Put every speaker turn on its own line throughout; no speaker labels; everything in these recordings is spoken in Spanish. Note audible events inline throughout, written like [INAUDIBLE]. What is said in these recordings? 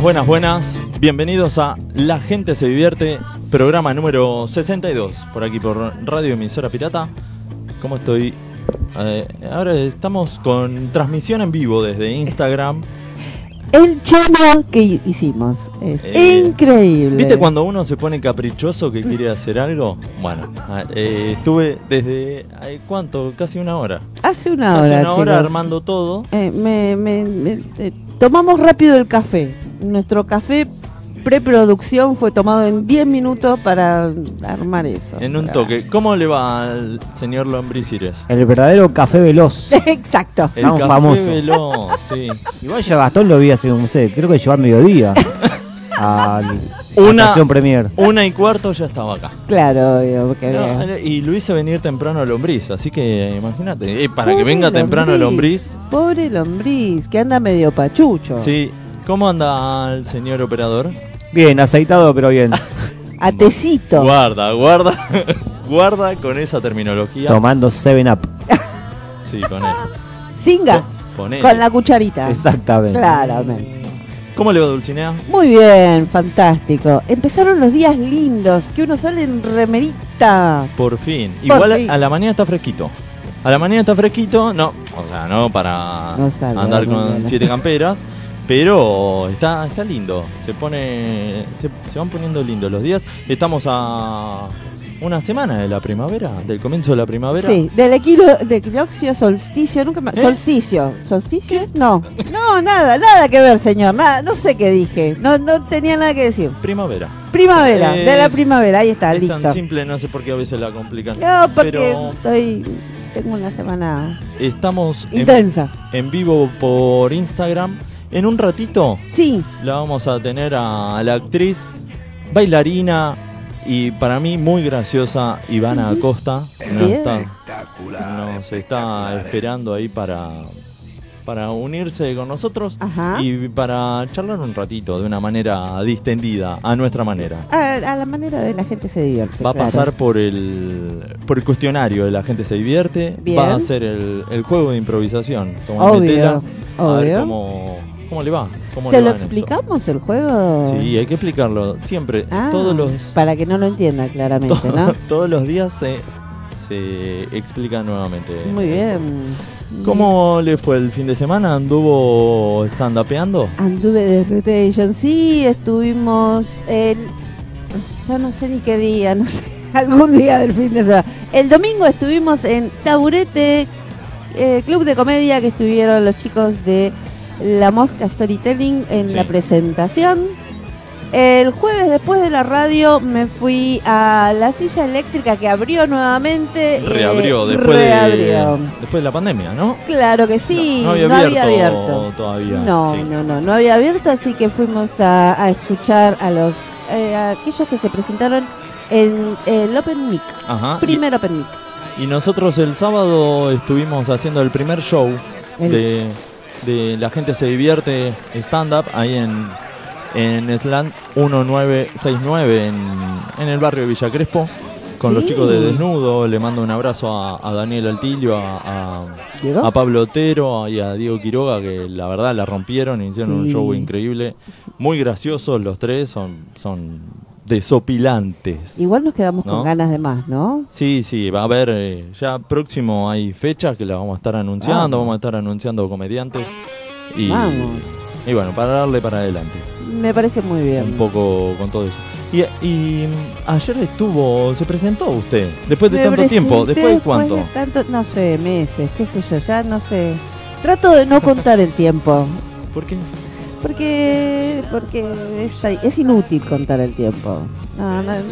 Buenas, buenas, buenas. Bienvenidos a La Gente se divierte, programa número 62, por aquí por Radio Emisora Pirata. ¿Cómo estoy? Eh, ahora estamos con transmisión en vivo desde Instagram. [LAUGHS]
El chamo que hicimos es
Eh,
increíble.
¿Viste cuando uno se pone caprichoso que quiere [LAUGHS] hacer algo? Bueno, eh, estuve desde, ¿cuánto? Casi una hora.
Hace una hora,
una hora
chicos.
armando todo.
Eh, me- me- me- tomamos rápido el café. Nuestro café preproducción fue tomado en 10 minutos para armar eso.
En un toque. ¿Cómo le va al señor Lombricires?
El verdadero café veloz. [LAUGHS]
Exacto.
El
Tan
café
famoso.
veloz, sí. [LAUGHS]
Igual yo a Gastón lo vi hace, no sé, creo que llegó al mediodía. [LAUGHS] al
Una-
Premier.
Una y cuarto ya estaba acá.
Claro, obvio, porque
No,
bien.
y lo hice venir temprano a Lombriz, así que imagínate, eh, para que venga temprano a Lombriz.
Pobre lombriz, que anda medio pachucho.
Sí, ¿cómo anda el señor operador?
Bien, aceitado, pero bien. [LAUGHS]
A tecito.
Guarda, guarda, [LAUGHS] guarda con esa terminología.
Tomando 7-Up.
Sí, con él.
Sin gas.
Con él.
Con la cucharita.
Exactamente.
Claramente.
¿Cómo le va Dulcinea?
Muy bien, fantástico. Empezaron los días lindos, que uno sale en remerita.
Por fin.
Por
Igual
fin.
a la mañana está fresquito. A la mañana está fresquito, no, o sea, no para
No
andar con siete camperas, [LAUGHS] pero está, está lindo. Se pone, se, se van poniendo lindos los días. Estamos a una semana de la primavera, del comienzo de la primavera.
Sí, del equinoccio, solsticio, nunca me...
¿Eh?
Solsticio. ¿Solsticio es? No. No, nada, nada que ver, señor. Nada, no sé qué dije. No, no tenía nada que decir.
Primavera.
Primavera, de la primavera, ahí está,
es
listo.
tan simple, no sé por qué a veces la complican.
No, porque
Pero
estoy. Tengo una semana
estamos en,
intensa.
en vivo por Instagram. En un ratito
Sí,
la vamos a tener a la actriz, bailarina y para mí muy graciosa Ivana Acosta. Nos
Bien.
está, nos está esperando ahí para, para unirse con nosotros
Ajá.
y para charlar un ratito de una manera distendida, a nuestra manera.
a, a la manera de la gente se divierte.
Va a
claro.
pasar por el por el cuestionario de la gente se divierte,
Bien.
va a hacer el, el juego de improvisación. Como
Obvio,
metela, a ver
obvio.
cómo, cómo le va. Cómo
¿Se
le
lo
va
explicamos el juego?
Sí, hay que explicarlo. Siempre,
Ah,
todos los
Para que no lo entienda claramente, ¿no? [LAUGHS]
todos los días se, se explica nuevamente.
Muy bien.
¿Cómo le fue el fin de semana? ¿Anduvo stand-upeando?
Anduve de rotation, sí, estuvimos en... Ya no sé ni qué día, no sé, [LAUGHS] algún día del fin de semana. El domingo estuvimos en Taburete, eh, Club de Comedia, que estuvieron los chicos de La Mosca Storytelling en
Sí.
la presentación. El jueves después de la radio me fui a la silla eléctrica que abrió nuevamente. eh,
Reabrió después,
reabrió.
De, después de la pandemia, ¿no?
Claro que sí,
no, no había abierto todavía.
No,
Sí.
no, no, no había abierto, así que fuimos a, a escuchar a los eh, a aquellos que se presentaron en el Open Mic,
Ajá. y-
primer Open Mic.
Y nosotros el sábado estuvimos haciendo el primer show
El-
de, de La gente se divierte stand-up ahí en, en Slant 1969 en, en el barrio de Villa Crespo con los chicos de Desnudo. Le mando un abrazo a, a Daniel Altillo, a, a- Pablo Otero y a Diego Quiroga que la verdad la rompieron hicieron un show increíble. Muy graciosos los tres, son, son desopilantes.
Igual nos quedamos
¿No?
con ganas de más, ¿no?
Sí, sí, va a haber, eh, ya próximo hay fechas que las vamos a estar anunciando,
Vamos.
vamos, a estar anunciando comediantes y,
Vamos.
y bueno, para darle para adelante
Me parece muy bien.
un poco con todo eso. Y, y, mm, ayer estuvo, se presentó usted, después de
Me
tanto tiempo, después de cuánto.
de tanto, no sé, meses, qué sé yo, ya no sé. Trato de no contar el tiempo,
¿Por qué?
Porque porque es, es inútil contar el tiempo. No, no, eh,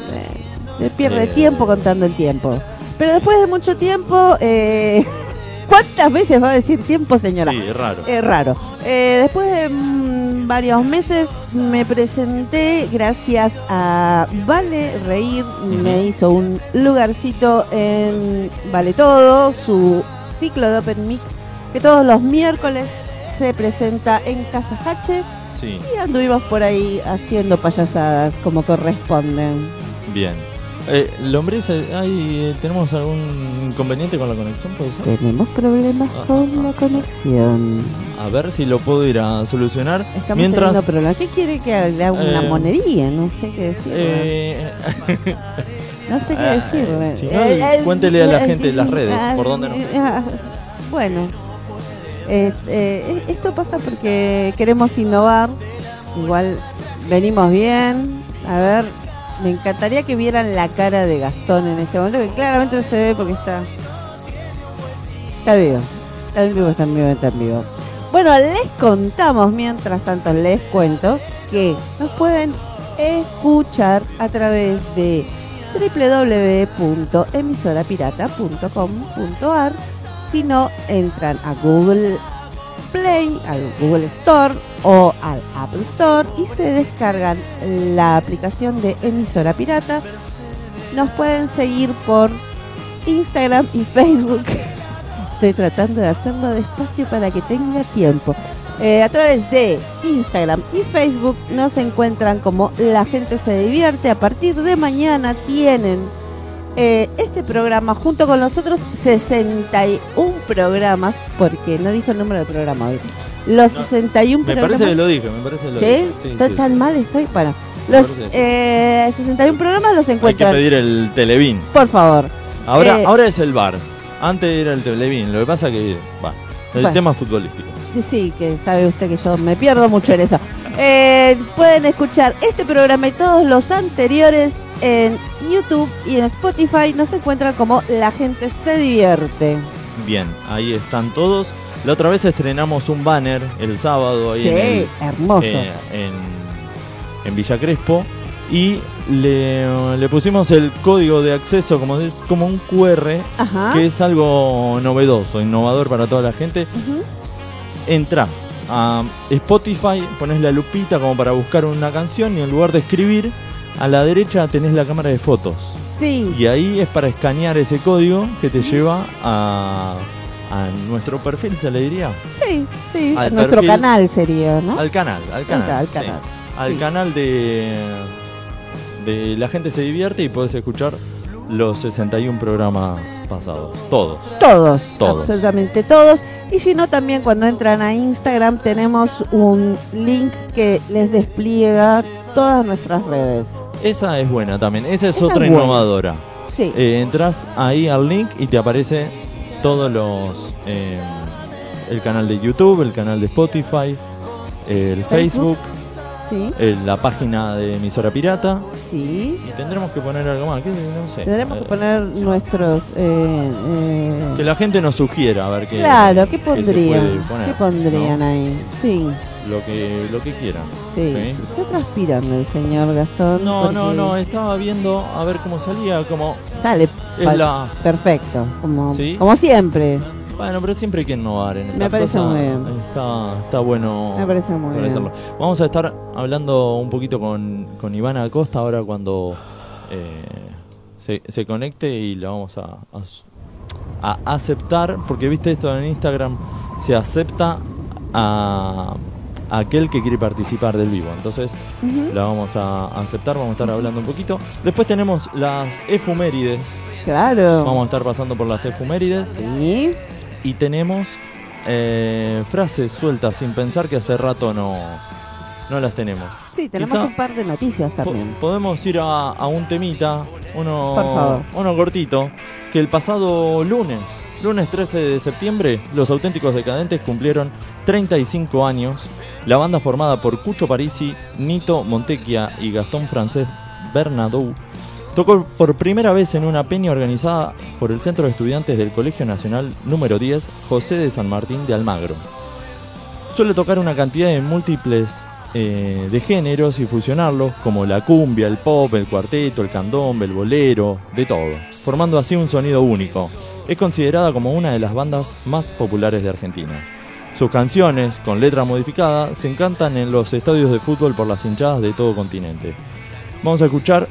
se pierde
Eh.
tiempo contando el tiempo. Pero después de mucho tiempo, eh, [LAUGHS] ¿cuántas veces va a decir tiempo, señora?
Sí, es raro.
Es raro. Eh, después de mm, varios meses me presenté gracias a Vale Reír. Me hizo un lugarcito en Vale Todo, su ciclo de Open Mic, que todos los miércoles se presenta en Casa Hache.
Sí,
Y anduvimos por ahí haciendo payasadas como corresponden.
bien. Eh, Lombriz, eh, hay, ¿tenemos algún inconveniente con la conexión? ¿Puede ser?
Tenemos problemas
Ah,
con
ah,
la
ah.
conexión.
A ver si lo puedo ir a solucionar.
Estamos
Mientras.
teniendo problemas. ¿Qué quiere que haga? Le haga una
Eh,
monería? No sé qué decirle.
Eh, [LAUGHS]
no sé qué decirle.
no, cuéntele a la gente en las redes, por dónde nos-
Bueno, eh, eh, esto pasa porque queremos innovar. Igual venimos bien. A ver, me encantaría que vieran la cara de Gastón en este momento, que claramente no se ve porque está. Está vivo. Está vivo, está vivo, está vivo. Bueno, les contamos, mientras tanto les cuento, que nos pueden escuchar a través de www.emisorapirata.com.ar Si no, entran a Google Play, al Google Store o al Apple Store y se descargan la aplicación de Emisora Pirata. Nos pueden seguir por Instagram y Facebook. [LAUGHS] Estoy tratando de hacerlo despacio para que tenga tiempo. Eh, a través de Instagram y Facebook nos encuentran como La Gente Se Divierte. A partir de mañana tienen eh, este programa junto con los otros 61 programas, porque no dijo el número del programa hoy. Los
No,
61
me
programas.
parece que lo dije, me parece que lo
¿Sí?
dije. Sí,
¿Estoy
sí,
tan
sí.
mal estoy? Bueno, los eh, 61 programas los
Hay que
encuentran.
pedir el Televín.
Por favor.
Ahora,
Eh,
ahora es el bar. Antes era el Televín. Lo que pasa que, va, el
Bueno.
tema futbolístico.
Sí, sí, que sabe usted que yo me pierdo mucho en eso. Eh, pueden escuchar este programa y todos los anteriores en YouTube y en Spotify. Nos encuentran como La Gente Se Divierte.
Bien, ahí están todos. La otra vez estrenamos un banner el sábado ahí
Sí,
en, el-
hermoso.
eh, en, en Villa Crespo y le, le pusimos el código de acceso como, es, como un QR,
Ajá.
que es algo novedoso, innovador para toda la gente.
Ujú.
Entras a Spotify, pones la lupita como para buscar una canción y en lugar de escribir, a la derecha tenés la cámara de fotos.
Sí,
Y ahí es para escanear ese código que te lleva a, a nuestro perfil, se le diría.
sí, sí.
al
Nuestro
perfil-
canal sería, ¿no?
Al canal, al canal.
Al
sí.
canal.
Al
sí.
canal de, de La gente se divierte y podés escuchar los 61 programas pasados. Todos.
Todos,
Todos.
absolutamente todos. Y si no, también cuando entran a Instagram tenemos un link que les despliega todas nuestras redes.
Esa es buena también. Esa es
Esa
otra innovadora.
Sí,
Eh, entras ahí al link y te aparece todos los eh, el canal de YouTube, el canal de Spotify, el
Facebook.
Facebook,
sí,
eh, la página de emisora pirata
sí.
y tendremos que poner algo más, no sé.
Tendremos que
Eh,
poner nuestros... eh, eh,
que la gente nos sugiera a ver qué
claro, ¿qué pondrían?
poner,
¿Qué pondrían
¿no?
ahí? Sí,
lo que lo que quieran.
sí.
Sí.
Está transpirando el señor Gastón.
No, no,
porque
no, estaba viendo a ver cómo salía, como
Sale
es
fal-
la
perfecto, como,
¿Sí?
como siempre.
Bueno, pero siempre hay que innovar en
Me
estas
parece muy bien.
Está, está bueno.
Me parece muy bien.
Vamos a estar hablando un poquito con, con Ivana Acosta ahora cuando eh, se, se conecte y la vamos a, a a aceptar, porque viste esto en Instagram, se acepta a, a aquel que quiere participar del vivo. Entonces la vamos a aceptar, vamos a estar hablando un poquito. Después tenemos las efumérides,
Claro.
vamos a estar pasando por las efumérides.
Sí.
Y tenemos eh, frases sueltas sin pensar que hace rato no, no las tenemos.
Sí, tenemos
Quizá-
un par de noticias
Po-
también.
podemos ir a, a un temita, uno,
Por favor.
uno cortito, que el pasado lunes, lunes 13 de septiembre, los auténticos decadentes cumplieron 35 años. La banda formada por Cucho Parisi, Nito Montecchia y Gastón Francés Bernadou tocó por primera vez en una peña organizada por el Centro de Estudiantes del Colegio Nacional número 10 José de San Martín de Almagro. Suele tocar una cantidad de múltiples eh, de géneros y fusionarlos, como la cumbia, el pop, el cuarteto, el candombe, el bolero, de todo, formando así un sonido único. Es considerada como una de las bandas más populares de Argentina. Sus canciones, con letra modificada, se encantan en los estadios de fútbol por las hinchadas de todo continente. Vamos a escuchar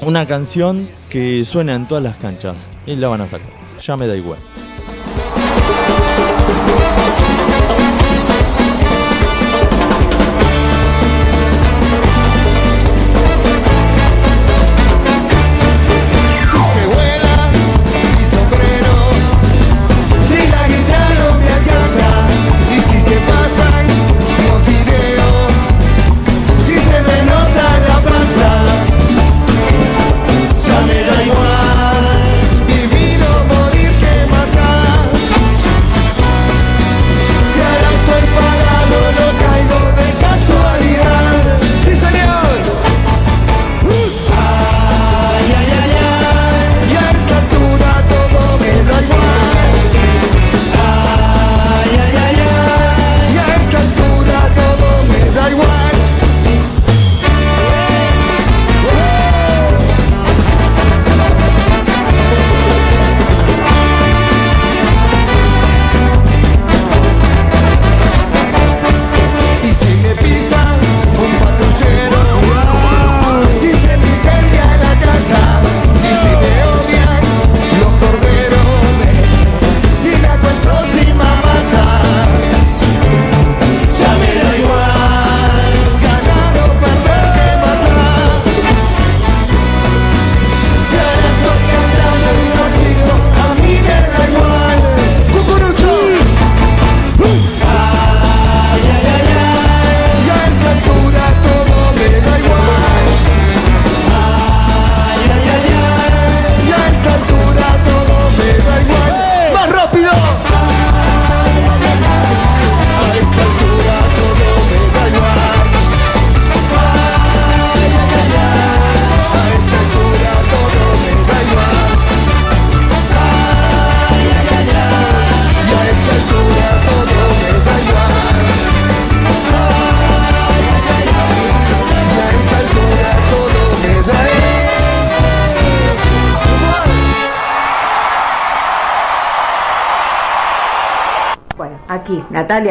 una canción que suena en todas las canchas y la van a sacar. Ya me da igual.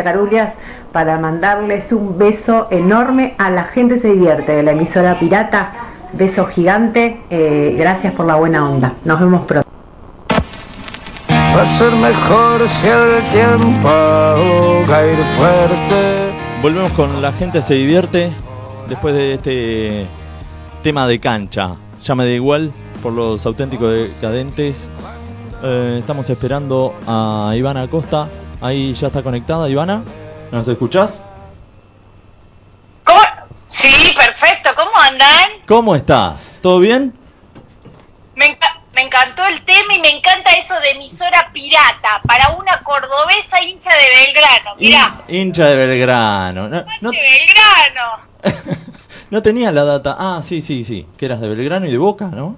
Carulias, para mandarles un beso enorme a la gente se divierte de la emisora pirata. Beso gigante, eh, gracias por la buena onda. Nos vemos pronto.
Va a ser mejor si el tiempo caer fuerte.
Volvemos con La gente se divierte después de este tema de cancha. Ya me da igual por los auténticos decadentes. Eh, estamos esperando a Ivana Acosta. Ahí ya está conectada, Ivana. ¿Nos escuchás?
¿Cómo? Sí, perfecto. ¿Cómo andan?
¿Cómo estás? ¿Todo bien?
Me, enca- me encantó el tema y me encanta eso de emisora pirata para una cordobesa hincha de Belgrano. Mirá,
Hin- hincha de Belgrano. No, no-
de Belgrano. [LAUGHS]
no tenía la data. Ah, sí, sí, sí. Que eras de Belgrano y de Boca, ¿no?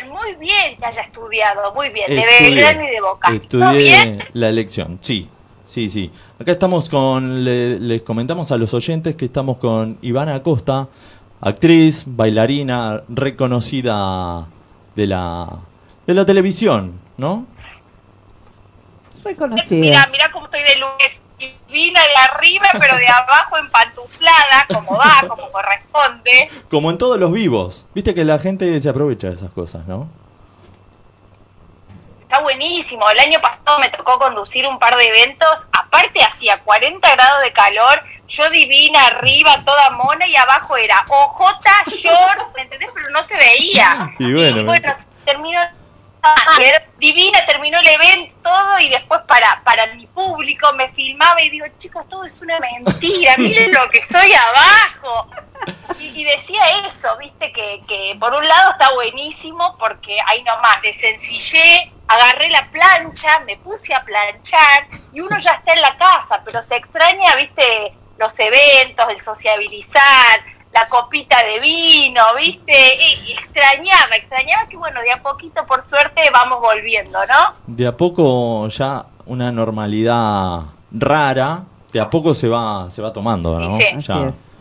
Bien, muy bien que haya estudiado, muy bien. De Belgrano y de Boca. ¿Todo
Estudié
bien?
la elección, sí, sí, sí. Acá estamos con, le- les comentamos a los oyentes que estamos con Ivana Acosta, actriz, bailarina, reconocida de la, de la televisión, ¿no?
Reconocida.
Mira, mira cómo estoy de lunes divina de arriba, pero de abajo empantuflada, como va, como corresponde.
Como en todos los vivos. Viste que la gente se aprovecha de esas cosas, ¿no?
Está buenísimo. El año pasado me tocó conducir un par de eventos. Aparte hacía 40 grados de calor. Yo divina arriba, toda mona y abajo era OJ, short, ¿me entendés? Pero no se veía.
Y bueno, me-
divina, terminó el evento todo y después para para mi público me filmaba y digo, chicos, todo es una mentira, miren lo que soy abajo. Y, y decía eso, viste, que, que por un lado está buenísimo porque ahí nomás desencillé, agarré la plancha, me puse a planchar y uno ya está en la casa, pero se extraña, viste, los eventos, el sociabilizar, la copita de vino, viste, y extrañaba, extrañaba que bueno, de a poquito por suerte vamos volviendo, ¿no?
De a poco ya una normalidad rara, de a poco se va, se va tomando, ¿no?
Sí, sí.
Así es.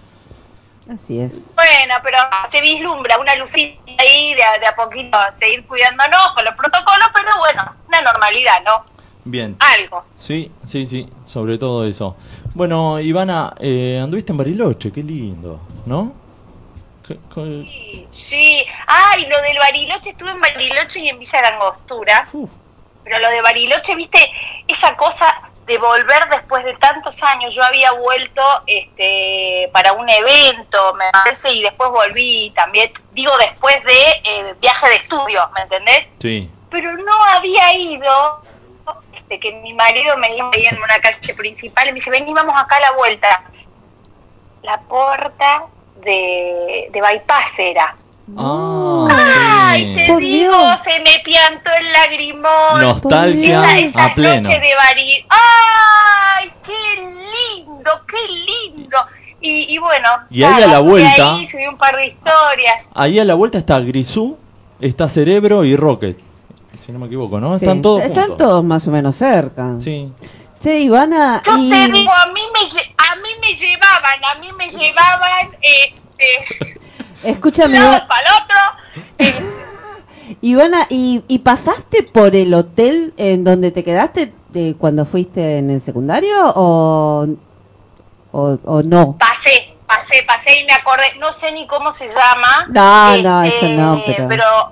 Así es.
Bueno, pero se vislumbra una lucita ahí de a, de a poquito seguir cuidándonos con los protocolos, pero bueno, una normalidad, ¿no?
Bien.
Algo.
Sí, sí, sí, sobre todo eso. Bueno, Ivana, eh, anduviste en Bariloche, qué lindo, ¿no? ¿Qué- qué-
Sí, sí. Ay, lo del Bariloche, estuve en Bariloche y en Villa Langostura. Pero lo de Bariloche, viste, esa cosa de volver después de tantos años. Yo había vuelto este para un evento, me parece, y después volví también, digo, después de eh, viaje de estudio, ¿me entendés?
Sí.
Pero no había ido, este, que mi marido me dijo ahí en una calle principal, y me dice, vení, vamos acá a la vuelta. La puerta de, de Bypass era.
Ah,
Ay,
sí.
te
Por
digo,
Dios.
se me piantó el lagrimón.
Nostalgia
Esa-
a pleno.
noches de Bari. ¡Ay, qué lindo, qué lindo! Y, y bueno,
Y ahí a la vuelta-
Ahí, subí un par de historias.
Ahí a la vuelta está Grisú, está Cerebro y Rocket. Si no me equivoco, ¿no?
Sí.
Están todos
Están
juntos.
todos más o menos cerca.
Sí.
Che, Ivana,
Yo
y...
te digo, a mí me, a mí me llevaban, a mí me llevaban, este, [LAUGHS]
escúchame,
un
Iva-
lado para el otro. eh, [LAUGHS]
Ivana, ¿y, ¿y pasaste por el hotel en donde te quedaste de cuando fuiste en el secundario o, o, o no?
pasé, pasé, pasé y me acordé, no sé ni cómo se llama.
No, no, eso no, pero-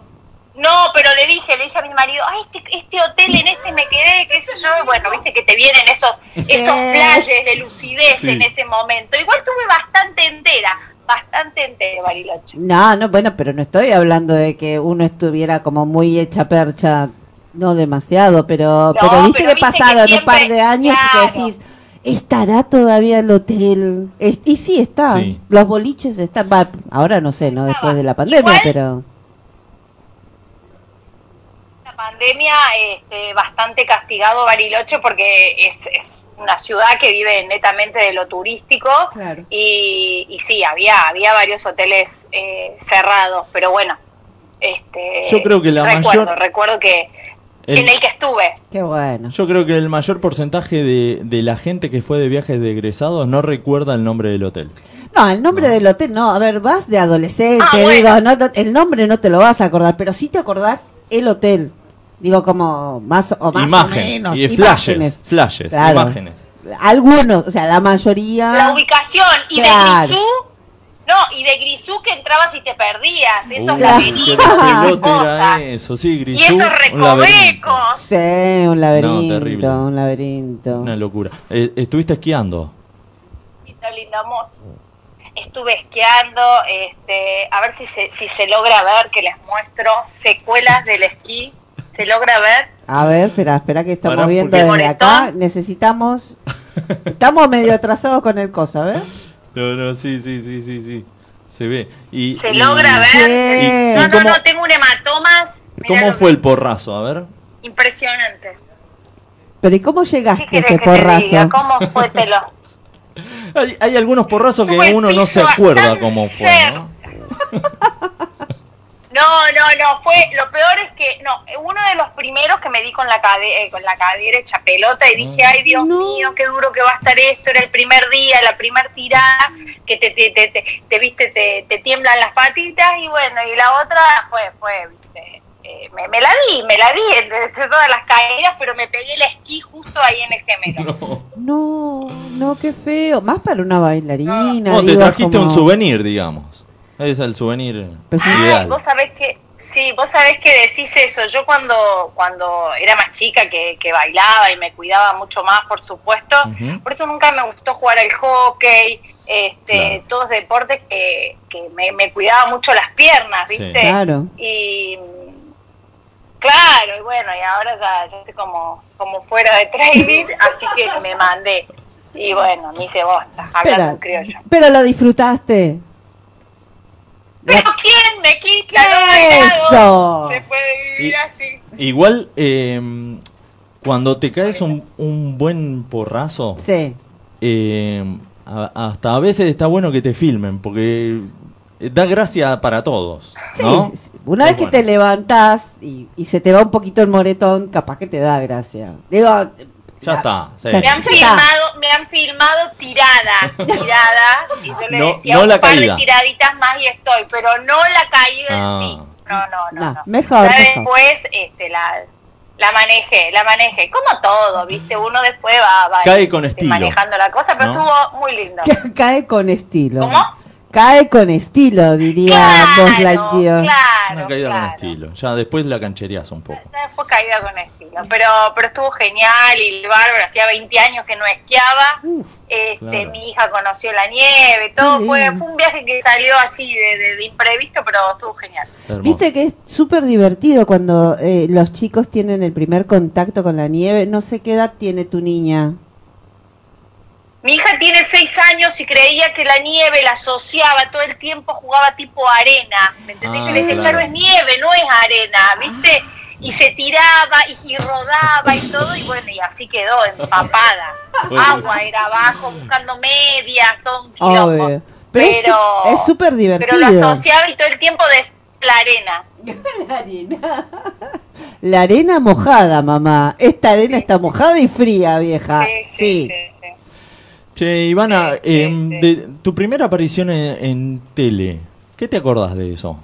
no, pero le dije, le dije a mi marido, ay, este, este hotel en este me quedé, qué sé yo, y bueno, viste que te vienen esos, esos flashes de lucidez
Sí.
en ese momento. Igual tuve bastante entera, bastante entera Bariloche.
No, no, bueno, pero no estoy hablando de que uno estuviera como muy hecha percha, no demasiado, pero,
No,
pero viste
pero
que
viste que
pasaron un par de años y
claro.
que decís, ¿estará todavía el hotel? Es- y sí está,
Sí.
los boliches están, va, ahora no sé, ¿no? Después de la pandemia,
Igual-
pero...
La pandemia, este, bastante castigado Bariloche porque es, es una ciudad que vive netamente de lo turístico.
Claro.
Y, y sí, había, había varios hoteles eh, cerrados, pero bueno. Este,
Yo creo que la
recuerdo,
mayor-
Recuerdo que
El-
en el que estuve.
Qué bueno.
Yo creo que el mayor porcentaje de, de la gente que fue de viajes de egresados no recuerda el nombre del hotel.
No, el nombre del hotel, no, a ver, vas de adolescente,
Ah, bueno.
digo, no, no, el nombre no te lo vas a acordar, pero sí te acordás el hotel. Digo, como más o más
Imagen,
o menos.
y
imágenes.
flashes, flashes,
Claro.
imágenes.
Algunos, o sea, la mayoría.
La ubicación y
Claro.
de Grisú, no, y de Grisú que entrabas y te perdías, de esos
Uy,
laberintos. [LAUGHS]
era eso, sí,
Y
Grisú.
esos
un laberinto.
recovecos.
Sí, un laberinto,
terrible.
un laberinto.
Una locura. Eh, ¿Estuviste esquiando?
Lindo, lindo amor. Estuve esquiando, este, a ver si se, si se logra ver, que les muestro secuelas del esquí. ¿Se logra ver?
A ver, espera, espera que estamos viendo desde acá. Necesitamos. [LAUGHS] Estamos medio atrasados con el coso, a ver.
No, no, sí, sí, sí, sí, sí. Se ve. Y,
¿Se
y-
logra ver?
Sí.
No,
¿Y
no,
cómo-
no, tengo un hematomas. Mirá
¿Cómo fue
que-
el porrazo? A ver.
Impresionante.
Pero ¿y cómo
¿Qué
llegaste a ese
que te diga?
porrazo?
¿Cómo fue? [LAUGHS]
Hay, hay algunos porrazos que uno no se acuerda cómo fue, ¿no? [LAUGHS]
No, no, no, fue, lo peor es que, no, uno de los primeros que me di con la, cade- eh, con la cadera hecha pelota y dije, ay Dios
No.
mío, qué duro que va a estar esto, era el primer día, la primer tirada, que te, te, te, te, te, viste, te, te tiemblan las patitas y bueno, y la otra fue, fue, viste, eh, me, me la di, me la di entre todas las caídas, pero me pegué el esquí justo ahí en el gemelo.
No, no, qué feo. Más para una bailarina.
No, te trajiste
como-
un souvenir, digamos. Es el souvenir
Pues.
Ay,
ideal.
vos sabés que, sí, vos sabés que decís eso. Yo cuando, cuando era más chica que, que bailaba y me cuidaba mucho más, por supuesto, por eso nunca me gustó jugar al hockey, este,
Claro.
todos deportes que, que me, me cuidaba mucho las piernas,
Sí.
¿viste?
Claro.
Y claro, y bueno, y ahora ya, ya estoy como, como fuera de training, [LAUGHS] así que me mandé. Y bueno, me hice bosta, hablando
Espera,
criollo.
pero lo disfrutaste.
Pero ¿quién me quita
eso?
Se puede vivir
Y-
así.
Igual, eh, cuando te caes un, un buen porrazo,
Sí.
eh, a- hasta a veces está bueno que te filmen, porque da gracia para todos.
Sí,
¿no?
sí, sí. una
Es
vez que te levantás y, y se te va un poquito el moretón, capaz que te da gracia. Digo,
Ya está. sí.
Me han filmado, me han filmado tirada, tirada, y yo le
No-
decía
no
un
la
par
caída.
de tiraditas más y estoy, pero no la caída
Ah.
en sí. No, no, no.
No,
no.
mejor,
después, este, la, la manejé, la manejé, como todo, viste, uno después va, va
Cae con
este,
estilo,
manejando la cosa, pero
¿no?
estuvo muy lindo. [LAUGHS]
cae con estilo.
¿Cómo?
Cae con estilo, diría Buzz Lightyear.
claro,
Una caída
claro.
con estilo. Ya después la cancherías un poco.
Fue caída con estilo, pero pero estuvo genial y bárbaro, hacía 20 años que no esquiaba,
Uf,
este,
Claro.
mi hija conoció la nieve, todo fue, fue un viaje que salió así de, de- de imprevisto, pero estuvo genial.
Hermoso.
Viste que es súper divertido cuando eh, los chicos tienen el primer contacto con la nieve. No sé qué edad tiene tu niña.
Mi hija tiene 6 años y creía que la nieve la asociaba, todo el tiempo jugaba tipo arena, ¿me entendés?
Ah,
Yo le
claro.
es nieve, no es arena, ¿viste? Y se tiraba y, y rodaba y todo, y bueno, y así quedó, empapada. Agua era abajo, buscando medias, todo un quilombo.
Obvio. Pero es
Pero,
es súper
pero
divertido.
lo asociaba y todo el tiempo de la arena. [LAUGHS]
La arena. La arena mojada, mamá. Esta arena está mojada y fría, vieja.
sí,
Sí.
sí, sí, sí.
Che, Ivana, em, de tu primera aparición en, en tele, ¿qué te acordás de eso?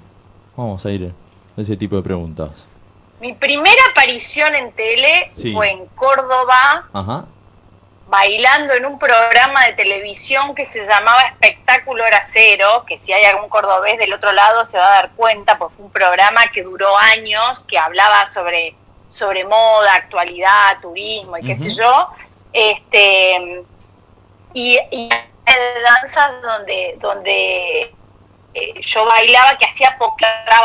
Vamos a ir a ese tipo de preguntas.
Mi primera aparición en tele
Sí.
fue en Córdoba,
Ajá.
bailando en un programa de televisión que se llamaba Espectáculo Hora Cero, que si hay algún cordobés del otro lado se va a dar cuenta, porque fue un programa que duró años, que hablaba sobre, sobre moda, actualidad, turismo y qué sé yo. Este, y, y danzas donde, donde eh, yo bailaba, que hacía poco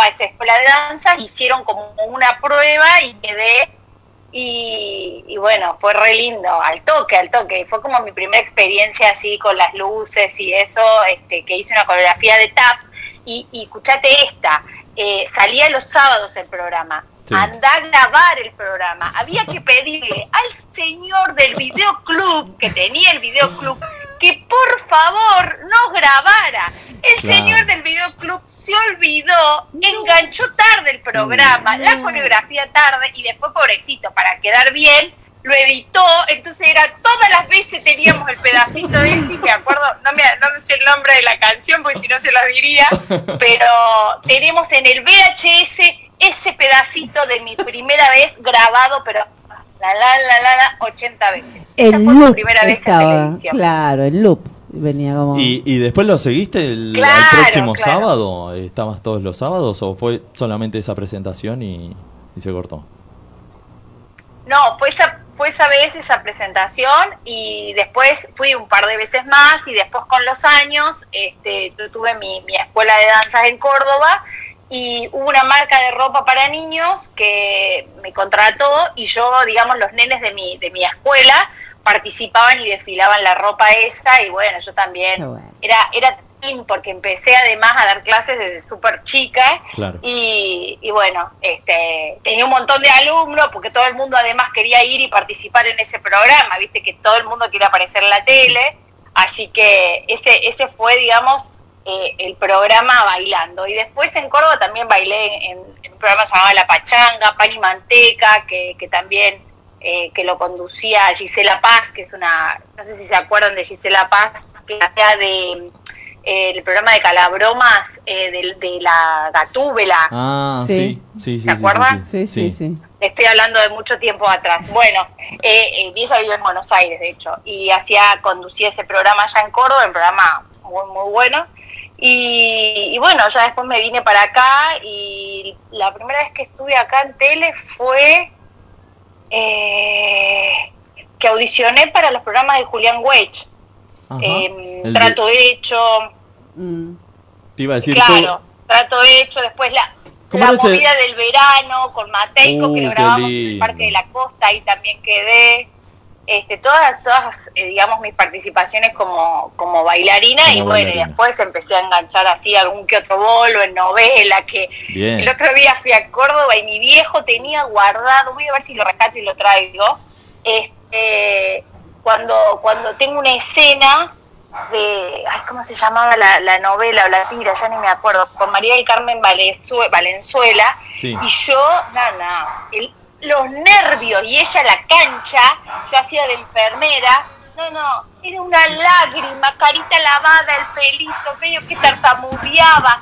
esa escuela de danza, hicieron como una prueba y quedé y, y bueno, fue re lindo, al toque, al toque. Fue como mi primera experiencia así con las luces y eso, este, que hice una coreografía de tap. Y, y escuchate esta, eh, salía los sábados el programa.
Sí.
Anda a grabar el programa. Había que pedirle al señor del videoclub, que tenía el videoclub, que por favor no grabara. El
Claro.
señor del videoclub se olvidó, enganchó tarde el programa, la coreografía tarde y después, pobrecito, para quedar bien, lo editó, entonces era todas las veces teníamos el pedacito de ese, me acuerdo, no me, no me sé el nombre de la canción porque si no se la diría, [LAUGHS] pero tenemos en el VHS ese pedacito de mi primera vez grabado, pero la la la la, la 80 veces.
El loop
primera vez en
estaba,
televisión.
claro, el loop venía como...
¿Y, y después lo seguiste el, próximo
claro.
sábado? ¿Estabas todos los sábados o fue solamente esa presentación y, y se cortó?
No, fue esa, fue esa vez esa presentación y después fui un par de veces más y después con los años este, yo tuve mi, mi escuela de danzas en Córdoba y hubo una marca de ropa para niños que me contrató y yo, digamos, los nenes de mi, de mi escuela participaban y desfilaban la ropa esa y bueno, yo también
bueno.
era, era porque empecé además a dar clases desde súper chica
Claro.
y, y bueno, este, tenía un montón de alumnos porque todo el mundo además quería ir y participar en ese programa, viste que todo el mundo quiere aparecer en la tele, así que ese, ese fue, digamos, eh, el programa bailando. Y después en Córdoba también bailé en, en un programa llamado La Pachanga, Pan y Manteca, que, que también eh, que lo conducía Gisela Paz, que es una, no sé si se acuerdan de Gisela Paz, que hacía de eh, el programa de Calabromas eh, de, de la Gatúbela.
Ah,
Sí.
sí, sí.
¿Se
sí,
acuerdan?
Sí, sí, sí.
Estoy hablando de mucho tiempo atrás. Bueno, eh, eh, ella vive en Buenos Aires, de hecho, y hacía, conducía ese programa allá en Córdoba, un programa muy, muy bueno. Y, y bueno, ya después me vine para acá y la primera vez que estuve acá en tele fue eh, que audicioné para los programas de Julián Weich. Eh,
de-
trato hecho,
Mm.
te iba a decir
claro, trato hecho, después la,
¿Cómo
la movida del verano con Mateico, que
Uh,
lo
qué
grabamos en el. Parque de la Costa, ahí también quedé. Este, todas, todas eh, digamos, mis participaciones como, como bailarina
Como
y bueno,
bailarina.
y después empecé a enganchar así algún que otro bolo en novela, que
Bien.
el otro día fui a Córdoba y mi viejo tenía guardado, voy a ver si lo rescato y lo traigo, este, cuando, cuando tengo una escena de, ay, ¿cómo se llamaba la, la novela o la tira? Ya ni me acuerdo, con María del Carmen Valenzue- Valenzuela,
Sí.
y yo, nada, el- los nervios y ella la cancha, yo hacía de enfermera, no, no, era una lágrima, carita lavada, el pelito, medio que tartamudeaba.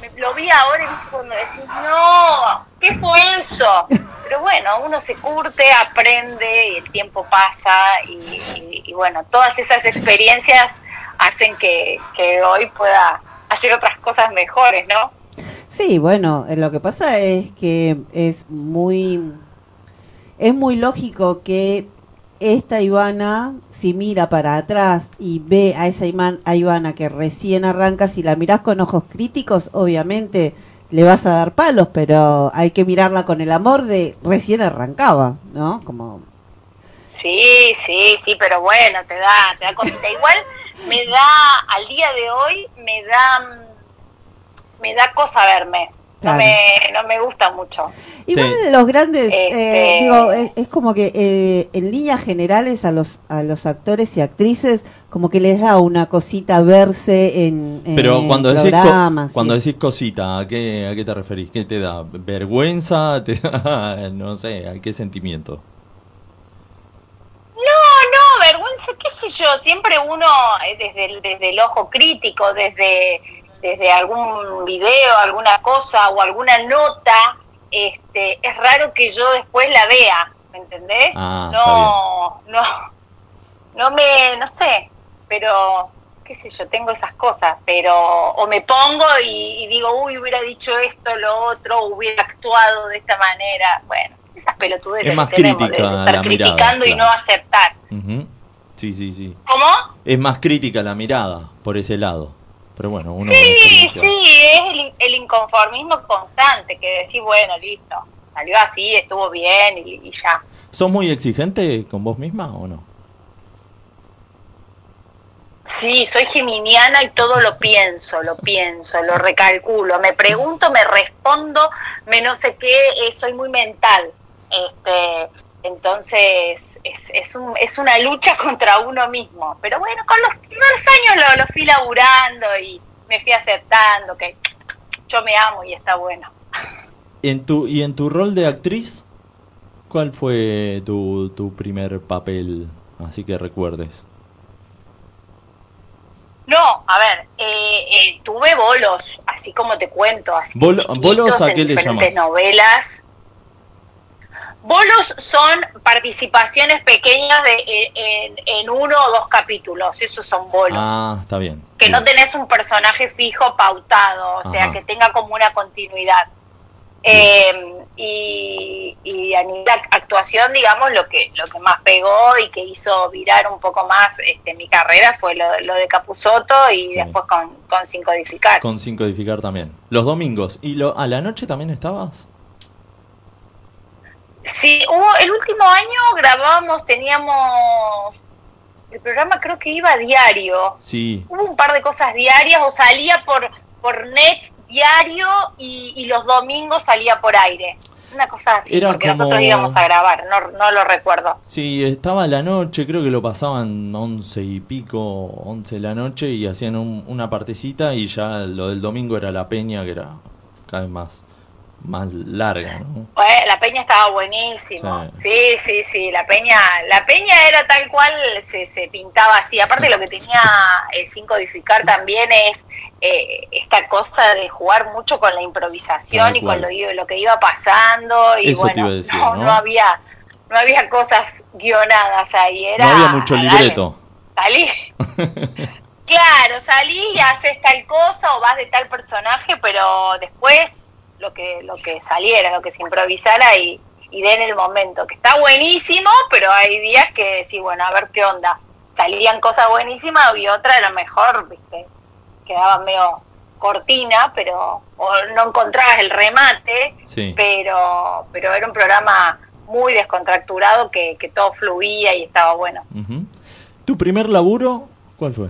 Me- Lo vi ahora y viste cuando decís, no, ¿qué fue eso? Pero bueno, uno se curte, aprende el tiempo pasa y, y- bueno, todas esas experiencias hacen que, que hoy pueda hacer otras cosas mejores, ¿no?
Sí, bueno, lo que pasa es que es muy es muy lógico que esta Ivana, si mira para atrás y ve a esa Iman- a Ivana que recién arranca, si la mirás con ojos críticos, obviamente le vas a dar palos, pero hay que mirarla con el amor de recién arrancaba, ¿no? Como
Sí, sí, sí, pero bueno, te da, te da cosita. Igual me da, al día de hoy, me da, me da cosa verme. No me, no me gusta mucho.
Igual
Sí.
los grandes, eh,
Este-
digo, es, es como que eh, en líneas generales a los a los actores y actrices como que les da una cosita verse en, en
Pero cuando decís, co-
programas.
cuando
sí.
decís cosita, ¿a qué, ¿a qué te referís? ¿Qué te da? ¿Vergüenza? [LAUGHS] ¿Te da, no sé, ¿a qué sentimiento?
No, no, vergüenza, qué sé yo, siempre uno eh, desde el, desde el ojo crítico, desde, desde algún video, alguna cosa o alguna nota, este, es raro que yo después la vea, ¿me entendés?
Ah,
no, no, no me, no sé, pero qué sé yo, tengo esas cosas, pero o me pongo y, y digo, uy, hubiera dicho esto, lo otro, hubiera actuado de esta manera, bueno, esas pelotudeces
Es más
que tenemos de
crítica
estar
la mirada,
criticando y
claro.
no aceptar.
Sí, sí, sí.
¿Cómo?
Es más crítica la mirada por ese lado. Pero bueno, uno con
Sí, sí, es el, el inconformismo constante, que decís, bueno, listo, salió así, estuvo bien y, y ya.
¿Sos muy exigente con vos misma o no?
Sí, soy geminiana y todo lo pienso, lo pienso, lo recalculo, me pregunto, me respondo, me no sé qué, eh, soy muy mental. Este, entonces es, es, un, es una lucha [LAUGHS] contra uno mismo. Pero bueno, con los primeros años lo, lo fui laburando y me fui aceptando que yo me amo y está bueno.
En tu, ¿Y en tu rol de actriz? ¿Cuál fue tu, tu primer papel? Así que recuerdes.
No, a ver, eh, eh, tuve bolos, así como te cuento, así
bolos, ¿a qué le llamas?
novelas. Bolos son participaciones pequeñas de, en, en uno o dos capítulos, esos son bolos.
Ah, está bien.
que no tenés un personaje fijo pautado, o sea, que tenga como una continuidad. Eh, y, y a nivel de actuación, digamos, lo que lo que más pegó y que hizo virar un poco más este, mi carrera fue lo, lo de Capuzoto y
Sí.
después con, con Sin Codificar.
Con sin codificar también. Los domingos. ¿Y lo, a la noche también estabas?
Sí, hubo, el último año grabábamos, teníamos, el programa creo que iba a diario,
Sí.
hubo un par de cosas diarias o salía por, por net diario y, y los domingos salía por aire. Una cosa así,
Era
porque
como-
nosotros íbamos a grabar, no, no lo recuerdo.
Sí, estaba la noche, creo que lo pasaban once y pico, once de la noche y hacían un- una partecita y ya lo del domingo era la peña que era cada vez más, más larga, ¿no?
Bueno, la peña estaba buenísimo. Sí, sí, sí, la peña, la peña era tal cual se, se pintaba así. Aparte lo que tenía el sin codificar también es eh, esta cosa de jugar mucho con la improvisación
Tal
y con lo, lo que iba pasando y
Eso
bueno,
decir,
no,
¿no?
no había no había cosas guionadas ahí, era
No había mucho
dale,
libreto.
salí. [LAUGHS] Claro, salí y haces tal cosa o vas de tal personaje, pero después lo que lo que saliera, lo que se improvisara y, y de en el momento, que está buenísimo, pero hay días que decís, bueno, a ver qué onda. Salían cosas buenísimas y otra a lo mejor, viste, quedaba medio cortina, pero o no encontrabas el remate,
Sí.
pero pero era un programa muy descontracturado que, que todo fluía y estaba bueno.
¿Tu primer laburo cuál fue?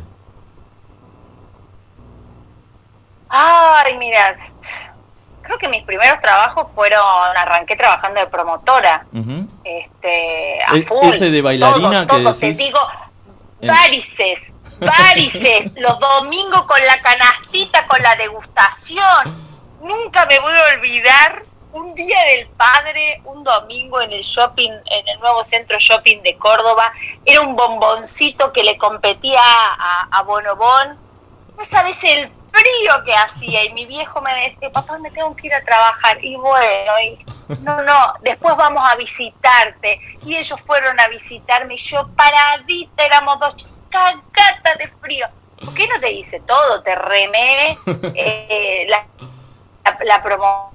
Ay, mira, creo que mis primeros trabajos fueron, arranqué trabajando de promotora, este, a
E-
full.
ese de bailarina
todo,
que
todo,
decís-
te digo,
En-
varices, varices, [LAUGHS] los domingos con la canastita, con la degustación. Nunca me voy a olvidar un día del padre, un domingo en el shopping, en el nuevo centro shopping de Córdoba. Era un bomboncito que le competía a, a Bonobón. No sabes el frío que hacía y mi viejo me decía, papá, me tengo que ir a trabajar. Y bueno, y, no, no, después vamos a visitarte. Y ellos fueron a visitarme y yo paradita, éramos dos cagatas de frío. ¿Por qué no te dice todo? Te remé [LAUGHS] eh, la, la, la promotora.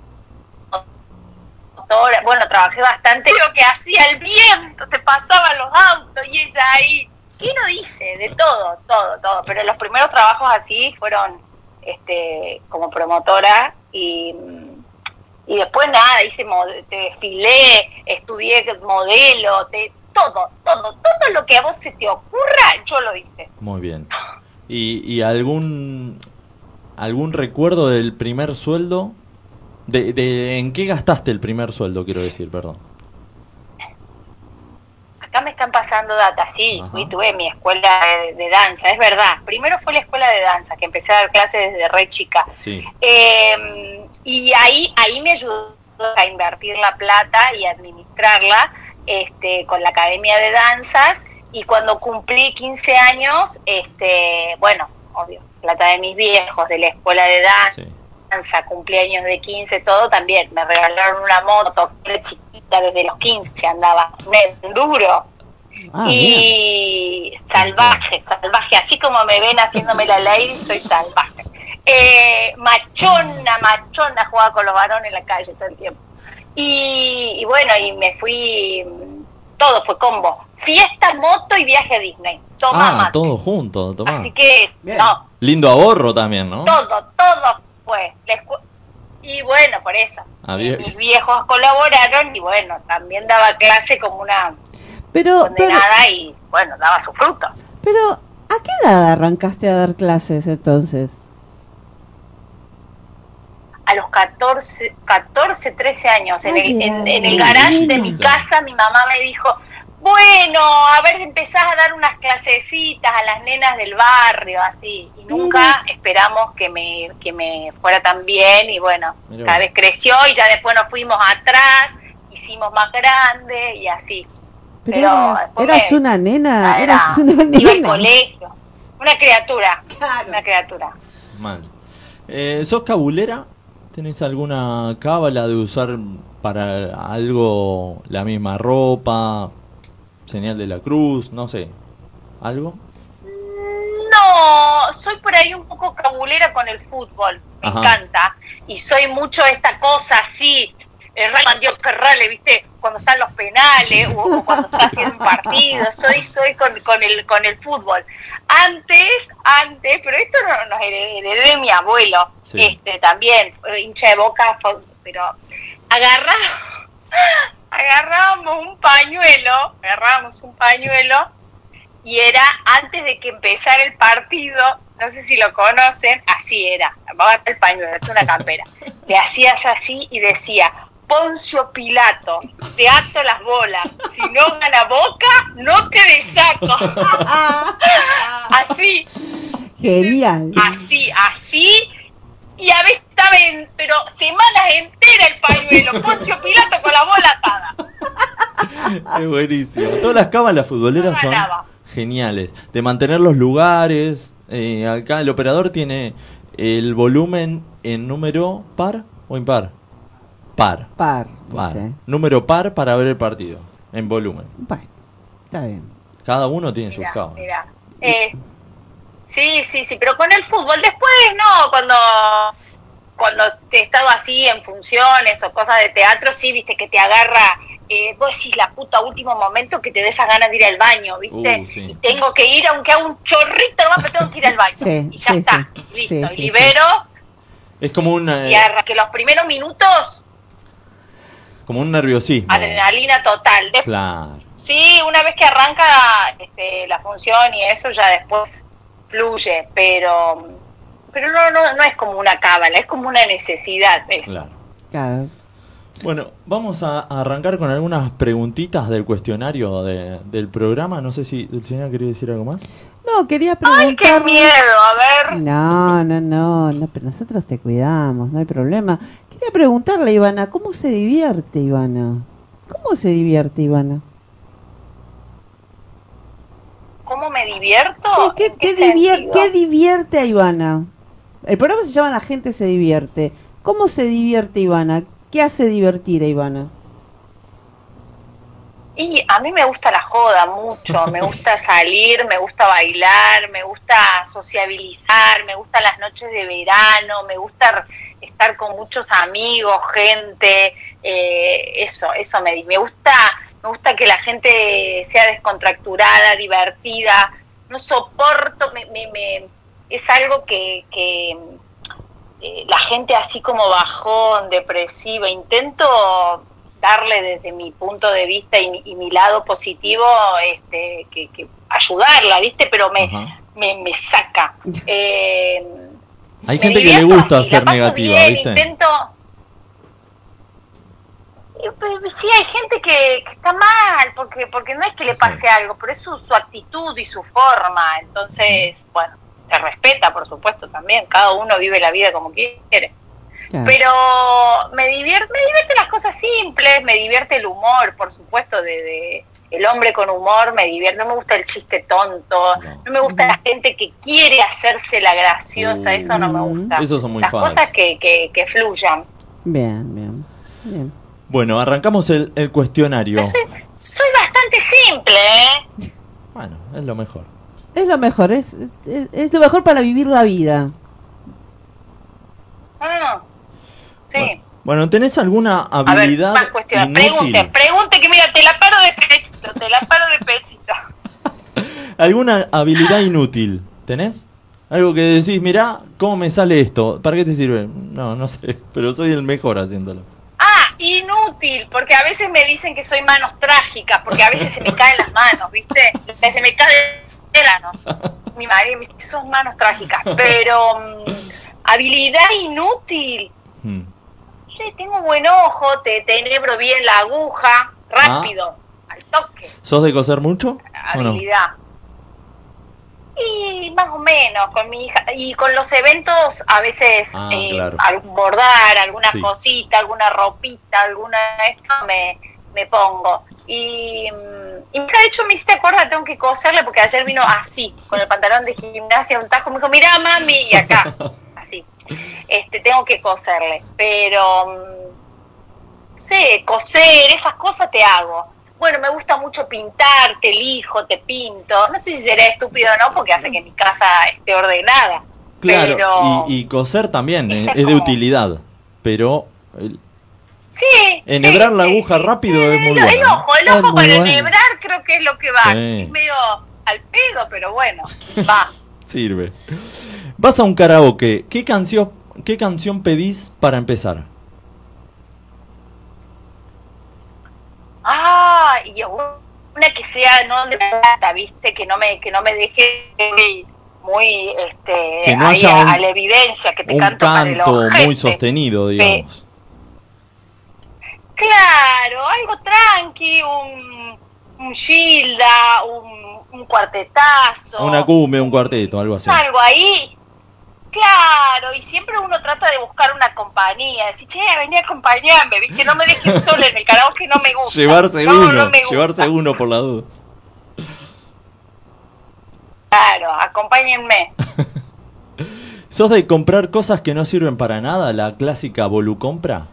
Bueno, trabajé bastante. Lo que hacía el viento, te pasaban los autos y ella ahí. ¿Qué no dice? De todo, todo, todo. Pero los primeros trabajos así fueron este como promotora y, y después nada, hice te desfilé, estudié modelo, te, todo, todo, todo lo que a vos se te ocurra, yo lo hice.
Muy bien. ¿Y, y algún algún recuerdo del primer sueldo? De, de ¿En qué gastaste el primer sueldo, quiero decir, perdón?
Acá me están pasando data, sí,
Ajá.
fui, tuve mi escuela de, de danza, es verdad. Primero fue la escuela de danza, que empecé a dar clases desde re chica.
Sí.
Eh, y ahí, ahí me ayudó a invertir la plata y administrarla este, con la Academia de Danzas. Y cuando cumplí 15 años, este, bueno, obvio, plata de mis viejos, de la escuela de danza,
Sí.
Cumpleaños de 15, todo también. Me regalaron una moto, que era chiquita, desde los 15 andaba, un enduro.
Ah,
y salvaje, salvaje, así como me ven haciéndome la lady, soy salvaje. Eh, machona, machona, jugaba con los varones en la calle todo el tiempo. Y, y bueno, y me fui, todo fue combo. Fiesta, moto y viaje a Disney. Toma
Ah, todo junto, tomá.
Así que,
Bien.
no,
Lindo ahorro también, ¿no?
todo, todo fue. La escu- y bueno, por eso.
Ah.
Mis viejos colaboraron y bueno, también daba clase como una
Pero, pero,
condenada y bueno, daba su fruto.
pero, ¿a qué edad arrancaste a dar clases entonces?
A los 14, 14 13 años, en el, en, en el garage de mi casa, mi mamá me dijo, bueno, a ver, empezás a dar unas clasecitas a las nenas del barrio, así. Y nunca esperamos que me, que me fuera tan bien y bueno,
Mirá
cada vez creció y ya después nos fuimos atrás, hicimos más grande y así.
Pero,
Pero
eras,
después
eras
me-
una nena,
Era-
eras una
Iba al
nena.
colegio. Una criatura. Una criatura.
Mal. Eh, ¿Sos cabulera? ¿Tenés alguna cábala de usar para algo la misma ropa, señal de la cruz, no sé? ¿Algo?
No, soy por ahí un poco cabulera con el fútbol, me
Ajá.
encanta. Y soy mucho esta cosa así, el Rayman Dios que rale, ¿viste? Cuando están los penales o, o cuando se está haciendo un partido, soy soy con, con el con el fútbol. Antes, antes, pero esto no nos heredé de mi abuelo,
Sí.
este también, eh, hincha de boca, pero agarra, agarrábamos un pañuelo, agarrábamos un pañuelo y era antes de que empezara el partido, no sé si lo conocen, así era, vamos a ver el pañuelo, es una campera, le hacías así y decía, Poncio Pilato, te ato las bolas, si no gana boca, no te desato. [LAUGHS] así,
Genial.
así, así, y a veces estaba en, pero semanas enteras el pañuelo, [LAUGHS] Poncio Pilato con la bola atada.
Es buenísimo. Todas las cábalas futboleras son geniales. De mantener los lugares. eh, acá el operador tiene el volumen en número par o impar. Par.
Par.
Par.
dice.
Número par para ver el partido. En volumen.
Bueno, está bien.
Cada uno tiene sus
Mira,
cábalas.
mira. Eh, sí, sí, sí, pero con el fútbol. Después no, cuando cuando te he estado así en funciones o cosas de teatro, sí, viste que te agarra, eh, vos decís la puta último momento que te des esas ganas de ir al baño, viste,
Uh, sí.
y tengo que ir aunque haga un chorrito nomás, pero tengo que ir al baño, [LAUGHS]
Sí,
y ya
sí,
está, listo,
Sí,
y
sí,
libero,
Es como un, eh,
y arra- que los primeros minutos,
como un nerviosismo.
adrenalina total, después
Claro.
Sí, una vez que arranca este, la función y eso ya después fluye, pero pero no no no es como una cábala, es como una necesidad eso.
Claro.
Claro.
Bueno, vamos a arrancar con algunas preguntitas del cuestionario de- del programa. No sé si Dulcinea quería decir algo más.
No, quería
Ay, qué miedo, a ver.
No, no, no, no, pero nosotros te cuidamos, no hay problema. Quería preguntarle, Ivana, ¿cómo se divierte, Ivana? ¿Cómo se divierte, Ivana?
¿Cómo me divierto?
Sí, ¿qué,
¿En
qué,
qué
divier-
sentido?
qué divierte a Ivana? El programa se llama La gente se divierte. ¿Cómo se divierte Ivana? ¿Qué hace divertir a Ivana?
Y a mí me gusta la joda mucho, me gusta [LAUGHS] salir, me gusta bailar, me gusta sociabilizar, me gustan las noches de verano, me gusta estar con muchos amigos, gente, eh, eso, eso me, me gusta, me gusta que la gente sea descontracturada, divertida, no soporto, me, me, me- es algo que, que eh, la gente así como bajón, depresiva, intento darle desde mi punto de vista y, mi- y mi lado positivo, este, que, que ayudarla, ¿viste? Pero me, me, me saca. [LAUGHS] Eh,
Hay
me
gente que le gusta
así,
ser negativa,
bien,
¿viste?
Intento... Pues, Sí, hay gente que, que está mal, porque porque no es que le
Sí.
pase algo, pero es su, su actitud y su forma. Entonces, bueno, se respeta, por supuesto, también. Cada uno vive la vida como quiere.
Claro.
Pero me divierte, me divierte las cosas simples, me divierte el humor, por supuesto, de, de- el hombre con humor me divierte, no me gusta el chiste tonto,
No.
no, me gusta la gente que quiere hacerse la graciosa, eso no me gusta.
Esos son muy
Las
falsos.
cosas que, que, que fluyan.
Bien, bien, bien.
Bueno, arrancamos el, el cuestionario.
Soy, soy bastante simple, ¿eh?
Bueno, es lo mejor.
Es lo mejor, es, es, es lo mejor para vivir la vida.
Ah, sí.
Bueno, bueno, ¿tenés alguna
A ver,
habilidad
más? Pregunte, pregunte que mira, te la paro de pechito, te la paro de pechito. [LAUGHS]
¿Alguna habilidad inútil? ¿Tenés? Algo que decís, mirá, ¿cómo me sale esto? ¿Para qué te sirve? No, no sé, [LAUGHS] pero soy el mejor haciéndolo.
Inútil, porque a veces me dicen que soy manos trágicas, porque a veces se me caen las manos, ¿viste? Se me cae el ano. Mi madre me dice, sos manos trágicas, pero mm, habilidad inútil.
Hmm.
Sí, tengo buen ojo, te tenebro bien la aguja, rápido,
Ah.
al toque,
¿Sos de coser mucho? ¿O no?
Y más o menos, con mi hija. Y con los eventos, a veces,
Ah,
eh,
claro.
algún bordar, alguna
Sí.
cosita, alguna ropita, alguna esto, me, me pongo. Y, mm, y mira, de hecho me hiciste acordar, tengo que coserle, porque ayer vino así, con el pantalón de gimnasia, un tajo, me dijo, mira mami, y acá, [LAUGHS] así. este, tengo que coserle. Pero, mm, no sé, coser, esas cosas te hago. Bueno, me gusta mucho pintar, te elijo, te pinto. No sé si será estúpido o no, porque hace que mi casa esté ordenada.
Claro,
Pero,
y, y coser también eh, es de
como-
utilidad, pero el-
sí.
enhebrar
sí,
la aguja
sí.
rápido es muy bueno.
El ojo, el ojo para
bueno.
enhebrar creo que es lo que va.
Sí.
Es medio al pedo, pero bueno, va.
Sirve. Vas a un karaoke, ¿qué canción, qué canción pedís para empezar?
Ah, y una que sea no de plata, viste, que no me, que no me deje muy, este,
no
ahí a,
un-
a la evidencia, que te
Un
canto para el
canto muy sostenido, digamos.
Claro, algo tranqui, un, un Gilda, un, un cuartetazo.
Una cumbia, un cuarteto, algo así.
Algo ahí. Claro, y siempre uno trata de buscar una compañía, decir, che, vení a acompañarme, ¿viste? No me dejes [LAUGHS] sola en el karaoke, no me gusta.
Llevarse
No,
uno,
no me gusta.
llevarse uno por la duda.
Claro, acompáñenme. [LAUGHS]
¿Sos de comprar cosas que no sirven para nada? ¿La clásica volucompra?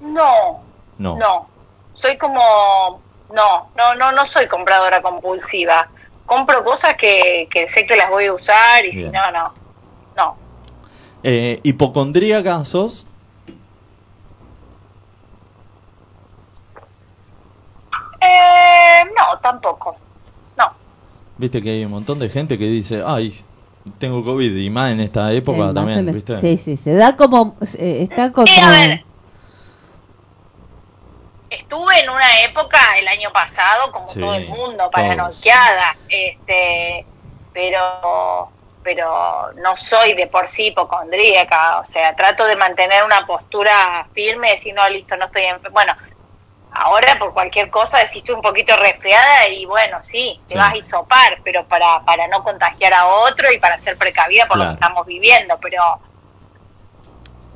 No,
No.
no. Soy como. No, no, no, no soy compradora compulsiva. Compro cosas que, que sé que las voy a usar y si no, no. No.
Eh, ¿Hipocondríaca sos?
Eh, no, tampoco. No.
Viste que hay un montón de gente que dice, ay, tengo COVID, y más en esta época
Eh,
también, ¿viste?
Sí, sí, se da como. eh, está como.
Sí, a ver. Estuve en una época el año pasado, como
Sí,
todo el mundo,
todos.
paranoiqueada, este, pero, pero no soy de por sí hipocondríaca, o sea, trato de mantener una postura firme, decir, no, listo, no estoy enferma. Bueno, ahora por cualquier cosa decís un poquito resfriada y bueno, sí, te
Sí.
vas a hisopar, pero para, para no contagiar a otro y para ser precavida por lo que estamos viviendo, pero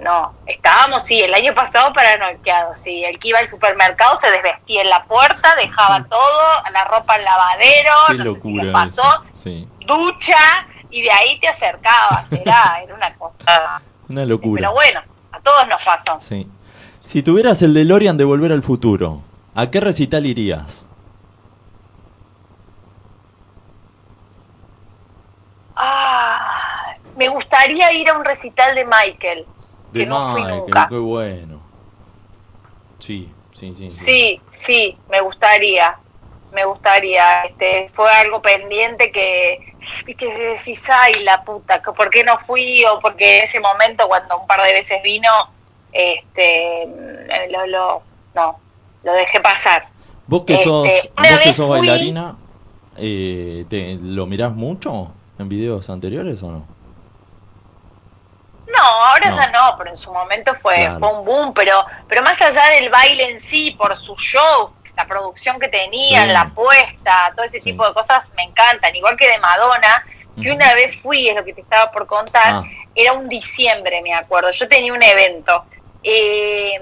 no, estábamos, sí, el año pasado paranoiqueados, sí, el que iba al supermercado se desvestía en la puerta, dejaba todo, la ropa al lavadero,
Qué
no sé si pasó.
Sí,
ducha, y de ahí te acercabas, era, [LAUGHS] era una cosa,
una locura.
pero bueno, a todos nos pasó.
Sí. Si tuvieras el DeLorean de Volver al Futuro, ¿a qué recital irías?
Ah, me gustaría ir a un recital de Michael,
De
que no fui
Michael,
nunca.
qué bueno. Sí, sí, sí. sí.
Sí, sí, me gustaría, me gustaría. Este, fue algo pendiente que, que decís, ay, la puta, que ¿por qué no fui? O porque en ese momento, cuando un par de veces vino, este, lo, lo, no, lo dejé pasar.
Vos que
Este,
sos,
una
vos que sos
fui-
bailarina, eh, te, ¿lo mirás mucho en videos anteriores o no?
No, ahora
No.
ya no, pero en su momento fue,
Claro.
fue un boom, pero, pero más allá del baile en sí, por su show, la producción que tenían,
Sí.
la apuesta, todo ese
Sí.
tipo de cosas me encantan, igual que de Madonna, que una vez fui, es lo que te estaba por contar,
Ah.
era un diciembre, me acuerdo, yo tenía un evento eh,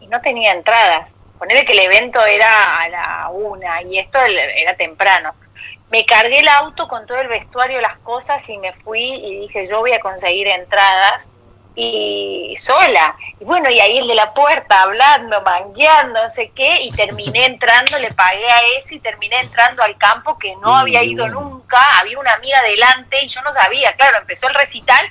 y no tenía entradas, ponerle que el evento era a la una y esto era temprano. Me cargué el auto con todo el vestuario, las cosas y me fui y dije yo voy a conseguir entradas y sola. Y bueno, y ahí el de la puerta hablando, mangueando, no sé qué, y terminé entrando, le pagué a ese y terminé entrando al campo que no había ido nunca, había una amiga delante y yo no sabía, claro, empezó el recital.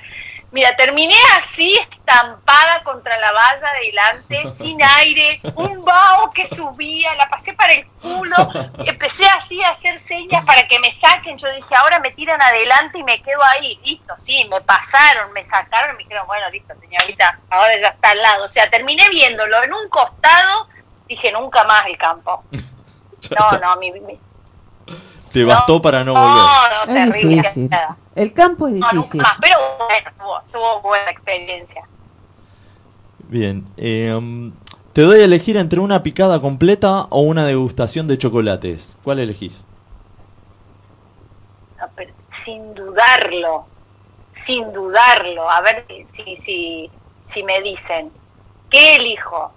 Mira, terminé así, estampada contra la valla delante, [LAUGHS] sin aire, un vaho que subía, la pasé para el culo, [LAUGHS] empecé así a hacer señas para que me saquen, yo dije, ahora me tiran adelante y me quedo ahí, listo, sí, me pasaron, me sacaron, me dijeron, bueno, listo, señorita, ahora ya está al lado, o sea, terminé viéndolo en un costado, dije, nunca más el campo. [LAUGHS] No, no, mi... mi-
Te bastó para no volver.
No, no,
Es
terrible,
difícil.
nada.
El campo es
No, nunca
difícil.
más, pero bueno, tuvo, tuvo buena experiencia.
Bien. eh, um, te doy a elegir entre una picada completa o una degustación de chocolates. ¿Cuál elegís?
No, pero sin dudarlo, sin dudarlo, a ver si, si, si me dicen, ¿qué elijo?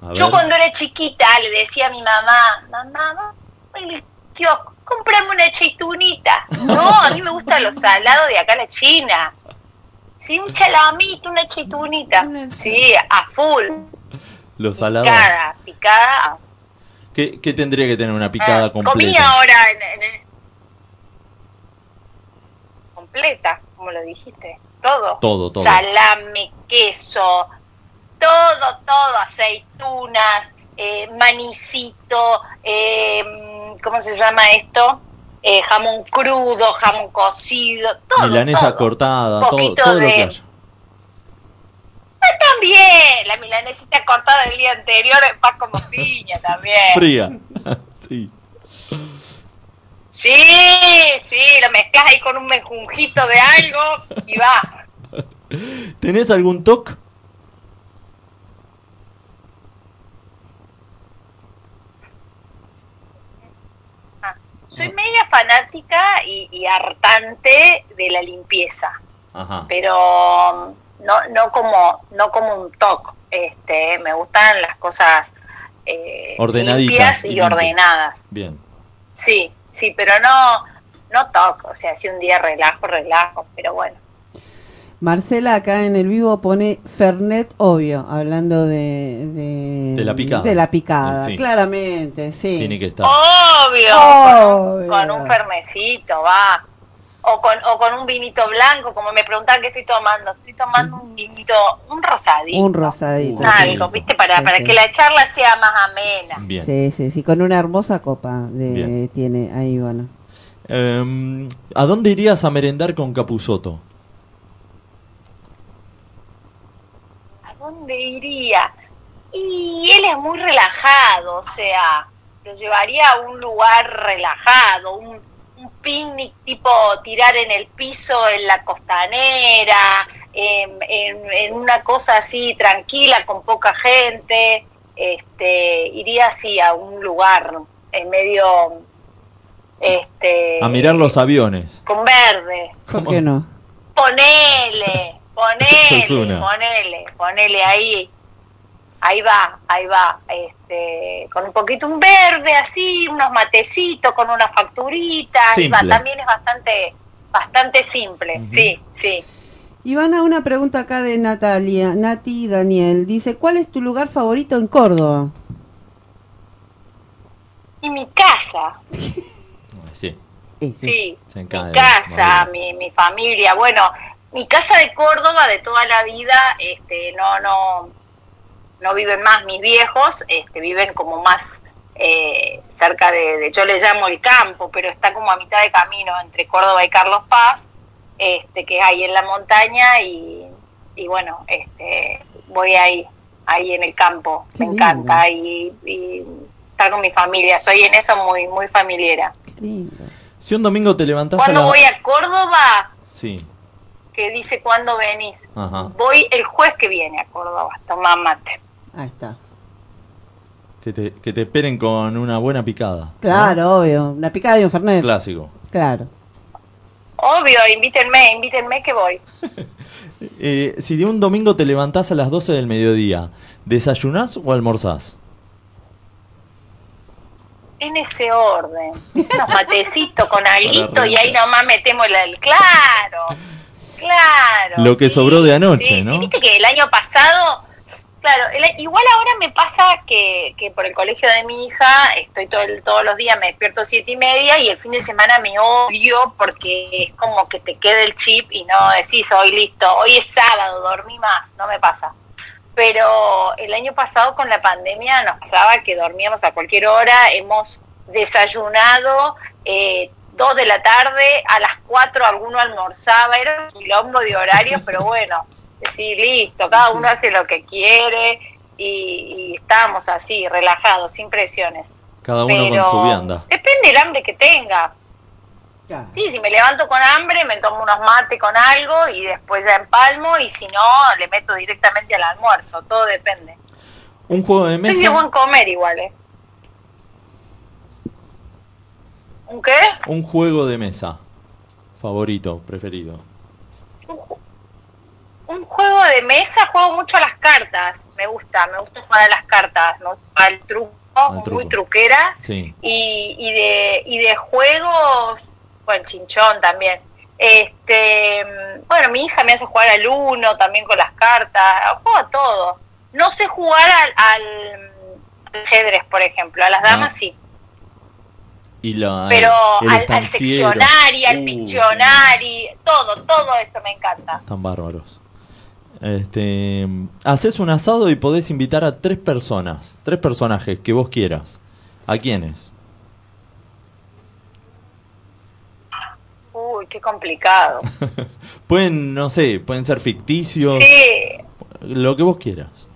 A
Yo
ver.
cuando era chiquita le decía a mi mamá, mamá, mamá, comprame una cheitunita. No, a mí me gusta lo salado de acá la China. Sí, un chalamito, una cheitunita. Sí, a full.
Lo salado.
Picada, picada.
¿Qué, qué tendría que tener una picada
Ah,
completa?
Comí ahora en, en el- completa, como lo dijiste. Todo.
Todo, todo.
Salame, queso, todo, todo, aceitunas, eh, manicito, eh, ¿cómo se llama esto? Eh, jamón crudo, jamón cocido, todo.
Milanesa
todo.
cortada, todo, todo lo
de-
que haya.
Ah, También, la milanesita cortada del día anterior va como [LAUGHS] piña también.
Fría. [LAUGHS] sí.
Sí, sí, lo mezclas ahí con un menjunjito de algo y va. [LAUGHS]
¿Tenés algún toque?
Ah, Soy media fanática y, y hartante de la limpieza,
Ajá.
pero no, no como, no como un toque. Este, me gustan las cosas eh, limpias
y
ordenadas.
Bien.
Sí, sí, pero no, no toque. O sea, si un día relajo, relajo, pero bueno.
Marcela acá en el vivo pone Fernet obvio, hablando de... De,
De la picada.
De la picada,
Sí.
claramente, sí.
Tiene que estar.
Obvio,
Obvio.
Con, un, fernecito, va. O con, o con un vinito blanco, como me preguntan qué estoy tomando. Estoy tomando un vinito, un rosadito.
Un rosadito.
Uh,
Algo, ¿viste? Para,
Sí,
para
sí.
que la charla sea más amena.
Bien.
Sí, sí, sí, con una hermosa copa de,
Bien.
tiene ahí, bueno.
Em, ¿A dónde irías a merendar con Capuzoto?
¿A dónde iría? Y él es muy relajado, o sea, lo llevaría a un lugar relajado, un, un picnic tipo tirar en el piso en la costanera, en, en- en una cosa así tranquila, con poca gente. Este, iría así a un lugar en medio, este,
A mirar los aviones.
con verde.
¿Por qué no?
Ponele, ponele, ponele, ponele ahí. Ahí va, ahí va. Este, con un poquito un verde así, unos matecitos con una facturita. ahí va.
Simple.
También es bastante, bastante simple.
Ujú.
Sí, sí.
Ivana, una pregunta acá de Natalia, Nati Daniel. Dice, ¿cuál es tu lugar favorito en Córdoba?
Y mi casa,
Sí.
Sí.
Se
Mi casa, mi, mi familia. Bueno, mi casa de Córdoba de toda la vida, este, no, no, no viven más mis viejos, este, viven como más eh, cerca de, de- yo le llamo el campo, pero está como a mitad de camino entre Córdoba y Carlos Paz, este, que es ahí en la montaña y, y bueno, este, voy ahí, ahí en el campo,
Qué
me
lindo.
encanta y, y estar con mi familia, soy en eso muy, muy familiera.
Qué lindo.
Si un domingo te levantás a
Cuando
la...
voy a Córdoba,
Sí.
Que dice cuándo venís.
Ajá.
Voy el jueves que viene a Córdoba, tomá mate.
Ahí está.
Que te, que te esperen con una buena picada. ¿no?
Claro, obvio. La picada de un Fernet.
Clásico.
Claro.
Obvio, invítenme, invítenme que voy. [LAUGHS]
Eh, si de un domingo te levantás a las 12 del mediodía, ¿desayunás o almorzás?
En ese orden. Unos matecitos con [LAUGHS] alguito y ahí nomás metemos el, el- Claro, claro.
Lo que sobró de anoche,
sí,
¿no?
Sí, viste que el año pasado... Claro, el- igual ahora me pasa que, que por el colegio de mi hija estoy todo el- todos los días, me despierto siete y media y el fin de semana me odio porque es como que te queda el chip y no decís hoy listo, hoy es sábado, dormí más, no me pasa. Pero el año pasado con la pandemia nos pasaba que dormíamos a cualquier hora, hemos desayunado eh, dos de la tarde, a las cuatro alguno almorzaba, era un quilombo de horarios, pero bueno, [LAUGHS] decir listo, cada uno hace lo que quiere y, y estábamos así, relajados, sin presiones.
Cada uno
pero
con su vianda.
depende del hambre que tenga.
Claro.
Sí, si me levanto con hambre, me tomo unos mates con algo y después ya empalmo y si no, le meto directamente al almuerzo, todo depende.
Un juego de
Soy de
mesa.
buen comer igual, ¿eh? ¿Un qué?
Un juego de mesa. Favorito, preferido.
Un, ju- un juego de mesa, juego mucho a las cartas. Me gusta, me gusta jugar a las cartas. Me gusta jugar al truco, muy truquera.
Sí.
Y, y, de, y de juegos, bueno, chinchón también. Este, bueno, mi hija me hace jugar al uno, también con las cartas, juego a todo. No sé jugar al, al, al ajedrez, por ejemplo, a las damas
Ah.
sí,
Y la,
pero
el
al, al seccionari, al
Uh,
piccionari, todo, todo eso me encanta.
Están bárbaros. Este, haces un asado y podés invitar a tres personas, tres personajes que vos quieras. ¿A quiénes?
Uy, qué complicado. [LAUGHS]
pueden, no sé, pueden ser ficticios,
Sí,
lo que vos quieras.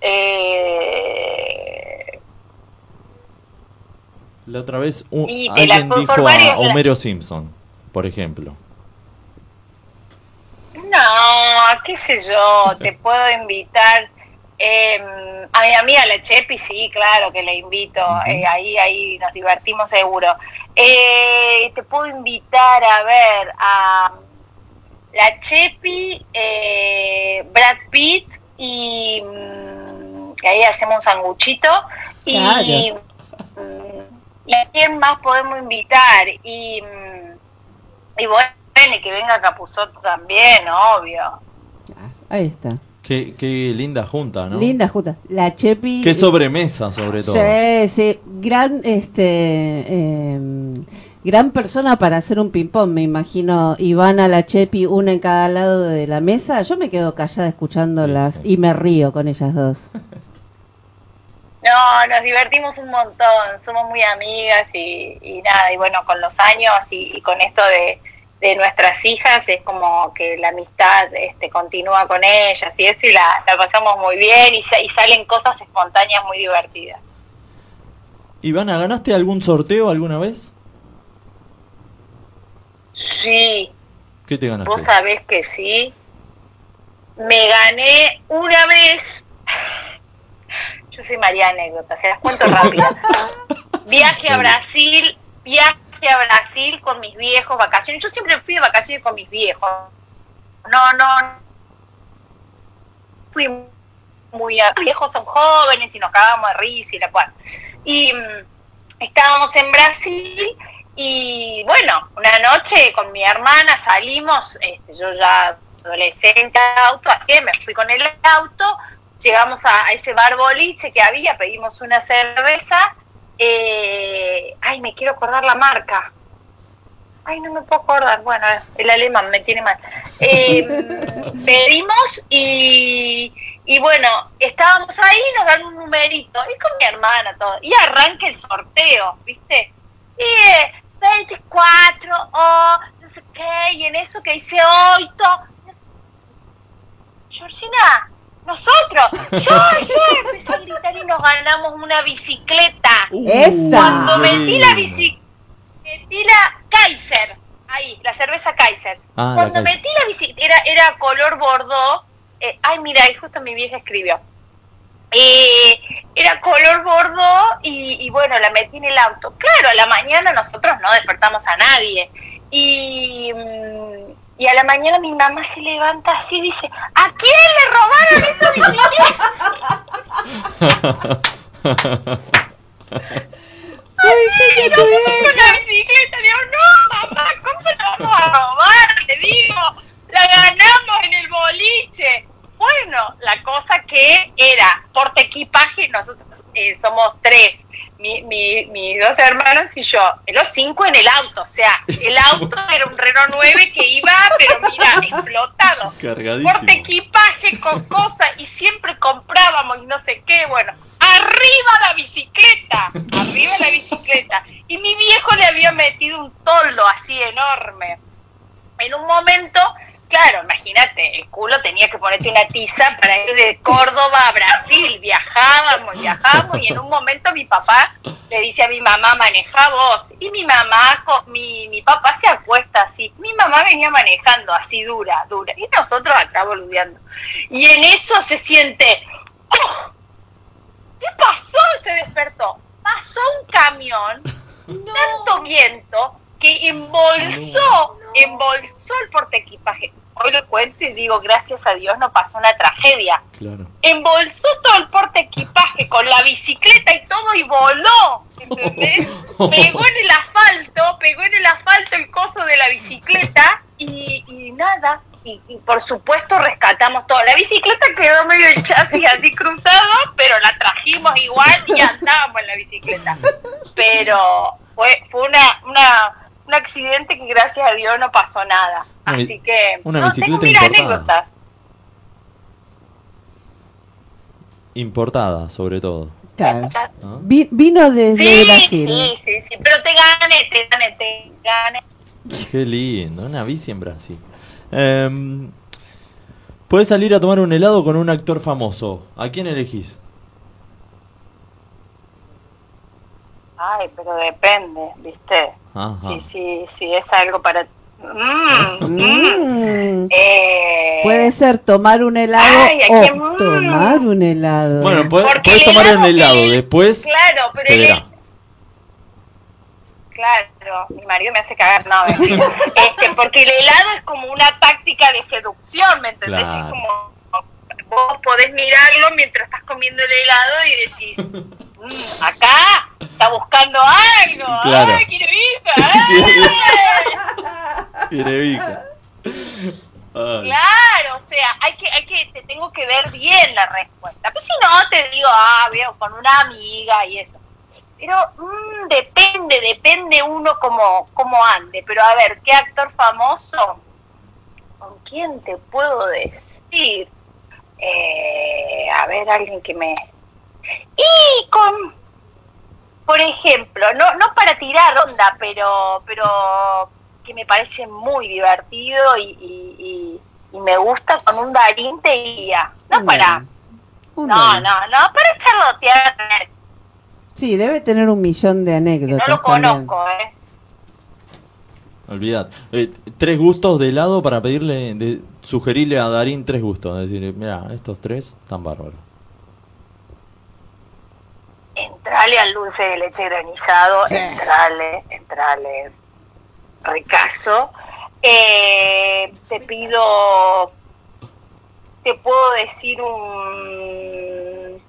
eh,
La otra vez un-
la-
alguien dijo a
la-
Homero Simpson, por ejemplo.
no, qué sé yo, te [LAUGHS] puedo invitar. eh, a mi amiga la Chepi, sí, claro que le invito. eh, ahí, ahí nos divertimos seguro. Eh, te puedo invitar a ver a la Chepi, eh, Brad Pitt y mm, que ahí hacemos un sanguchito. Y,
Claro.
mm, ¿y a quién más podemos invitar? Y, mm, y bueno, y que venga Capuzotto también, obvio.
Ah, Ahí está.
Qué, qué linda junta, ¿no?
Linda justa. La Chepi.
Qué sobremesa, sobre todo.
Sí, sí. Gran, este, em, gran persona para hacer un ping-pong, me imagino. Ivana, la Chepi, una en cada lado de la mesa. Yo me quedo callada escuchándolas
Sí, sí.
y me río con ellas dos. [LAUGHS]
No, nos divertimos un montón, somos muy amigas y, y nada, y bueno, con los años y, y con esto de, de nuestras hijas es como que la amistad este, continúa con ellas y eso y la, la pasamos muy bien y, y salen cosas espontáneas muy divertidas.
Ivana, ¿ganaste algún sorteo alguna vez?
Sí,
¿Qué te ganaste?
vos sabés que sí. Me gané una vez. [LAUGHS] Yo soy María Anécdota, se las cuento rápido. [LAUGHS] Viaje a Brasil, viaje a Brasil con mis viejos, vacaciones. Yo siempre fui de vacaciones con mis viejos. No, no. Fui muy a- viejos, son jóvenes y nos cagamos de risa y la cual. Y mm, estábamos en Brasil y bueno, una noche con mi hermana salimos, este, yo ya adolescente auto, así me fui con el auto, llegamos a, a ese bar boliche que había, pedimos una cerveza, eh, ay, me quiero acordar la marca. Ay, no me puedo acordar. Bueno, el alemán me tiene mal. Eh, [LAUGHS] pedimos y, y bueno, estábamos ahí, nos dan un numerito, y con mi hermana todo. Y arranca el sorteo, ¿viste? Y eh, 24, o no sé qué, y en eso que dice oito. Georgina, nosotros, yo, yo, empecé a gritar y nos ganamos una bicicleta.
Uh,
Esa.
Cuando metí la
lindo.
bici, metí la Kaiser, ahí, la cerveza Kaiser.
Ah, la
Cuando
Kaiser.
metí la bici, era, era color bordó, eh, ay mira, ahí justo mi vieja escribió. Eh, era color bordó y, y bueno, la metí en el auto. Claro, a la mañana nosotros no despertamos a nadie. Y, mm, y a la mañana mi mamá se levanta así y dice, ¿a quién le robaron esa bicicleta?
¡Ay,
Con la bicicleta, digo, no, mamá, ¿cómo la vamos a robar? Le digo, la ganamos en el boliche. Bueno, la cosa que era porte equipaje, nosotros eh, somos tres, mi, mi, mis dos hermanos y yo, los cinco en el auto, o sea, el [LAUGHS] auto era un Renault 9 que iba, pero mira, explotado.
Cargadísimo.
Porte equipaje con cosas y siempre comprábamos y no sé qué, bueno, arriba la bicicleta, arriba la bicicleta. Y mi viejo le había metido un toldo así enorme. En un momento, claro, imagínate, el culo tenía que ponerte una tiza para ir de Córdoba a Brasil. Viajábamos, viajábamos y en un momento mi papá le dice a mi mamá, maneja vos. Y mi mamá, mi, mi papá se acuesta así. Mi mamá venía manejando así dura, dura. Y nosotros acá boludeando. Y en eso se siente... ¡oh! ¿Qué pasó? Se despertó. Pasó un camión, [LAUGHS] tanto viento, que embolsó, embolsó el porte equipaje. hoy lo cuento y digo, gracias a Dios no pasó una tragedia.
Claro.
Embolsó todo el porte equipaje con la bicicleta y todo y voló, ¿entendés? [LAUGHS] Pegó en el asfalto, pegó en el asfalto el coso de la bicicleta y, y nada. Y, y por supuesto rescatamos todo. La bicicleta quedó medio el chasis así cruzado, pero la trajimos igual y andábamos en la bicicleta. Pero fue, fue una, una, un accidente que gracias a Dios no pasó nada.
Una
Así que
una
no,
bicicleta
tengo
importada.
anécdotas.
Importada, sobre todo.
Claro.
¿no?
Vi- vino desde
Sí,
Brasil.
sí, sí, sí, pero te gané, te gané, te gané.
Qué lindo, una bici en Brasil. Em, Puedes salir a tomar un helado con un actor famoso. ¿A quién elegís?
Ay, pero depende, ¿viste?
Ajá.
Sí, sí, sí, es algo para... Mm, mm.
Mm.
Eh,
Puede ser tomar un helado
Ay, hay que-
o
mm.
tomar un helado.
Bueno, puedes,
Porque
puedes tomar un
helado que-
después
Claro, pero
se
el-
verá.
Claro, mi marido me hace cagar, no, [LAUGHS] este, porque el helado es como una táctica de seducción, ¿me entendés?
Claro.
Es como vos podés mirarlo mientras estás comiendo el helado y decís, [LAUGHS] "Mm, acá está buscando algo,
Claro.
ay, quiere vista, [LAUGHS] ay".
Quiere.
Claro, o sea, hay que, hay que, te tengo que ver bien la respuesta. Pues si no, te digo, ah, veo con una amiga y eso. Pero mm, depende, depende uno como, como ande. Pero a ver, ¿qué actor famoso? ¿Con quién te puedo decir? Eh, a ver, alguien que me... Y con, por ejemplo, no, no para tirar onda, pero, pero que me parece muy divertido y, y, y- y me gusta con un Darín te guía. No
Un
para.
Un
no, no, no, para charlotear,
Sí, debe tener un millón de
que
anécdotas.
no lo
también.
conozco, ¿eh?
Olvidad. Eh, tres gustos de helado para pedirle, de, sugerirle a Darín tres gustos. Decirle, mira, estos tres están bárbaros.
Entrale al dulce de leche granizado, entrale, entrale, ricazo. Eh, te pido, te puedo decir un,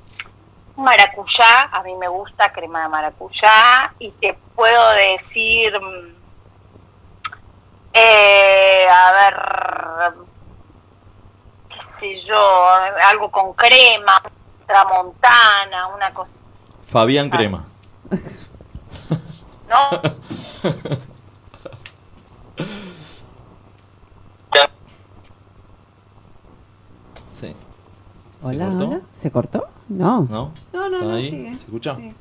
un maracuyá, a mí me gusta crema de maracuyá, y te puedo decir, eh, a ver, qué sé yo, algo con crema, tramontana, una cosa.
Fabián Crema.
¿no?
Sí.
Hola,
cortó?
hola. ¿Se cortó? No.
¿No?
No, no, sigue.
¿Se escucha?
Sí.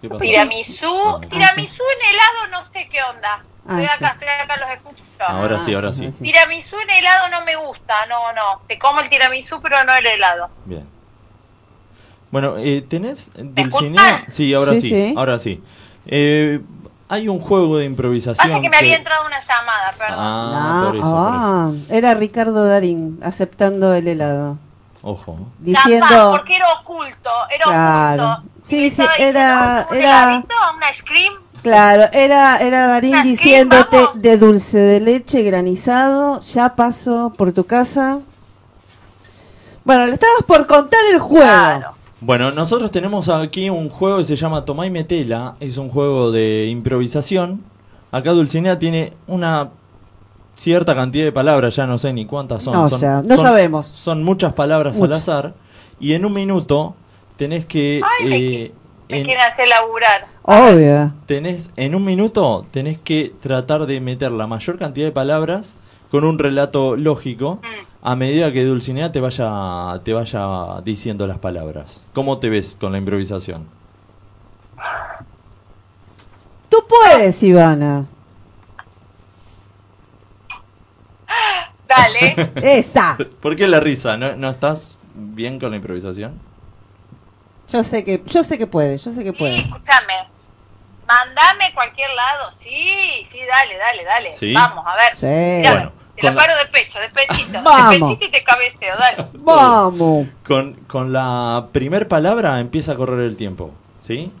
¿Qué pasó?
Tiramisú,
Ah.
tiramisú en helado no sé qué onda.
Ah,
Estoy acá, estoy acá, los escucho.
Ahora sí,
Ah,
ahora sí.
Tiramisú en helado no me gusta, no, no. Te como el tiramisú, pero no el helado.
Bien. Bueno, eh, ¿tenés? Dulcinea? Sí, ahora sí,
Sí, sí.
ahora sí. Eh, hay un juego de improvisación.
Pasa que me había entrado una llamada, perdón.
Ah, por eso, por
ah, era Ricardo Darín aceptando el helado.
Ojo.
Diciendo.
Capaz, porque era oculto, era
Claro.
oculto.
Sí, sí, era-
¿un
era-?
¿Una scream?
Claro, era, era Darín
¿Así,
diciéndote
vamos?
de dulce de leche granizado, ya pasó por tu casa. Bueno, le estabas por contar el juego.
Claro.
Bueno, nosotros tenemos aquí un juego que se llama Tomá y Metela. Es un juego de improvisación. Acá Dulcinea tiene una cierta cantidad de palabras, ya no sé ni cuántas son.
No,
son
o sea, no
son-
sabemos.
Son muchas palabras
Muchas.
al azar. Y en un minuto tenés que...
Ay, me
eh,
Me
en-
quieren hacer laburar.
Obvio.
tenés, en un minuto tenés que tratar de meter la mayor cantidad de palabras con un relato lógico
Mm.
A medida que Dulcinea te vaya, te vaya diciendo las palabras. ¿Cómo te ves con la improvisación?
Tú puedes, Ivana.
Dale. [LAUGHS]
Esa.
¿Por qué la risa? ¿No, no estás bien con la improvisación?
Yo sé que, yo sé que puede, yo sé que
Sí,
puede.
escúchame. Mandame a cualquier lado. Sí, sí, dale, dale, dale.
¿Sí?
Vamos, a ver.
Sí.
Bueno,
te la paro de pecho, de pechito. [LAUGHS]
Vamos.
De pechito y te cabeceo, dale.
Vamos.
Con, con la primer palabra empieza a correr el tiempo, ¿sí?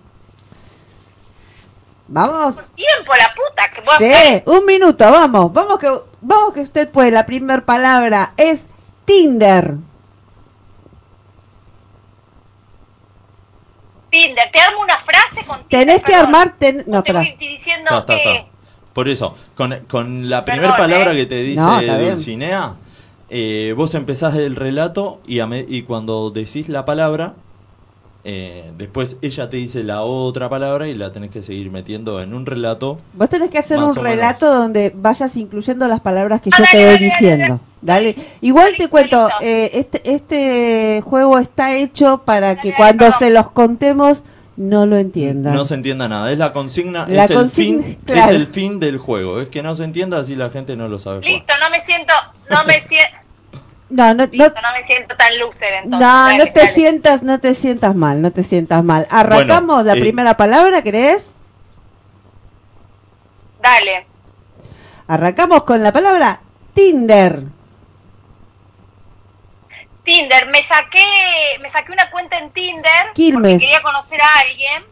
Vamos.
Tiempo, la puta, que voy a
Sí, un minuto, vamos. Vamos que vamos que usted puede. La primera palabra es Tinder.
Tinder, te armo una frase con Tinder.
Tenés que
perdón.
armar... ten- No,
te
espera.
voy diciendo
ta,
que...
Por eso, con, con la primera palabra
eh.
que te dice
No.
Dulcinea, eh, vos empezás el relato y, a me- y cuando decís la palabra, eh, después ella te dice la otra palabra y la tenés que seguir metiendo en un relato.
Vos tenés que hacer un
menos.
relato donde vayas incluyendo las palabras que
Ah,
yo te voy
dale,
diciendo. Dale. Igual te cuento, eh, este, este juego está hecho para que cuando se los contemos no lo entiendan.
No se entienda nada, es la consigna,
La
es, el fin,
claro.
es el fin del juego, es que no se entienda así la gente no lo sabe jugar.
Listo, no me siento, no me siento, [LAUGHS]
No, no, no,
listo, no me siento tan loser entonces.
no, no te
dale.
sientas, no te sientas mal, no te sientas mal. Arrancamos
Bueno,
la
eh,
primera palabra, ¿querés?
Dale.
Arrancamos con la palabra Tinder.
Tinder, me saqué, me saqué una cuenta en Tinder
Quilmes.
porque quería conocer a alguien.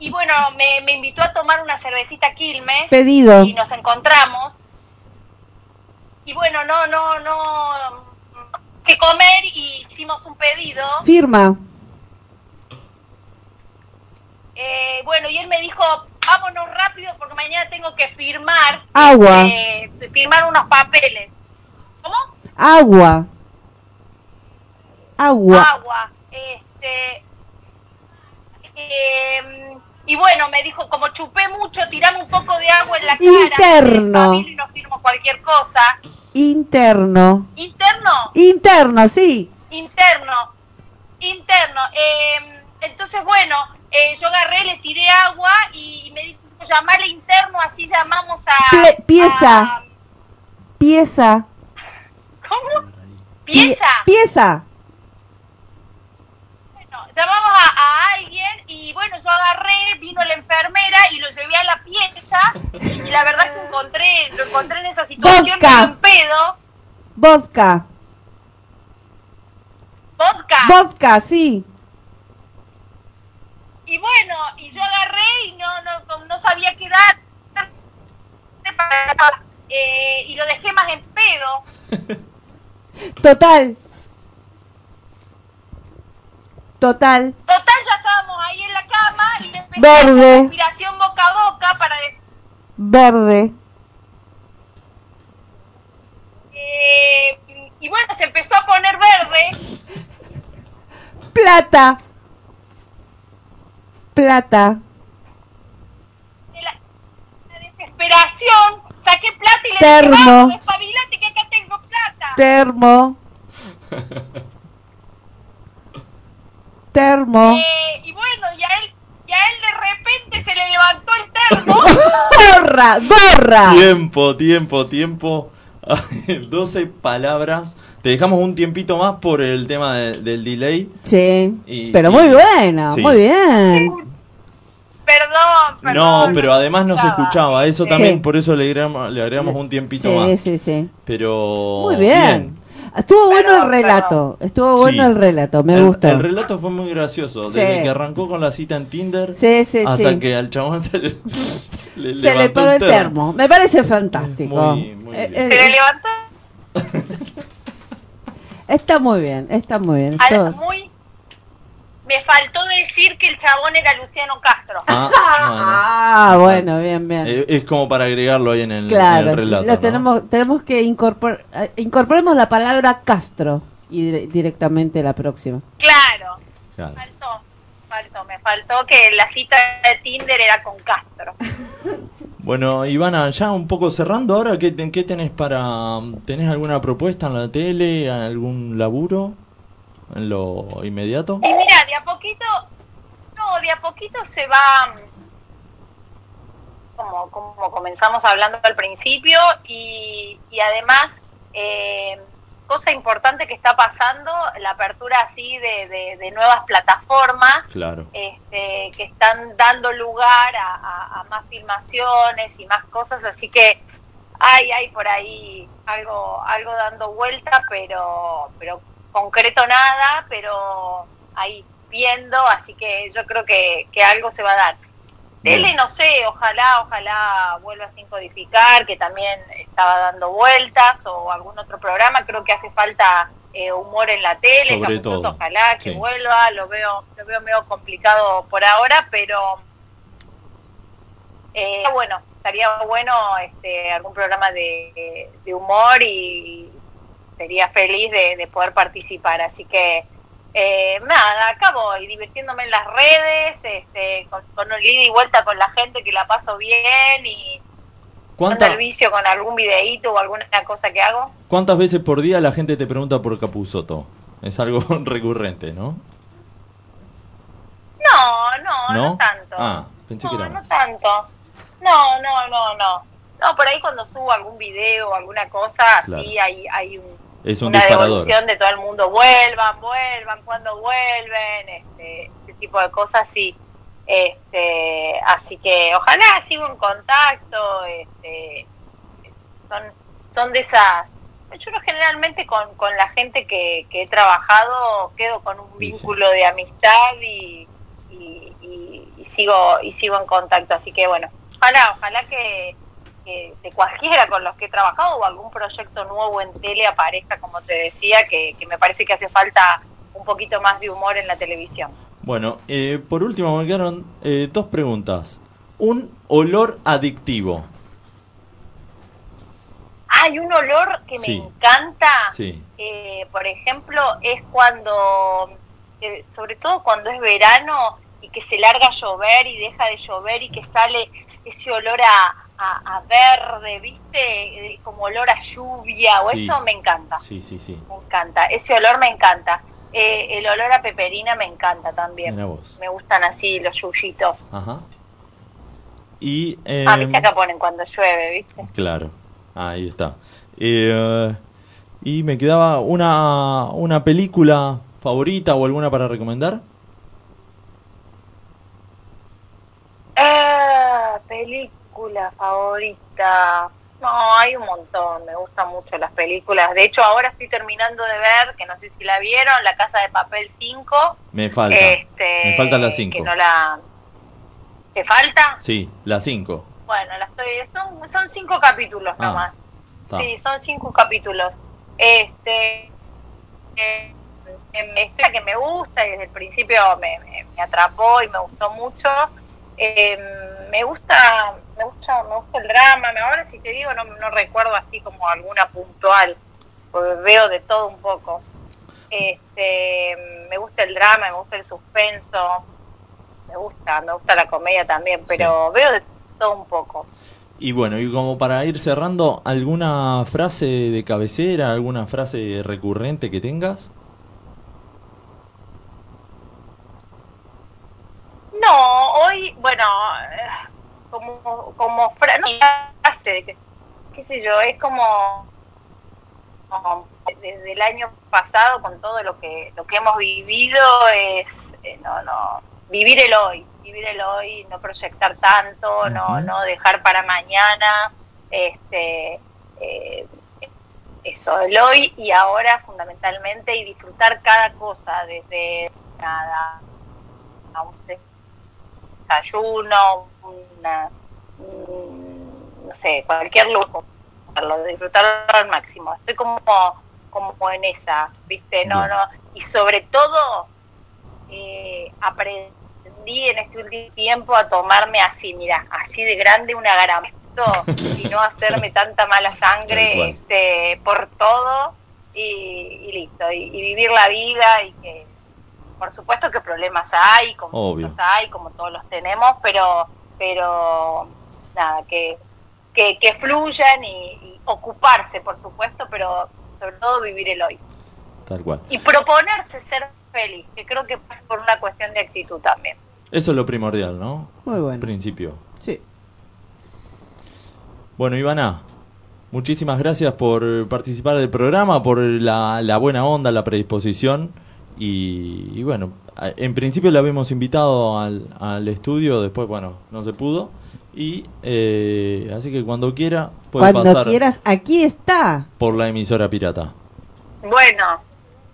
Y bueno, me, me invitó a tomar una cervecita a Quilmes
Pedido.
y nos encontramos. Y bueno, no, no, no, que comer y hicimos un pedido.
Firma.
Eh, bueno, y él me dijo, vámonos rápido porque mañana tengo que firmar.
Agua.
eh, firmar unos papeles. ¿Cómo?
Agua. Agua.
agua. Este, em, y bueno, me dijo, como chupé mucho, tirame un poco de agua en la cara.
Interno.
Y firmo cualquier cosa.
Interno.
Interno,
Interno, sí.
interno, interno. Em, entonces, bueno, eh, yo agarré, le tiré agua y me dijo, llamarle interno, así llamamos a...
Ple- pieza.
a-
Pieza.
¿Cómo?
Pie-
Pieza.
Pieza.
Llamamos a, a alguien y bueno, yo agarré, vino la enfermera y lo llevé a la pieza y la verdad es que encontré, lo encontré en esa situación medio en pedo,
Vodka.
vodka.
Vodka, sí.
y bueno, y yo agarré y no, no, no sabía qué dar. Eh, y lo dejé más en pedo.
Total. Total.
Total, ya estábamos ahí en la cama y le empecé
Verde.
a hacer respiración boca a boca para decir,
Verde.
eh, y bueno, se empezó a poner verde.
Plata. Plata.
de la, la desesperación, saqué plata y le
Termo.
dije, vamos, espabilate que acá tengo plata.
Termo. [LAUGHS] Termo.
Eh, y bueno, y a él, y a él de repente se le levantó el termo. [LAUGHS]
Gorra. Gorra.
Tiempo, tiempo, tiempo. [LAUGHS] 12 palabras. Te dejamos un tiempito más por el tema de- del delay.
Sí.
Y-
Pero
y-
muy buena.
sí.
Muy bien.
perdón, perdón.
No, pero además no se escuchaba. Eso
Sí.
también, por eso le agregamos, le agregamos un tiempito
Sí,
más.
sí, sí.
Pero.
Muy bien. Estuvo bueno el relato. Estuvo bueno
Sí.
el relato. Me
el,
gustó.
El relato fue muy gracioso. Desde que arrancó con la cita en Tinder
Sí, sí,
hasta
sí.
que al chabón se le, [LAUGHS] se le
Se le paró el termo. Me parece fantástico.
Muy, muy
Eh,
bien.
Se
eh,
le levantó [LAUGHS]
está muy bien, está muy bien.
al- muy... Me faltó decir que el chabón era Luciano Castro.
Ah, [LAUGHS]
Ah, bueno, bien, bien.
bueno. Eh, es como para agregarlo ahí en el, en
claro,
el relato.
lo
¿no?
tenemos, tenemos que incorporar, eh, incorporemos la palabra Castro y dire- directamente la próxima.
Claro,
Claro.
faltó, faltó, me faltó que la cita de Tinder era con Castro. [LAUGHS]
Bueno, Ivana, ya un poco cerrando ahora, ¿qué, qué tenés para... ¿Tenés alguna propuesta en la tele? ¿Algún laburo? ¿En lo inmediato?
Y mira, de a poquito, no, de a poquito se va, como, como comenzamos hablando al principio, y, y además, eh, cosa importante que está pasando, la apertura así de, de, de nuevas plataformas,
Claro.
este, que están dando lugar a, a- a más filmaciones y más cosas, así que hay, hay por ahí algo, algo dando vuelta, pero, pero concreto nada, pero ahí viendo, así que yo creo que, que algo se va a dar. Tele, no sé, ojalá, ojalá vuelva sin codificar, que también estaba dando vueltas, o algún otro programa. Creo que hace falta eh, humor en la tele,
Sobre todo,
ojalá que
sí.
vuelva. Lo veo, lo veo medio complicado por ahora, pero eh, bueno, estaría bueno este, algún programa de, de humor y sería feliz de, de poder participar. Así que eh, nada, acá voy divirtiéndome en las redes, este, con, con un ida y vuelta con la gente que la paso bien y
¿Cuánta-
el vicio con algún videíto o alguna cosa que hago.
¿Cuántas veces por día la gente te pregunta por Capuzoto? Es algo [LAUGHS] recurrente, ¿no?
No, no, no,
¿No?
tanto.
Ah, pensé que
no,
era
no
más.
tanto. No, no, no, no. No, por ahí cuando subo algún video o alguna cosa,
Claro.
sí hay, hay un,
Es un
una
disparador.
devolución de todo el mundo. Vuelvan, vuelvan, cuando vuelven, este, ese tipo de cosas, sí. Este, así que ojalá sigo en contacto. Este, son, son de esas. Yo no, generalmente con, con la gente que, que he trabajado quedo con un vínculo de amistad y, y, y- y sigo y sigo en contacto. Así que bueno, ojalá, ojalá que, que de cualquiera con los que he trabajado o algún proyecto nuevo en tele aparezca, como te decía, que, que me parece que hace falta un poquito más de humor en la televisión.
Bueno, eh, por último me quedaron eh, dos preguntas. Un olor adictivo.
Hay un olor que me
Sí.
encanta,
Sí.
eh, por ejemplo, es cuando, eh, sobre todo cuando es verano y que se larga a llover y deja de llover y que sale ese olor a, a, a verde, ¿viste? Eh, Como olor a lluvia o
Sí.
eso me encanta.
Sí, sí, sí.
Me encanta, ese olor me encanta. Eh, el olor a peperina me encanta también. Me gustan así los yuyitos.
Ajá. Y... Eh,
Ah, viste acá ponen cuando llueve, ¿viste?
Claro, ahí está. Eh, y me quedaba una, una película favorita o alguna para recomendar.
Ah, película favorita. No, hay un montón. Me gustan mucho las películas. De hecho, ahora estoy terminando de ver, que no sé si la vieron, La Casa de Papel 5.
Me falta.
Este,
Me faltan las 5.
Que no la... ¿Te falta?
Sí, las 5.
Bueno, la estoy... Son, son cinco capítulos
Ah,
nomás.
está.
Sí, son cinco capítulos. Este, eh, em, es la que me gusta y desde el principio me, me- me atrapó y me gustó mucho. Eh, me gusta, me gusta, me gusta el drama. Ahora si te digo no, no recuerdo así como alguna puntual, porque veo de todo un poco. Este, me gusta el drama, me gusta el suspenso, me gusta, me gusta la comedia también, pero veo de todo un poco.
Y bueno, y como para ir cerrando, ¿alguna frase de cabecera, alguna frase recurrente que tengas?
No, hoy, bueno, eh, como, como fra- no, frase, de que- qué sé yo, es como, como desde el año pasado con todo lo que lo que hemos vivido es, eh, no, no, vivir el hoy, vivir el hoy, no proyectar tanto, no, no dejar para mañana, este, eh, eso, el hoy y ahora fundamentalmente y disfrutar cada cosa, desde nada, a un desayuno, una, un- no sé, cualquier lujo, disfrutarlo, al máximo. Estoy como, como en esa, ¿viste? No, no. Y sobre todo, eh, aprendí en este último tiempo a tomarme así, mira, así de grande una garameto y no hacerme tanta mala sangre este, por todo y, y listo. Y, y vivir la vida y que, por supuesto que problemas hay, como
Obvio.
los hay, como todos los tenemos, pero, pero nada, que, que, que fluyan y, y ocuparse, por supuesto, pero sobre todo vivir el hoy.
Tal cual.
Y proponerse ser feliz, que creo que pasa por una cuestión de actitud también.
Eso es lo primordial, ¿no?
Muy bueno.
Principio.
Sí.
Bueno, Ivana, muchísimas gracias por participar del programa, por la, la buena onda, la predisposición. Y, y bueno, en principio la habíamos invitado al, al estudio, después, bueno, no se pudo. Y eh, así que cuando quiera, puede
Cuando
pasar
quieras, aquí está.
por la emisora pirata.
Bueno,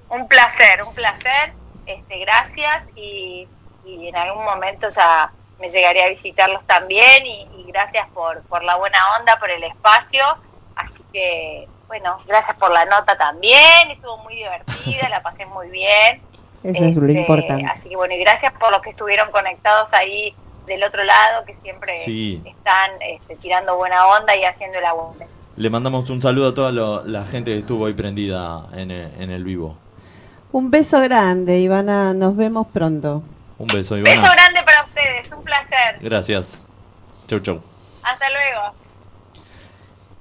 un placer, un placer. Este, gracias y, y en algún momento ya me llegaré a visitarlos también y, y gracias por, por la buena onda, por el espacio. Así que, bueno, gracias por la nota también, estuvo muy divertida, la pasé muy bien. [LAUGHS]
Eso es lo
Este,
importante.
Así que bueno, y gracias por los que estuvieron conectados ahí del otro lado, que siempre
Sí.
están este, tirando buena onda y haciendo el aguante.
Le mandamos un saludo a toda lo- la gente que estuvo ahí prendida en el, en el vivo.
Un beso grande, Ivana. Nos vemos pronto.
Un beso,
Beso
Ivana.
grande para ustedes, un placer.
Gracias. Chau, chau.
Hasta luego.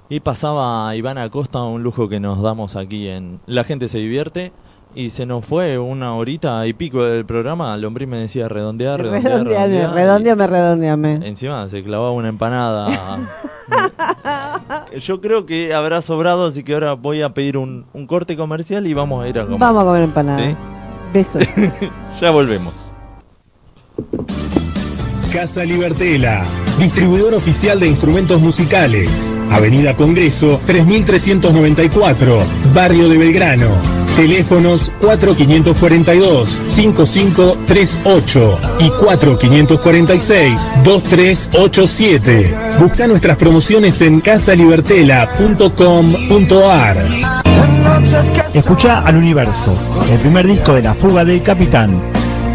Y pasaba Ivana Acosta, un lujo que nos damos aquí en La gente se divierte. Y se nos fue una horita y pico del programa. Lombriz me decía redondear, redondear.
Redondeame,
redondear,
redondeame, redondeame.
Encima se clavaba una empanada. [LAUGHS] Yo creo que habrá sobrado, así que ahora voy a pedir un, un corte comercial y vamos a ir a comer.
Vamos a comer empanada.
¿Sí?
Besos. [LAUGHS]
Ya volvemos.
Casa Libertela, distribuidor oficial de instrumentos musicales. Avenida Congreso 3394, Barrio de Belgrano. Teléfonos 4542-5538 y 4546-2387. Busca nuestras promociones en casalibertela.com.ar.
Escucha al universo, el primer disco de La Fuga del Capitán.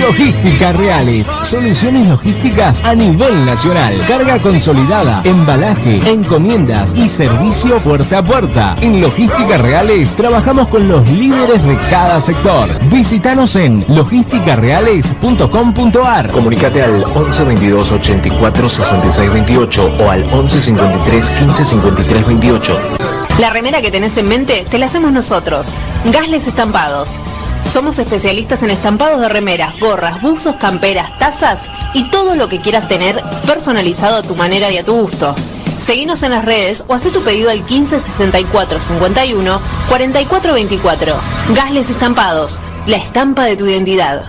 Logística Reales, soluciones logísticas a nivel nacional, carga consolidada, embalaje, encomiendas y servicio puerta a puerta. En Logística Reales trabajamos con los líderes de cada sector. Visítanos en logisticareales.com.ar.
Comunicate al 11 22 84 66 28 o al 11 53 15 53 28.
La remera que tenés en mente te la hacemos nosotros. Gasles Estampados. Somos especialistas en estampados de remeras, gorras, buzos, camperas, tazas y todo lo que quieras tener personalizado a tu manera y a tu gusto. Seguinos en las redes o haz tu pedido al 15 64 51 44 24. Gasles Estampados, la estampa de tu identidad.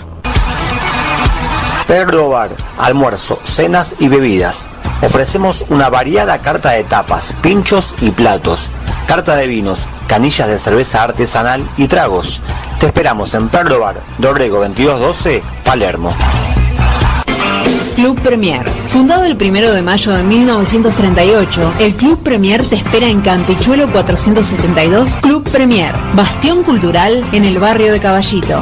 Perro Bar, almuerzo, cenas y bebidas. Ofrecemos una variada carta de tapas, pinchos y platos, carta de vinos, canillas de cerveza artesanal y tragos. Te esperamos en Perro Bar, Dorrego 2212, Palermo.
Club Premier. Fundado el 1 de mayo de 1938, el Club Premier te espera en Campichuelo 472, Club Premier, bastión cultural en el barrio de Caballito.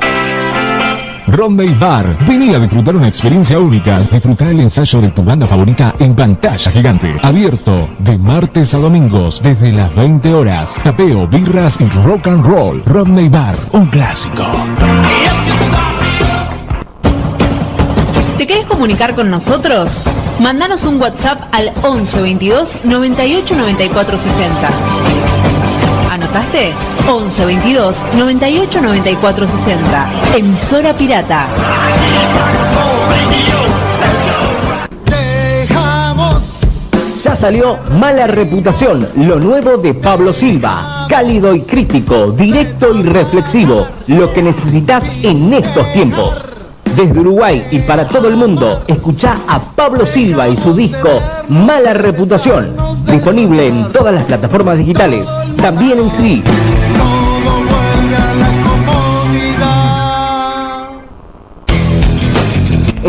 Rodney Bar. Vení a disfrutar una experiencia única. Disfrutar el ensayo de tu banda favorita en pantalla gigante. Abierto de martes a domingos desde las 20 horas. Tapeo, birras y rock and roll. Rodney Bar. Un clásico.
¿Te querés comunicar con nosotros? Mandanos un WhatsApp al 11 22 98 94 60. Anota anotaste? 11 22 98 94 60. Emisora Pirata.
Ya salió Mala Reputación, lo nuevo de Pablo Silva. Cálido y crítico, directo y reflexivo. Lo que necesitas en estos tiempos. Desde Uruguay y para todo el mundo, escucha a Pablo Silva y su disco Mala Reputación. Disponible en todas las plataformas digitales, también en CD.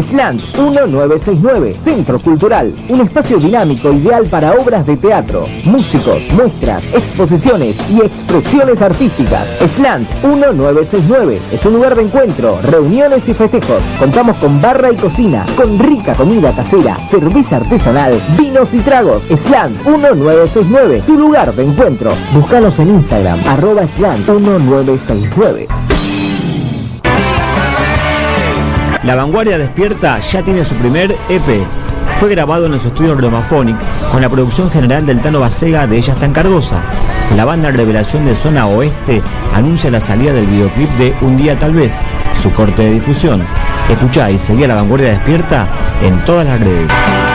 Slant 1969, Centro Cultural, un espacio dinámico ideal para obras de teatro, músicos, muestras, exposiciones y expresiones artísticas. Slant 1969 es un lugar de encuentro, reuniones y festejos. Contamos con barra y cocina, con rica comida casera, cerveza artesanal, vinos y tragos. Slant 1969, tu lugar de encuentro. Búscanos en Instagram, arroba Slant 1969.
La Vanguardia Despierta ya tiene su primer EP. Fue grabado en los estudios Romaphonic con la producción general del Tano Basega de Ella en Cargosa. La banda Revelación de Zona Oeste anuncia la salida del videoclip de Un día tal vez, su corte de difusión. Escuchá y seguí a La Vanguardia Despierta en todas las redes.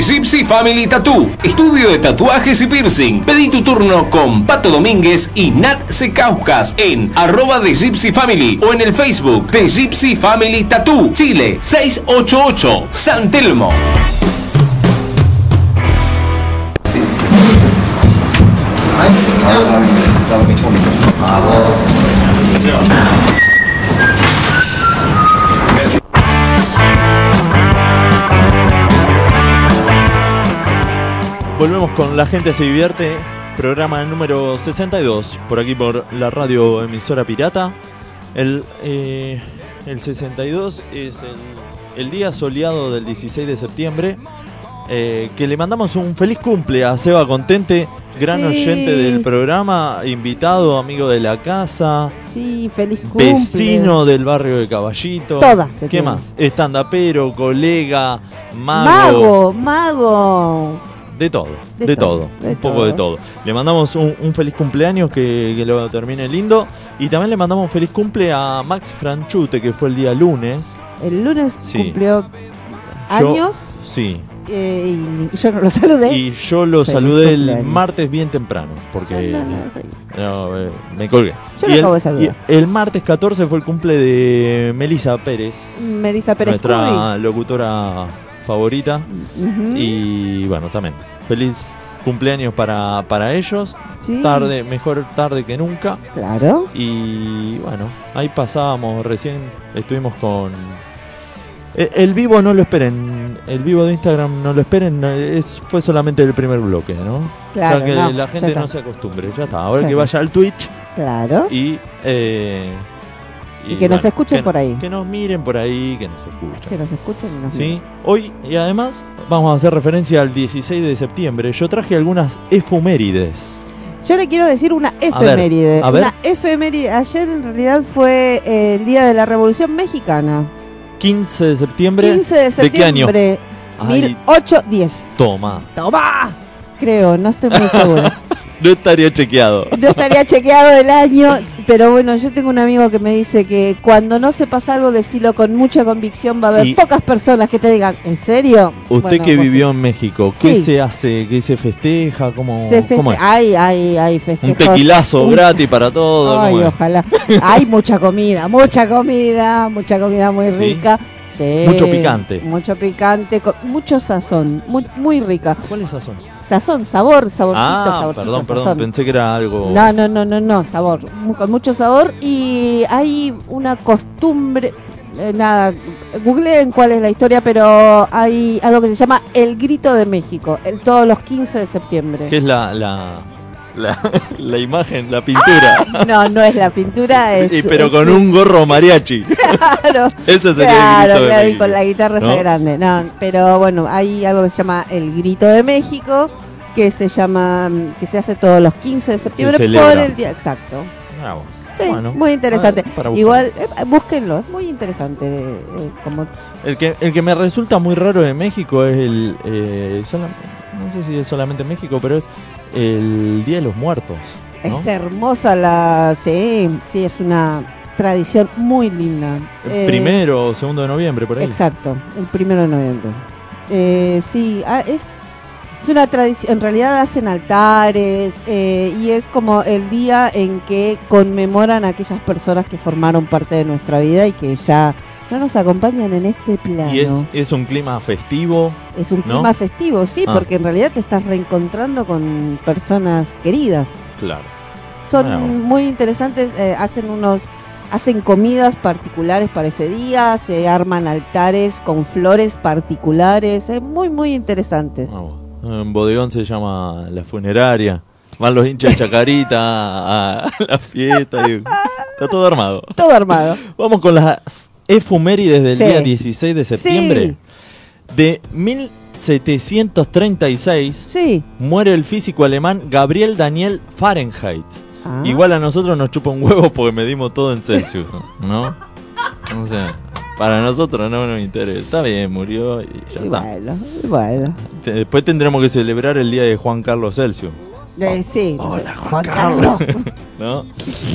Gypsy Family Tattoo, estudio de tatuajes y piercing. Pedí tu turno con Pato Domínguez y Nat Secauscas en arroba de Gypsy Family o en el Facebook de Gypsy Family Tattoo, Chile 688, San Telmo.
Volvemos con La gente se divierte, programa número 62, por aquí por la radio emisora pirata. El, eh, el 62 es el, el día soleado del 16 de septiembre, eh, que le mandamos un feliz cumple a Seba Contente, gran
Sí.
oyente del programa, invitado, amigo de la casa,
Sí, feliz cumple.
vecino del barrio de Caballito.
Todas
¿Qué
tienen.
más? Estandapero, colega,
Mago, mago.
De todo, de,
De
todo, un poco de todo. Le mandamos un, un feliz cumpleaños que, que lo termine lindo. Y también le mandamos un feliz cumple a Max Franchute, que fue el día lunes.
El lunes
Sí.
cumplió
Yo-
años
Sí.
eh, y yo no lo saludé.
Y yo lo
Feliz
saludé el martes bien temprano, porque
No, no, sí.
eh, me colgué.
Yo
Y
lo
el-
acabo de saludar.
y el martes 14 fue el cumple de Melissa Pérez,
Melissa Pérez
nuestra locutora favorita. Y bueno, también. Feliz cumpleaños para, para ellos.
Sí.
Tarde, mejor tarde que nunca.
Claro.
Y bueno, ahí pasábamos recién, estuvimos con... Eh, El vivo no lo esperen, el vivo de Instagram no lo esperen, es, fue solamente el primer bloque, ¿no?
Claro,
que
no,
la gente no se acostumbre, ya está. Ahora que vaya al Twitch
Claro.
y... eh,
Y que nos escuchen
que-
por ahí.
Que nos miren por ahí, que nos escuchen.
Que nos escuchen y nos
¿Sí?
miren.
Hoy, y además, vamos a hacer referencia al 16 de septiembre. Yo traje algunas efumérides.
Yo le quiero decir una efeméride.
a ver.
Una efeméride. Ayer en realidad fue el día de la Revolución Mexicana.
15 de septiembre.
15 de septiembre.
qué año? Ay.
1810.
Toma.
¡Toma! Creo, no estoy muy segura. [LAUGHS]
No estaría chequeado.
No estaría chequeado el año, pero bueno, yo tengo un amigo que me dice que cuando no sepas algo, decilo con mucha convicción, va a haber
Y-
pocas personas que te digan, ¿en serio?
Usted
Bueno,
que vivió en México, ¿qué
Sí.
se hace? ¿Qué se festeja? ¿Cómo,
se feste-
cómo es?
Ay, ay, ay,
Un
festejos.
tequilazo
Un-
gratis para todo.
Ay, ojalá. Hay mucha comida, mucha comida, mucha comida muy
¿Sí?
rica. Sí,
Mucho picante.
Mucho picante, con mucho sazón, muy, muy rica.
¿Cuál es sazón?
Sazón, sabor, saborcito,
Ah,
saborcito,
perdón, perdón,
sazón.
pensé que era algo.
No, no, no, no, no, sabor, con mucho sabor y hay una costumbre, eh, nada, googleen cuál es la historia, pero hay algo que se llama el grito de México, el, todos los 15 de septiembre.
¿Qué es la, la, la, la imagen, la pintura?
No, no es la pintura, es...
Y- pero
es
con un gorro mariachi. [LAUGHS]
Claro,
Ese sería
claro,
el grito de
claro,
México,
con la guitarra esa
¿no?
grande. No, pero bueno, hay algo que se llama el grito de México, que se llama, que se hace todos los 15 de septiembre por el día exacto. Sí,
Bueno,
muy interesante.
para.
Igual, eh, búsquenlo, es muy interesante. eh, eh, como
El que, el que me resulta muy raro de México es el. eh, no sé si es solamente México, pero es el Día de los Muertos. ¿no?
Es hermosa la... Sí, sí, es una tradición muy linda.
El
Eh,
primero o segundo de noviembre, por ahí.
Exacto, el primero de noviembre. Eh, sí, ah, es, es una tradición, en realidad hacen altares eh, y es como el día en que conmemoran a aquellas personas que formaron parte de nuestra vida y que ya no nos acompañan en este plano.
Y es, es un clima festivo.
Es un
¿no?
clima festivo, sí,
Ah.
porque en realidad te estás reencontrando con personas queridas.
Claro.
Son
bueno.
muy interesantes, eh, hacen unos hacen comidas particulares para ese día, se arman altares con flores particulares, es muy muy interesante.
Ah. En bodegón se llama la funeraria. Van los hinchas de Chacarita a, a la fiesta. y- está todo armado. [LAUGHS]
Todo armado.
Vamos con las efumérides del
Sí.
día 16 de septiembre. De 1736
Sí.
muere el físico alemán Gabriel Daniel Fahrenheit.
Ah.
Igual a nosotros nos chupa un huevo porque medimos todo en Celsius, ¿no? O sea, para nosotros no nos interesa. Está bien, murió y ya
Y
está.
bueno, y bueno.
Después tendremos que celebrar el día de Juan Carlos Celsius,
Eh, sí. Hola, Juan Carlos. [LAUGHS]
¿no?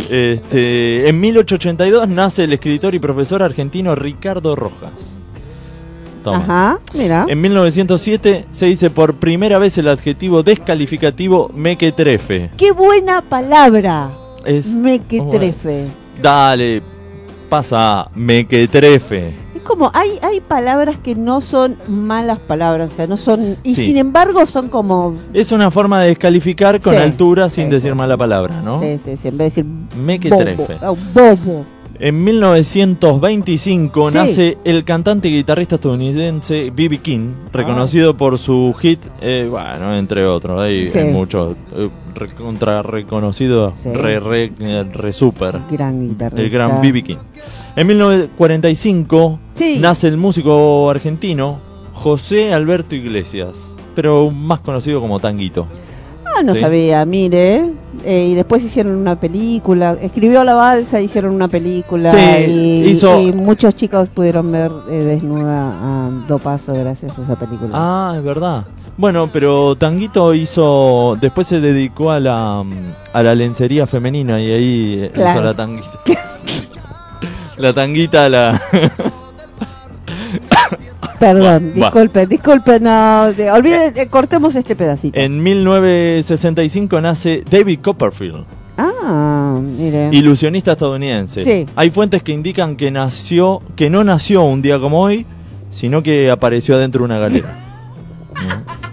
Este, en 1882 nace el escritor y profesor argentino Ricardo Rojas. Toma.
Ajá, mira.
En 1907 se dice por primera vez el adjetivo descalificativo mequetrefe.
Qué buena palabra.
Es
Mequetrefe.
Dale, pasa mequetrefe.
Como hay hay palabras que no son malas palabras, o sea, no son y
Sí.
sin embargo son como
Es una forma de descalificar con
Sí,
altura sin
eso.
decir mala palabra, ¿no?
Sí, sí, sí, en vez de decir
Mequetrefe.
bobo, oh, bobo.
En 1925
Sí.
nace el cantante y guitarrista estadounidense B.B. King, reconocido por su hit, eh, bueno, entre otros, hay,
Sí.
hay muchos, eh, recontra reconocido,
Sí.
re, re, eh, re super,
Gran guitarrista.
el gran B.B. King. En 1945
Sí.
nace el músico argentino José Alberto Iglesias, pero más conocido como Tanguito.
Ah, no
Sí.
sabía, mire. Eh, y después hicieron una película. Escribió la balsa, hicieron una película.
Sí,
y,
hizo-
y muchos chicos pudieron ver eh, desnuda a Dopazo gracias a esa película.
Ah, es verdad. Bueno, pero Tanguito hizo. Después se dedicó a la, a la lencería femenina y ahí eh,
Claro.
hizo [LAUGHS] la tanguita. la tanguita, la. [LAUGHS] [LAUGHS]
Perdón,
Va.
disculpen, disculpen. No, de- olviden, eh, cortemos este pedacito.
en 1965 nace David Copperfield,
Ah, mire.
ilusionista estadounidense.
Sí.
Hay fuentes que indican que nació, que no nació un día como hoy, sino que apareció adentro de una galera. [LAUGHS]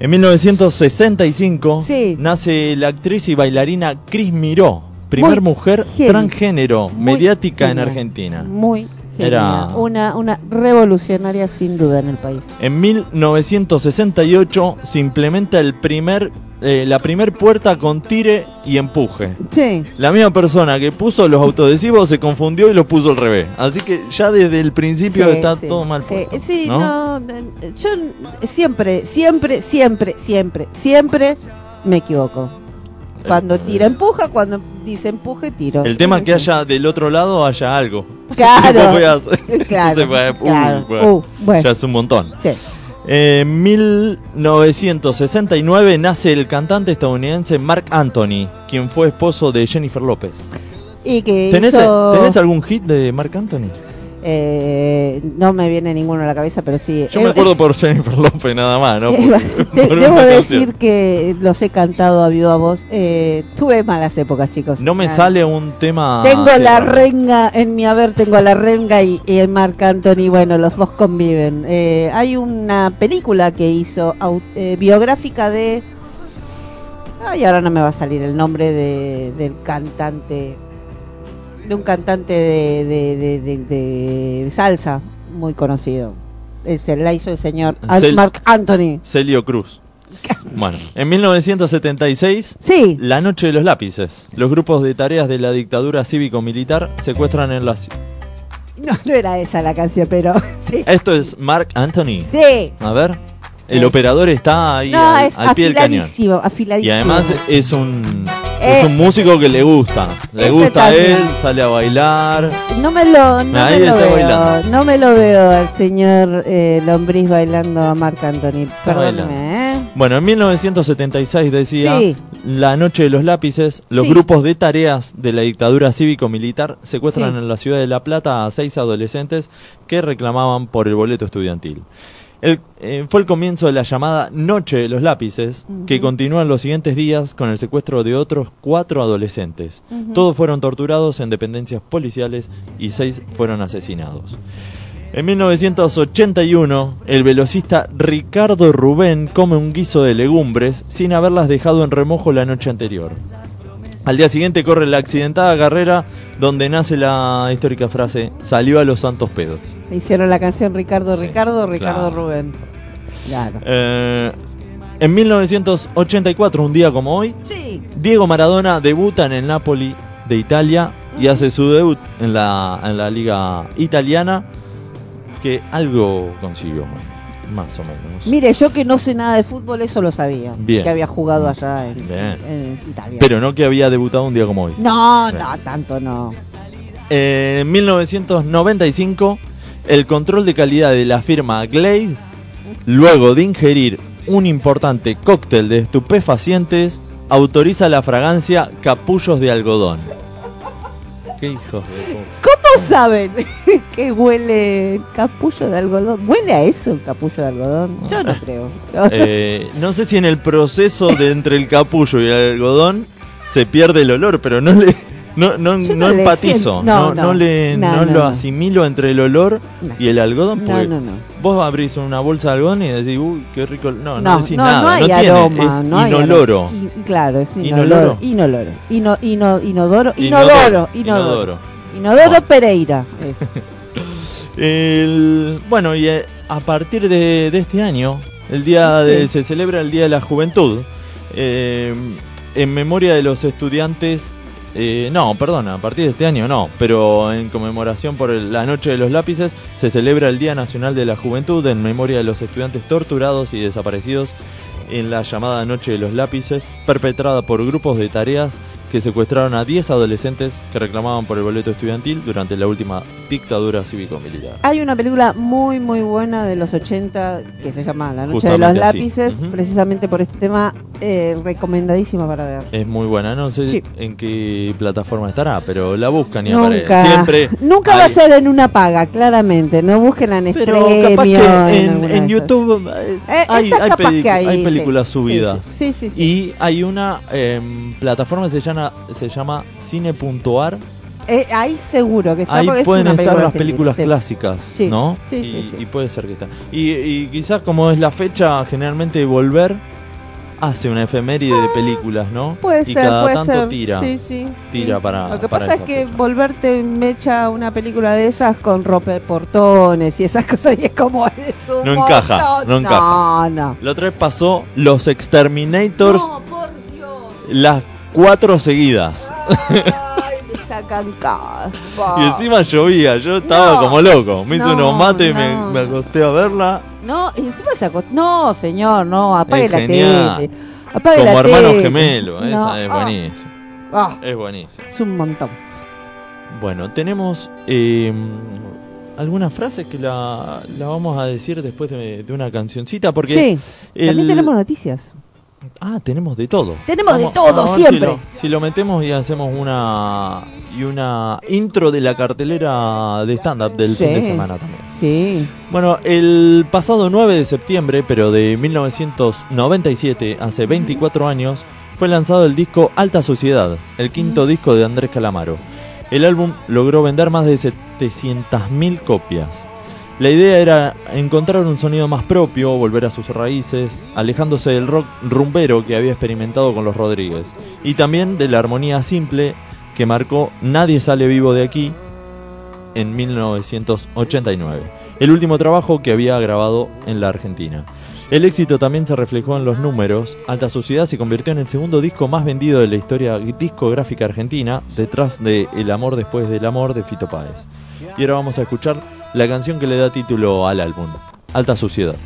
En 1965
Sí.
nace la actriz y bailarina Cris Miró, primer
Muy
mujer transgénero
Muy
mediática en. Argentina.
Muy.
Era-
Una, una revolucionaria sin duda en el país.
En 1968 se implementa el primer, eh, la primer puerta con tire y empuje.
Sí.
La misma persona que puso los autoadhesivos se confundió y los puso al revés. Así que ya desde el principio
Sí,
está
sí,
todo mal
sí,
puesto,
sí,
no,
yo siempre, siempre, siempre, siempre, siempre me equivoco. Cuando tira empuja, cuando dice empuje tiro.
El tema es que haya del otro lado haya algo. [LAUGHS]
Claro, [LAUGHS] [LAUGHS] claro,
puede- uy,
claro. Uh, bueno.
Ya es un montón.
Sí.
En 1969 nace el cantante estadounidense Mark Anthony, quien fue esposo de Jennifer López.
Y que
¿Tenés,
hizo,
tenés algún hit de Mark Anthony?
Eh, no me viene ninguno a la cabeza, pero sí.
Yo
eh,
me acuerdo por Jennifer López nada más, ¿no? [LAUGHS]
eh,
Por- [LAUGHS]
de-
por
debo decir
canción.
que los he cantado a viva voz. Eh, tuve malas épocas, chicos.
No me
Ah,
sale un tema...
Tengo la renga en mi haber, tengo a la renga y, y Marc Anthony, bueno, los dos conviven. Eh, hay una película que hizo eh, biográfica de... Ay, ahora no me va a salir el nombre de, del cantante, de un cantante de, de, de- salsa muy conocido. Ese la hizo el señor
Cel-
Marc Anthony.
Celio Cruz. [LAUGHS] Bueno, en 1976,
Sí.
la noche de los lápices. Los grupos de tareas de la dictadura cívico-militar secuestran en la...
No, no era esa la canción, pero [LAUGHS] sí.
Esto es Mark Anthony.
Sí.
A ver. El operador está ahí
No,
al,
es
al pie del cañón.
afiladísimo, afiladísimo.
Y además es un
Eh,
es un músico que le gusta. Le gusta a él, sale a bailar.
No me lo, no
Ahí
me lo veo,
bailando.
no me lo veo al señor eh, Lombriz bailando a Marc Anthony. Perdóneme, ¿eh?
Bueno, en 1976 decía,
Sí.
la noche de los lápices, los
Sí.
grupos de tareas de la dictadura cívico-militar secuestran
Sí.
en la ciudad de La Plata a seis adolescentes que reclamaban por el boleto estudiantil. El- eh, fue el comienzo de la llamada Noche de los Lápices, que continúa en los siguientes días con el secuestro de otros cuatro adolescentes. Todos fueron torturados en dependencias policiales y seis fueron asesinados. En 1981, el velocista Ricardo Rubén come un guiso de legumbres sin haberlas dejado en remojo la noche anterior. Al día siguiente corre la accidentada carrera donde nace la histórica frase salió a los santos pedos.
Hicieron la canción Ricardo, Ricardo, Ricardo
claro.
Rubén. Claro.
Eh, en 1984, un día como hoy,
Sí.
Diego Maradona debuta en el Napoli de Italia y hace su debut en la, en la liga italiana, que algo consiguió, más o menos.
Mire, yo que no sé nada de fútbol, eso lo sabía.
Bien.
Que había jugado allá en, en Italia.
Pero no que había debutado un día como hoy.
No,
Bien.
no, tanto no.
Eh, En 1995, el control de calidad de la firma Glade, luego de ingerir un importante cóctel de estupefacientes, autoriza la fragancia capullos de algodón. ¿Qué hijos de.
¿Cómo saben [LAUGHS] que huele capullo de algodón? ¿Huele a eso el capullo de algodón? Yo no creo. [LAUGHS]
Eh, no sé si en el proceso de entre el capullo y el algodón se pierde el olor, pero no le no, no, no
no
empatizo, no,
no,
le
No,
lo asimilo entre el olor y el algodón, porque vos abrís una bolsa de algodón y decís, uy, qué rico, no, no,
No,
decís
no,
nada,
no hay
tiene,
aroma,
es
no hay
inoloro.
aroma. Y- claro, es
¿Inoloro?
inoloro. Inoloro. Ino, ino, inodoro.
Inodoro.
Inodoro. Inodoro.
Inodoro.
Inodoro Pereira. [LAUGHS]
El- bueno, y eh, a partir de, de este año, el día de, se celebra el Día de la Juventud, eh, en memoria de los estudiantes. Eh, no, perdona, a partir de este año no, pero en conmemoración por la Noche de los Lápices se celebra el Día Nacional de la Juventud en memoria de los estudiantes torturados y desaparecidos en la llamada Noche de los Lápices, perpetrada por grupos de tareas que secuestraron a 10 adolescentes que reclamaban por el boleto estudiantil durante la última dictadura cívico-militar.
Hay una película muy, muy buena de los 80 que se llama La Noche
Justamente
de los. Lápices, precisamente por este tema, eh, recomendadísima para ver.
Es muy buena, no sé
Sí.
en qué plataforma estará, pero la buscan y
Nunca,
aparece. Siempre
nunca va a ser en una paga, claramente. No busquen en
Pero
Estremio,
capaz que en. YouTube eh,
Eh,
hay, hay
capaz que
películas
Sí,
subidas.
sí, sí, sí.
Y hay una em, plataforma que se llama, se llama cine.ar.
Eh, ahí seguro que está
Ahí
porque es
pueden
una
estar
película
las películas
sí.
clásicas,
Sí,
¿no?
sí,
y,
sí, sí.
y puede ser que está. Y, y quizás como es la fecha, generalmente Volver hace una efeméride de películas, ¿no?
Puede
y
ser,
cada
puede
tanto
ser.
tira.
Sí, sí,
Tira
sí.
para.
Lo que
para
pasa es que
fecha.
volverte mecha una película de esas con portones y esas [LAUGHS] cosas y es como es un
No encaja, no encaja.
No, no.
La otra vez pasó Los Exterminators,
No, por Dios.
las cuatro seguidas.
Ay, me sacan caspa.
Y encima llovía, yo estaba
No,
como loco. Me hice
no,
unos mates y me,
no.
me acosté a verla.
No, y encima se acostó. No, señor, no, apague
Es
la
genial.
tele. Apague
Como
la
hermanos
tele.
gemelos,
No,
esa es
ah,
buenísima.
ah,
Es buenísima.
es un montón.
Bueno, tenemos eh, algunas frases que la, la vamos a decir después de, de una cancioncita porque
Sí,
el-
también tenemos noticias.
Ah, tenemos de todo.
Tenemos de todo,
vamos
siempre.
Si lo, si lo metemos y hacemos una y una intro de la cartelera de stand-up del fin de semana también.
Sí.
Bueno, el pasado 9 de septiembre, pero de 1997, hace 24 años, fue lanzado el disco Alta Sociedad, el quinto disco de Andrés Calamaro. El álbum logró vender más de 700.000 copias. La idea era encontrar un sonido más propio, volver a sus raíces, alejándose del rock rumbero que había experimentado con los Rodríguez, y también de la armonía simple que marcó Nadie sale vivo de aquí en 1989, el último trabajo que había grabado en la Argentina. El éxito también se reflejó en los números. Alta Sociedad se convirtió en el segundo disco más vendido de la historia discográfica argentina, detrás de El amor después del amor de Fito Páez. Y ahora vamos a escuchar la canción que le da título al álbum, Alta
Suciedad.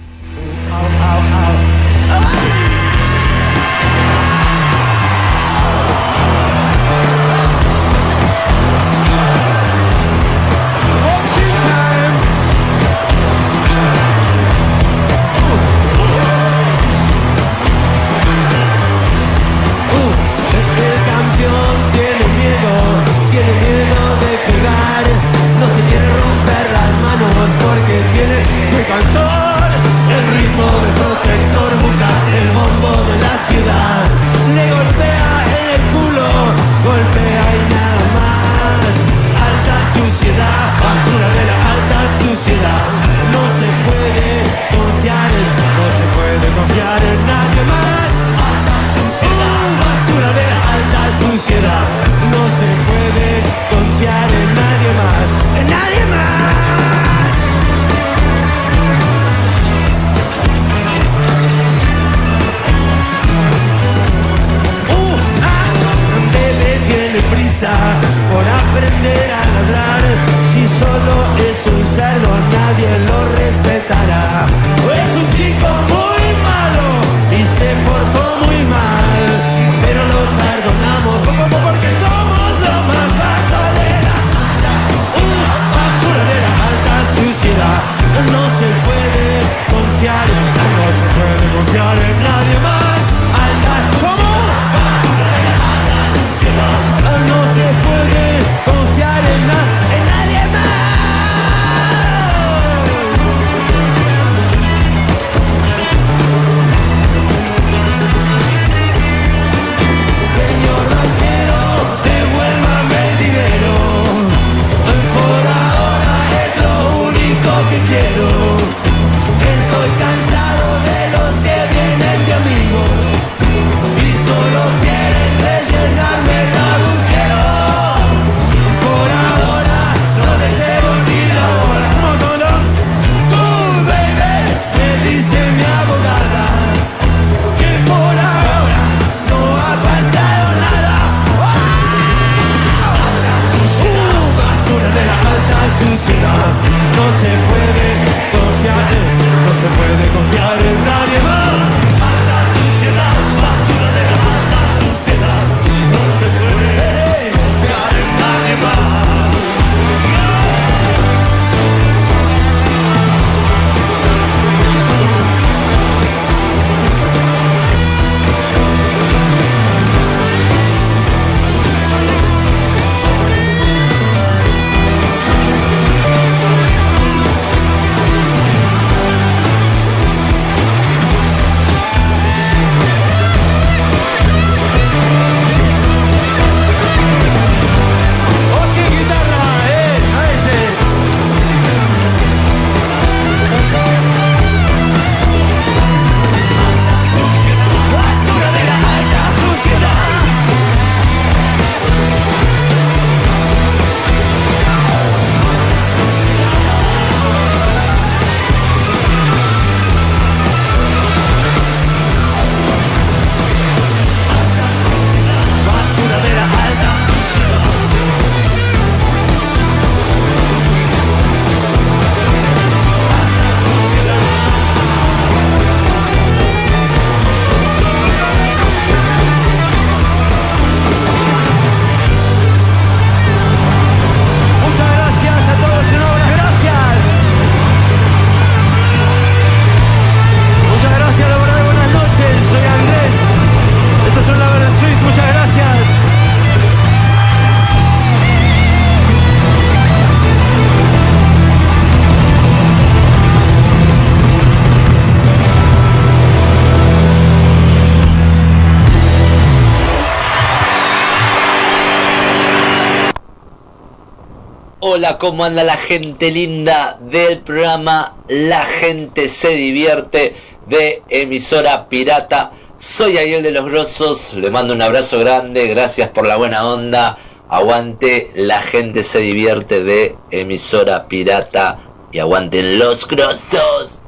¿cómo
anda la gente linda del programa La gente se divierte de emisora pirata? Soy Ariel de los Grosos, le mando un abrazo grande, gracias por la buena onda, aguante, la gente se divierte de emisora pirata y aguanten los grosos.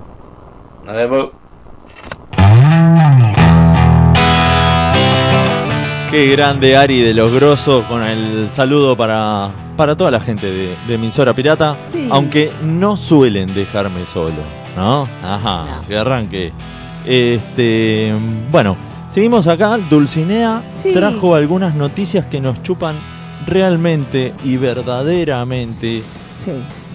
Nos vemos.
Qué grande Ari de los Grosos con el saludo para, para toda la gente de, de Emisora Pirata. Aunque no suelen dejarme solo, ¿no? Ajá, que arranque. Este, bueno, seguimos acá. Dulcinea
sí.
trajo algunas noticias que nos chupan realmente y verdaderamente.
Sí.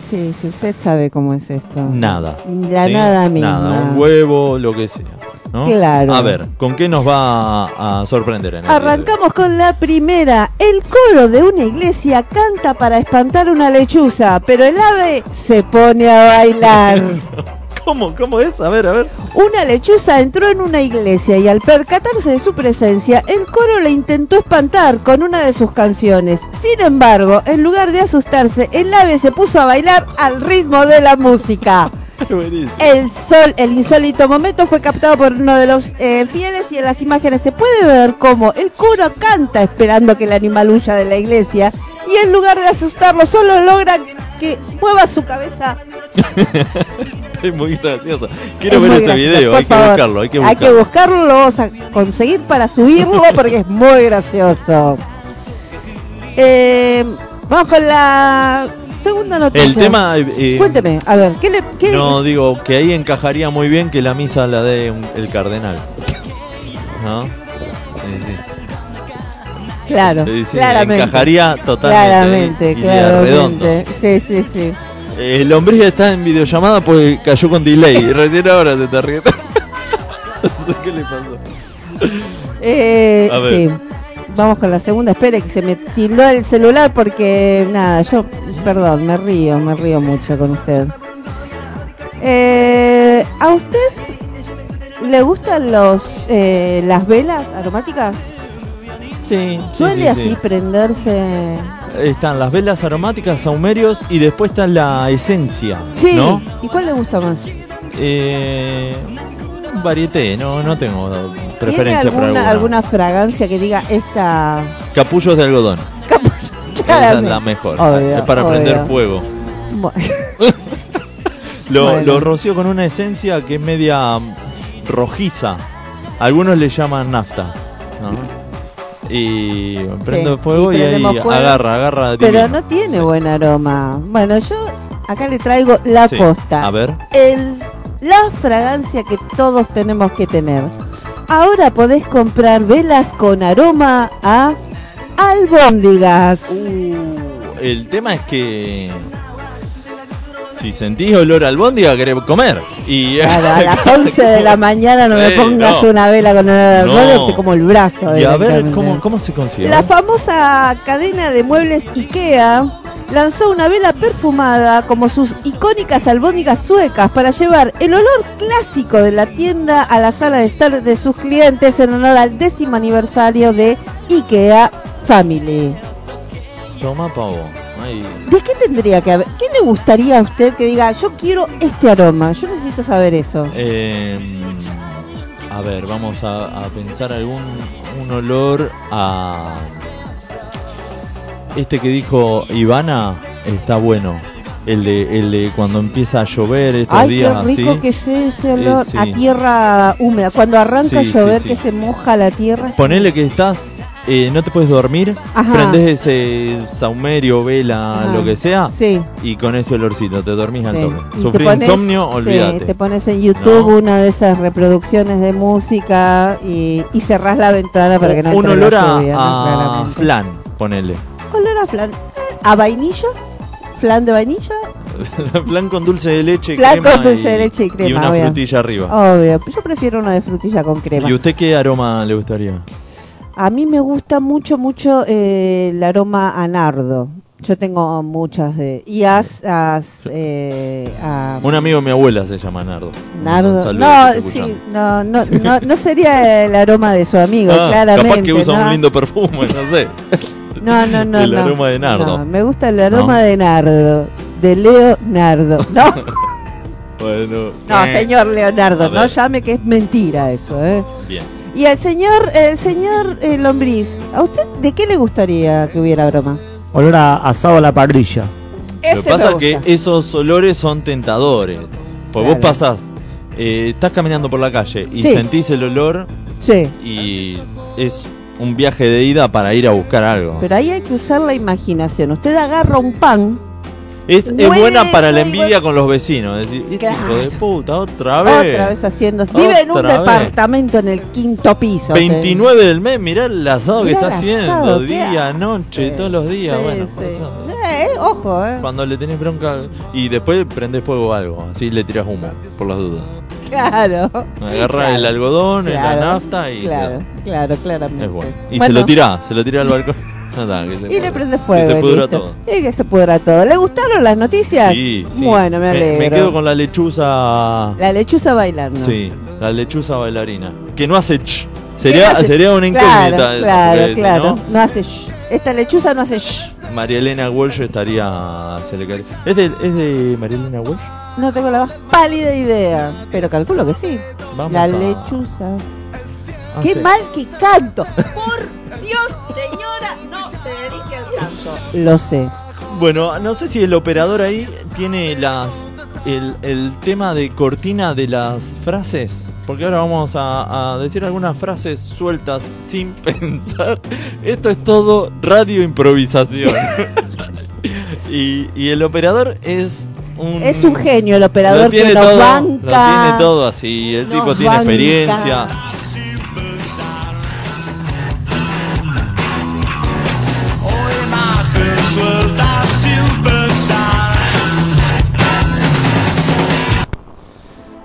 Sí, si usted sabe cómo es esto.
Nada.
La nada misma.
Nada, un huevo, lo que sea. ¿No?
Claro.
A ver, ¿con qué nos va a, sorprender en el?
Arrancamos con la primera. El coro de una iglesia canta para espantar una lechuza, pero el ave se pone a bailar. [LAUGHS]
¿Cómo? ¿Cómo es? A ver, a ver.
Una lechuza entró en una iglesia y al percatarse de su presencia, el coro le intentó espantar con una de sus canciones. Sin embargo, en lugar de asustarse, el ave se puso a bailar al ritmo de la música. [LAUGHS] El sol, el insólito momento fue captado por uno de los eh, fieles y en las imágenes se puede ver cómo el coro canta esperando que el animal huya de la iglesia y en lugar de asustarlo solo logra que mueva su cabeza. [LAUGHS]
Es muy gracioso. Quiero
Es
ver ese
gracioso,
video, hay que buscarlo, hay que
Hay
buscarlo.
que buscarlo, lo vamos a conseguir para subirlo porque es muy gracioso. Eh, vamos con la segunda noticia.
El tema, eh,
Cuénteme, a ver, ¿qué le.? Qué
No, digo que ahí encajaría muy bien que la misa la dé un- el cardenal. ¿No? Sí, sí.
Claro,
sí,
claramente.
encajaría totalmente.
Claramente, claramente. Sí, sí, sí.
Eh, El hombre está en videollamada pues cayó con delay. y [LAUGHS] Recién ahora se está riendo. [LAUGHS] Qué le pasó.
Eh,
A ver.
sí. Vamos con la segunda. Espere que se me tildó el celular porque nada, yo, perdón, me río, me río mucho con usted. Eh, ¿A usted le gustan los eh, las velas aromáticas?
Sí,
Suele
sí,
así
sí.
prenderse.
Están las velas aromáticas, saumerios y después está la esencia.
Sí.
¿No?
¿Y cuál le gusta más?
Eh, varieté, no, no tengo
¿Tiene
preferencia
alguna,
alguna.
alguna fragancia que diga esta?
Capullos de algodón. Esa es la mejor.
Obvio,
es para
obvio.
prender fuego.
Bueno. [LAUGHS]
Lo,
Bueno.
lo rocío con una esencia que es media rojiza. Algunos le llaman nafta. Y prendo
Sí,
fuego
y
y, ahí
fuego.
agarra, agarra.
Pero
divino.
no tiene buen aroma. Bueno, yo acá le traigo la
Sí.
posta.
A ver.
El, la fragancia que todos tenemos que tener. Ahora podés comprar velas con aroma a albóndigas.
El tema es que. Si sentís olor a albóndiga, querés comer. Y
Claro, a las [LAUGHS] 11 de la mañana no me pongas
no.
una vela con olor a
No.
te como el brazo.
Y a ver,
directamente.
¿cómo, cómo se consigue?
La famosa cadena de muebles IKEA lanzó una vela perfumada como sus icónicas albóndigas suecas para llevar el olor clásico de la tienda a la sala de estar de sus clientes en honor al décimo aniversario de IKEA Family.
Toma pavo.
¿De qué tendría que haber? ¿Qué le gustaría a usted que diga, yo quiero este aroma? Yo necesito saber eso.
eh, a ver, vamos a, a pensar algún un olor a. Este que dijo Ivana está bueno. El de, el de cuando empieza a llover estos
Ay, qué
días
rico
así.
que es ese olor
Eh, sí.
a tierra húmeda. Cuando arranca
Sí,
a llover,
sí.
que se moja la tierra.
Ponele que estás, eh, no te puedes dormir,
Ajá.
prendes ese saumerio, vela,
Ajá.
lo que sea,
Sí.
y con ese olorcito te dormís al toque. Sufrí insomnio,
sí,
olvídate.
te pones en YouTube
No.
una de esas reproducciones de música y, y cerrás la ventana para que no
Un olor a,
lluvia,
a flan, ponele.
Olor a flan. ¿A vainilla? ¿Flan de vainilla? [LAUGHS]
flan con dulce de leche,
Flan
crema
con dulce de leche y crema,
Y una
obvio.
frutilla arriba.
Obvio. Yo prefiero una de frutilla con crema.
¿Y usted qué aroma le gustaría?
A mí me gusta mucho, mucho eh, el aroma a nardo. Yo tengo muchas de... Y as... as eh, a-
Un amigo de mi abuela se llama Nardo.
Nardo. No, sí, no, no, no, no sería el aroma de su amigo, [LAUGHS]
Ah,
claramente.
Capaz que usa
¿no?
un lindo perfume, no sé. [LAUGHS]
No, no, no. [LAUGHS]
El aroma de nardo.
No, me gusta el aroma de nardo. De Leonardo. No,
Bueno.
no, señor Leonardo, no llame que es mentira eso, ¿eh?
Bien.
Y al señor, el señor eh, Lombriz, ¿a usted de qué le gustaría que hubiera aroma?
Olor a asado a la parrilla.
Lo que pasa es que esos olores son tentadores. Pues vos pasás, eh, estás caminando por la calle y
Sí.
sentís el olor
Sí,
y es un viaje de ida para ir a buscar algo.
pero ahí hay que usar la imaginación. Usted agarra un pan
Es, es buena para la envidia con los vecinos. Decir, este hijo de puta, otra vez.
Otra vez haciendo. Vive en un
vez.
departamento en el quinto piso.
29 del mes, mirá el asado que está haciendo,
asado, ¿qué
día, noche, todos los días.
Sí,
bueno,
sí.
eso,
eh, ojo, eh.
cuando le tenés bronca y después prende fuego algo, así le tiras humo, por las dudas.
Claro.
Agarra
Claro.
el algodón,
Claro,
la nafta y
Claro, claro, claramente.
es bueno. Y
Bueno,
se lo tira, se lo tira al balcón. [LAUGHS] Nada, que se
Y le prende fuego.
Que se pudra
listo.
todo.
Y que se pudra todo. ¿Le gustaron las noticias?
Sí, sí.
Bueno, me alegro.
Me, quedo con la lechuza.
La lechuza bailando.
Sí, la lechuza bailarina. Que no hace ch. Sería,
¿Qué hace?
sería una incógnita
Claro,
esa,
claro. No hace shh. Esta lechuza no hace shh.
no, María Elena Walsh estaría. Se le cae- ¿Es, de, ¿Es de María Elena Walsh?
No tengo la más pálida idea. Pero calculo que sí.
Vamos
la
a-
lechuza.
Ah,
Qué
sí.
mal que canto. Por Dios, no se dedique al canto. Lo sé.
Bueno, no sé si el operador ahí tiene las el, el tema de cortina de las frases. Porque ahora vamos a, a decir algunas frases sueltas sin [LAUGHS] pensar. Esto es todo radio improvisación. [LAUGHS] y, y el operador es un...
Es un genio el
lo
operador
tiene
que nos
todo,
banca.
Lo tiene todo así. El tipo tiene
banca.
experiencia.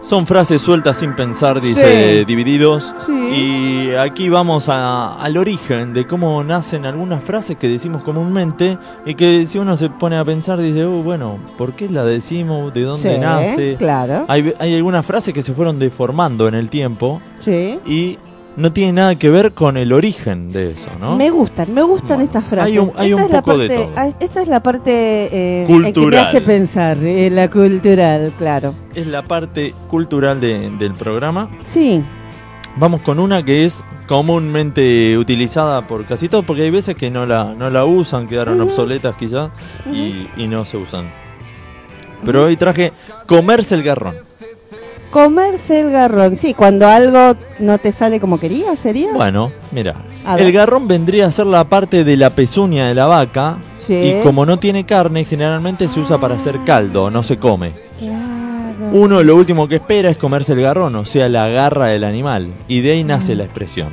Son frases sueltas sin pensar, dice
Sí.
Divididos.
Sí.
Y aquí vamos a- al origen de cómo nacen algunas frases que decimos comúnmente y que si uno se pone a pensar dice, "Uh, bueno, ¿por qué la decimos? ¿De dónde
Sí,
nace?
claro.
Hay, hay algunas frases que se fueron deformando en el tiempo
Sí.
y no tiene nada que ver con el origen de eso, ¿no?
Me gustan, me gustan estas frases.
hay un- hay
esta
un
es la
poco de
parte,
todo.
ah, Esta es la parte eh, en que me
Cultural.
hace pensar, eh, la cultural, claro.
Es la parte cultural de- del programa.
Sí,
Vamos con una que es comúnmente utilizada por casi todos, porque hay veces que no la, no la usan, quedaron obsoletas quizás y, y no se usan. Pero hoy traje comerse el garrón.
Comerse el garrón. Sí, cuando algo no te sale como querías, ¿sería?
Bueno, mira, el garrón vendría a ser la parte de la pezuña de la vaca
Sí.
y como no tiene carne, generalmente se usa para hacer caldo, no se come.
Claro.
Uno lo último que espera es comerse el garrón, o sea, la garra del animal, y de ahí nace la expresión.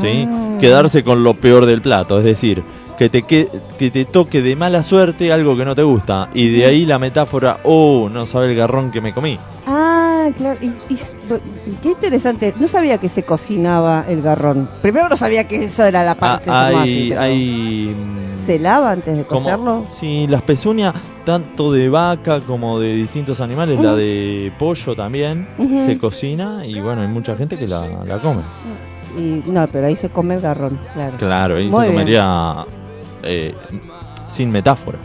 ¿sí? Quedarse con lo peor del plato, es decir, que te, que, que te toque de mala suerte algo que no te gusta, y de ahí la metáfora, oh, no sabe el garrón que me comí.
Ah, claro. Y, y- qué interesante. No sabía que se cocinaba el garrón. Primero no sabía que eso era la
Ah,
parte. se llamaba
hay,
así, pero-
hay, mm,
¿Se lava antes de
como-
cocerlo?
Sí, las pezuñas, tanto de vaca como de distintos animales, la de pollo también, se cocina y bueno, hay mucha gente que la, la come.
Y, no, pero ahí se come el garrón, claro.
Claro, ahí
Muy
se comería eh, sin metáfora.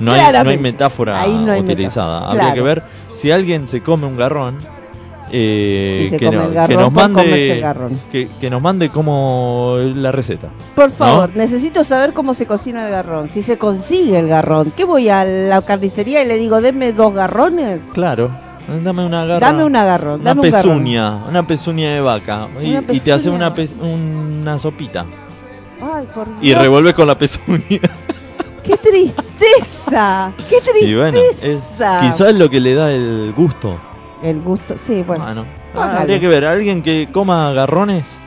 No hay, no hay metáfora
Ahí no hay
utilizada.
metáfora.
Habría
Claro.
que ver si alguien se come un garrón. eh,
Si
que,
come
no-
el
que
garrón,
nos mande
el garrón.
que, que nos mande como la receta.
Por favor, necesito saber cómo se cocina el garrón. Si se consigue el garrón. ¿Qué voy a la carnicería y le digo, deme dos garrones?
Claro, dame una garra.
Dame un agarrón,
Una
dame un garrón.
pezuña, una pezuña de vaca. Y,
Una
y te hace una, una sopita.
Ay, por.
Y revuelve con la pezuña. [LAUGHS]
¡Qué tristeza! ¡Qué tristeza!
Y bueno, es, quizás lo que le da el gusto.
El gusto, sí, bueno.
Bueno,
Póngale.
habría que ver, alguien que coma garrones,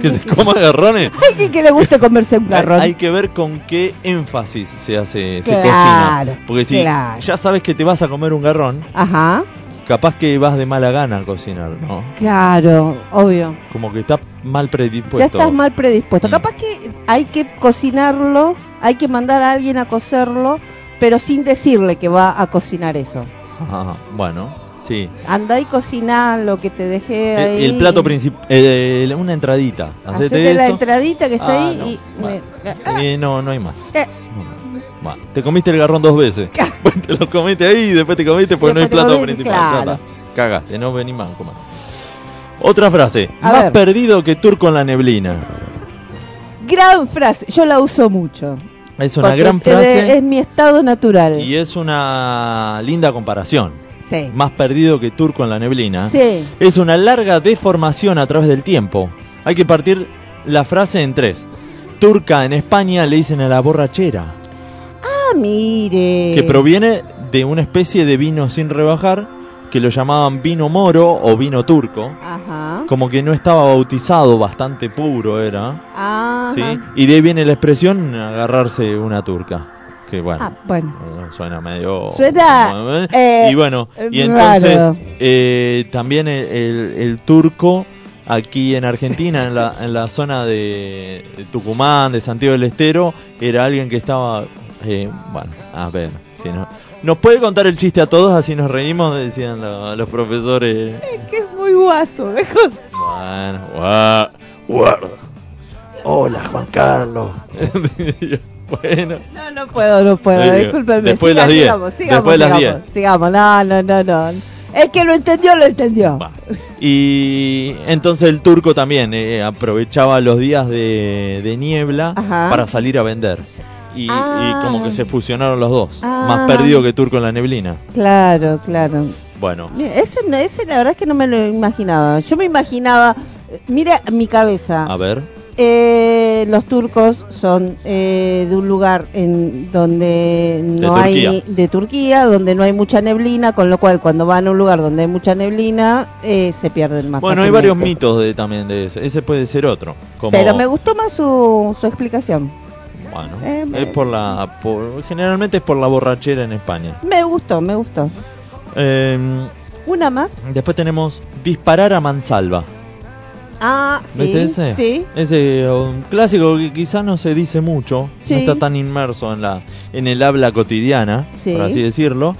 que se
que-
coma [LAUGHS] garrones.
Alguien que le guste comerse un garrón.
Hay que ver con qué énfasis se hace, se
Claro,
cocina. Porque si
claro.
ya sabes que te vas a comer un garrón,
Ajá,
capaz que vas de mala gana a cocinar, ¿no?
claro, obvio.
Como que está mal predispuesto.
Ya estás mal predispuesto.
Mm.
Capaz que hay que cocinarlo, hay que mandar a alguien a cocerlo, pero sin decirle que va a cocinar eso.
Ajá, bueno, sí.
Anda y cocina lo que te dejé
El,
ahí.
el plato principal, una entradita. Hacete
Hacete la
eso.
entradita que está
Ah,
ahí
no,
y...
bueno.
me-
Eh, no, no hay más.
Eh.
Te comiste el garrón dos veces. [LAUGHS] te lo comiste ahí y después te comiste porque no hay plato
comiste,
principal.
Claro.
Cagaste, no venís más a comer. Otra frase.
A
más
ver.
perdido que turco en la neblina.
Gran frase, yo la uso mucho.
Es una gran frase
Es mi estado natural.
y es una linda comparación.
Sí.
Más perdido que turco en la neblina.
Sí.
Es una larga deformación a través del tiempo. Hay que partir la frase en tres. Turca en España le dicen a la borrachera.
Ah, mire.
que proviene de una especie de vino sin rebajar que lo llamaban vino moro o vino turco.
Ajá.
Como que no estaba bautizado, bastante puro era.
Ajá.
¿sí? Y de ahí viene la expresión agarrarse una turca. Que bueno,
Ah, bueno.
eh, suena medio...
Suena, eh,
y bueno, y entonces eh, también el, el- el turco aquí en Argentina, en la, [LAUGHS] en la zona de, de Tucumán, de Santiago del Estero, era alguien que estaba... eh, bueno, a ver, si no... ¿Nos puede contar el chiste a todos? Así nos reímos, decían lo- los profesores.
Que es muy guaso, mejor.
Bueno, gua- guarda.
Hola, Juan Carlos. [LAUGHS]
bueno.
No, no puedo, no puedo. Discúlpenme.
después de
Siga-
las 10,
Sigamos, sigamos,
después de las
sigamos,
10.
sigamos. No, no, no, no. El que lo entendió, lo entendió.
Y entonces el turco también eh, aprovechaba los días de, de niebla
Ajá.
para salir a vender. Y, y
Ah.
como que se fusionaron los dos.
Ah.
Más perdido que turco en la neblina.
Claro, claro.
Bueno,
ese, ese la verdad es que no me lo imaginaba. Yo me imaginaba, mira mi cabeza.
a ver.
Eh, los turcos son eh, de un lugar en donde no hay de Turquía, donde no hay mucha neblina, con lo cual cuando van a un lugar donde hay mucha neblina eh, se pierden más.
Bueno, hay varios mitos de, también de ese. Ese puede ser otro. Como,
Pero me gustó más su, su explicación.
Bueno,
Eh,
es por la. por- generalmente es por la borrachera en España.
Me gustó, me gustó.
Eh,
Una más.
después tenemos disparar a mansalva.
Ah, sí.
¿Viste ese?
Sí.
Ese un clásico que quizás no se dice mucho,
Sí.
no está tan inmerso en la en el habla cotidiana,
Sí.
por así decirlo.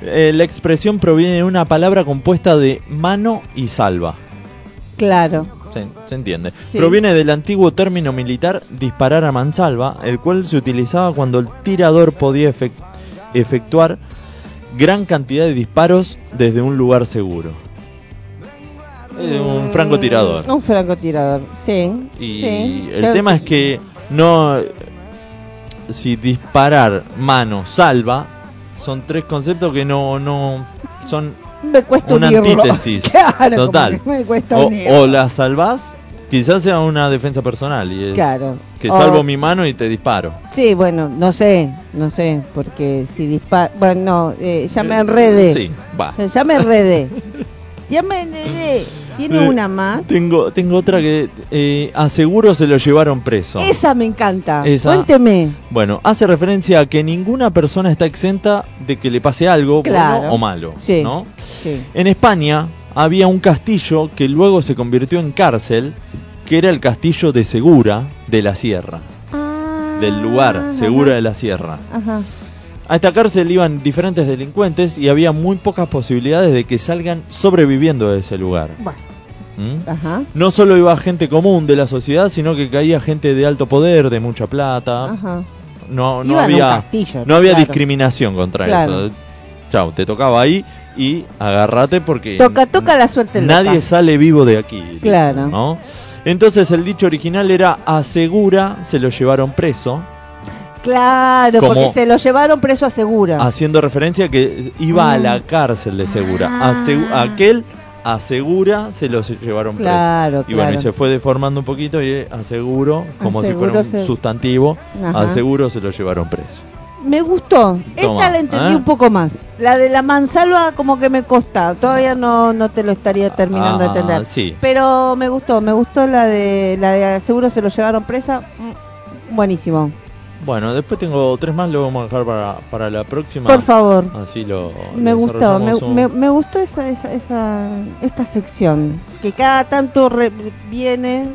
Eh, la expresión proviene de una palabra compuesta de mano y salva.
Claro.
Se, se entiende.
Sí.
Proviene del antiguo término militar disparar a mansalva, el cual se utilizaba cuando el tirador podía efec- efectuar gran cantidad de disparos desde un lugar seguro. Eh, un francotirador.
Un francotirador, sí.
Y
sí.
el tema es que no. Si disparar mano salva, son tres conceptos que no. no son
Me cuesta
una
unirlos.
antítesis. [LAUGHS]
Claro,
total.
me cuesta
O, o la salvás, quizás sea una defensa personal. Y es
Claro.
Que
O-
salvo mi mano y te disparo.
Sí, bueno, no sé, no sé, porque si dispara... Bueno, no, eh, ya me enredé.
Sí, va.
Ya, ya me enredé. ya me enredé. ¿Tiene
Eh,
una más?
Tengo, tengo otra que eh, aseguro se lo llevaron preso.
Esa me encanta.
Esa-
Cuénteme.
Bueno, hace referencia a que ninguna persona está exenta de que le pase algo
Claro.
bueno o malo.
Sí.
¿no?
Sí.
En España había un castillo que luego se convirtió en cárcel, que era el castillo de Segura de la Sierra. del lugar, Segura de la Sierra.
Ajá.
A esta cárcel iban diferentes delincuentes y había muy pocas posibilidades de que salgan sobreviviendo de ese lugar.
Bueno.
¿Mm?
Ajá.
No solo iba gente común de la sociedad, sino que caía gente de alto poder, de mucha plata.
Ajá.
No, había,
castillo,
no había
claro.
discriminación contra
Claro.
eso. Chao, te tocaba ahí y agárrate porque
Toca, toca la suerte loca.
nadie sale vivo de aquí. dicen,
Claro.
¿no? Entonces el dicho original era asegura, se lo llevaron preso,
Claro,
Como-
porque se lo llevaron preso a Segura.
haciendo referencia que iba a la
Ah.
cárcel de Segura. Asegu- aquel asegura, se lo llevaron preso.
Claro,
Y bueno, y se fue deformando un poquito y eh, aseguro, como si fuera un
se-
sustantivo,
Ajá.
aseguro se lo llevaron preso.
Me gustó.
Toma,
Esta la entendí
¿eh?
un poco más. La de la mansalva como que me costa. Todavía no, no te lo estaría terminando
Ah,
de entender.
sí.
Pero me gustó, me gustó la de la de seguro se lo llevaron presa. Mm, Buenísimo.
Bueno, después tengo tres más, lo vamos a dejar para, para la próxima.
Por favor.
Así lo.
Me
lo
gustó, me,
un-
me- me gustó esa, esa, esa- esta sección. Que cada tanto re- viene.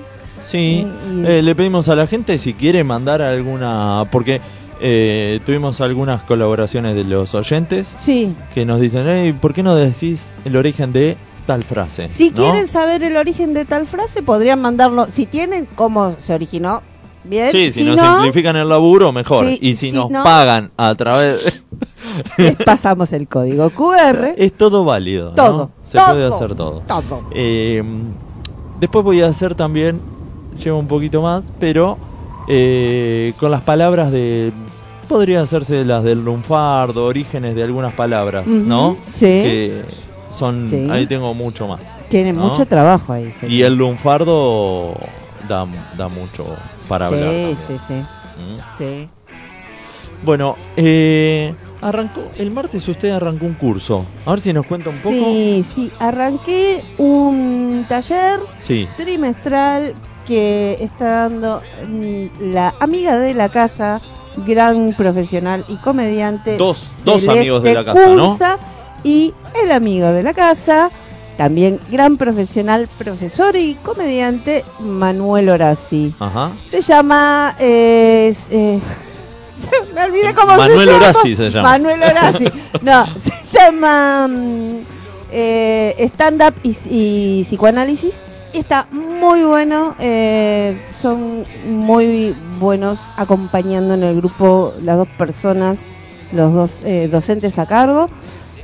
Sí,
Y-
eh, le pedimos a la gente si quiere mandar alguna, porque eh, tuvimos algunas colaboraciones de los oyentes
Sí.
que nos dicen, "Ey, ¿por qué no decís el origen de tal frase?
Si
¿No?
quieren saber el origen de tal frase, podrían mandarlo. Si tienen cómo se originó, bien.
Sí, si,
si
nos
no,
simplifican el laburo, mejor. Y si,
si
nos
no-
pagan a través... [LAUGHS]
les pasamos el código QR.
es todo válido.
Todo,
Se
todo,
puede hacer todo.
todo.
Eh, después voy a hacer también, lleva un poquito más, pero eh, con las palabras de... Podría hacerse las del lunfardo, orígenes de algunas palabras, ¿no?
sí.
Que son,
Sí.
ahí tengo mucho más.
Tiene
¿no?
mucho trabajo ahí. señor.
Y el lunfardo da, da mucho para
sí,
hablar. también.
sí, sí.
¿Mm?
sí.
Bueno, eh, arrancó el martes usted arrancó un curso. A ver si nos cuenta un poco.
Sí, sí, arranqué un taller
Sí.
trimestral que está dando mm, la amiga de la casa, gran profesional y comediante.
Dos- amigos de la casa, ¿no?
Cursa, Y el amigo de la casa, también gran profesional, profesor y comediante, Manuel.
Ajá.
Se llama. eh, eh, [LAUGHS] se- me olvidé cómo se
Manuel
llama.
Horaci se llama.
Manuel Horaci. No, [LAUGHS] se llama mm, eh, Stand-up y, y psicoanálisis. Está muy bueno. eh, son muy buenos acompañando en el grupo las dos personas, los dos eh, docentes a cargo.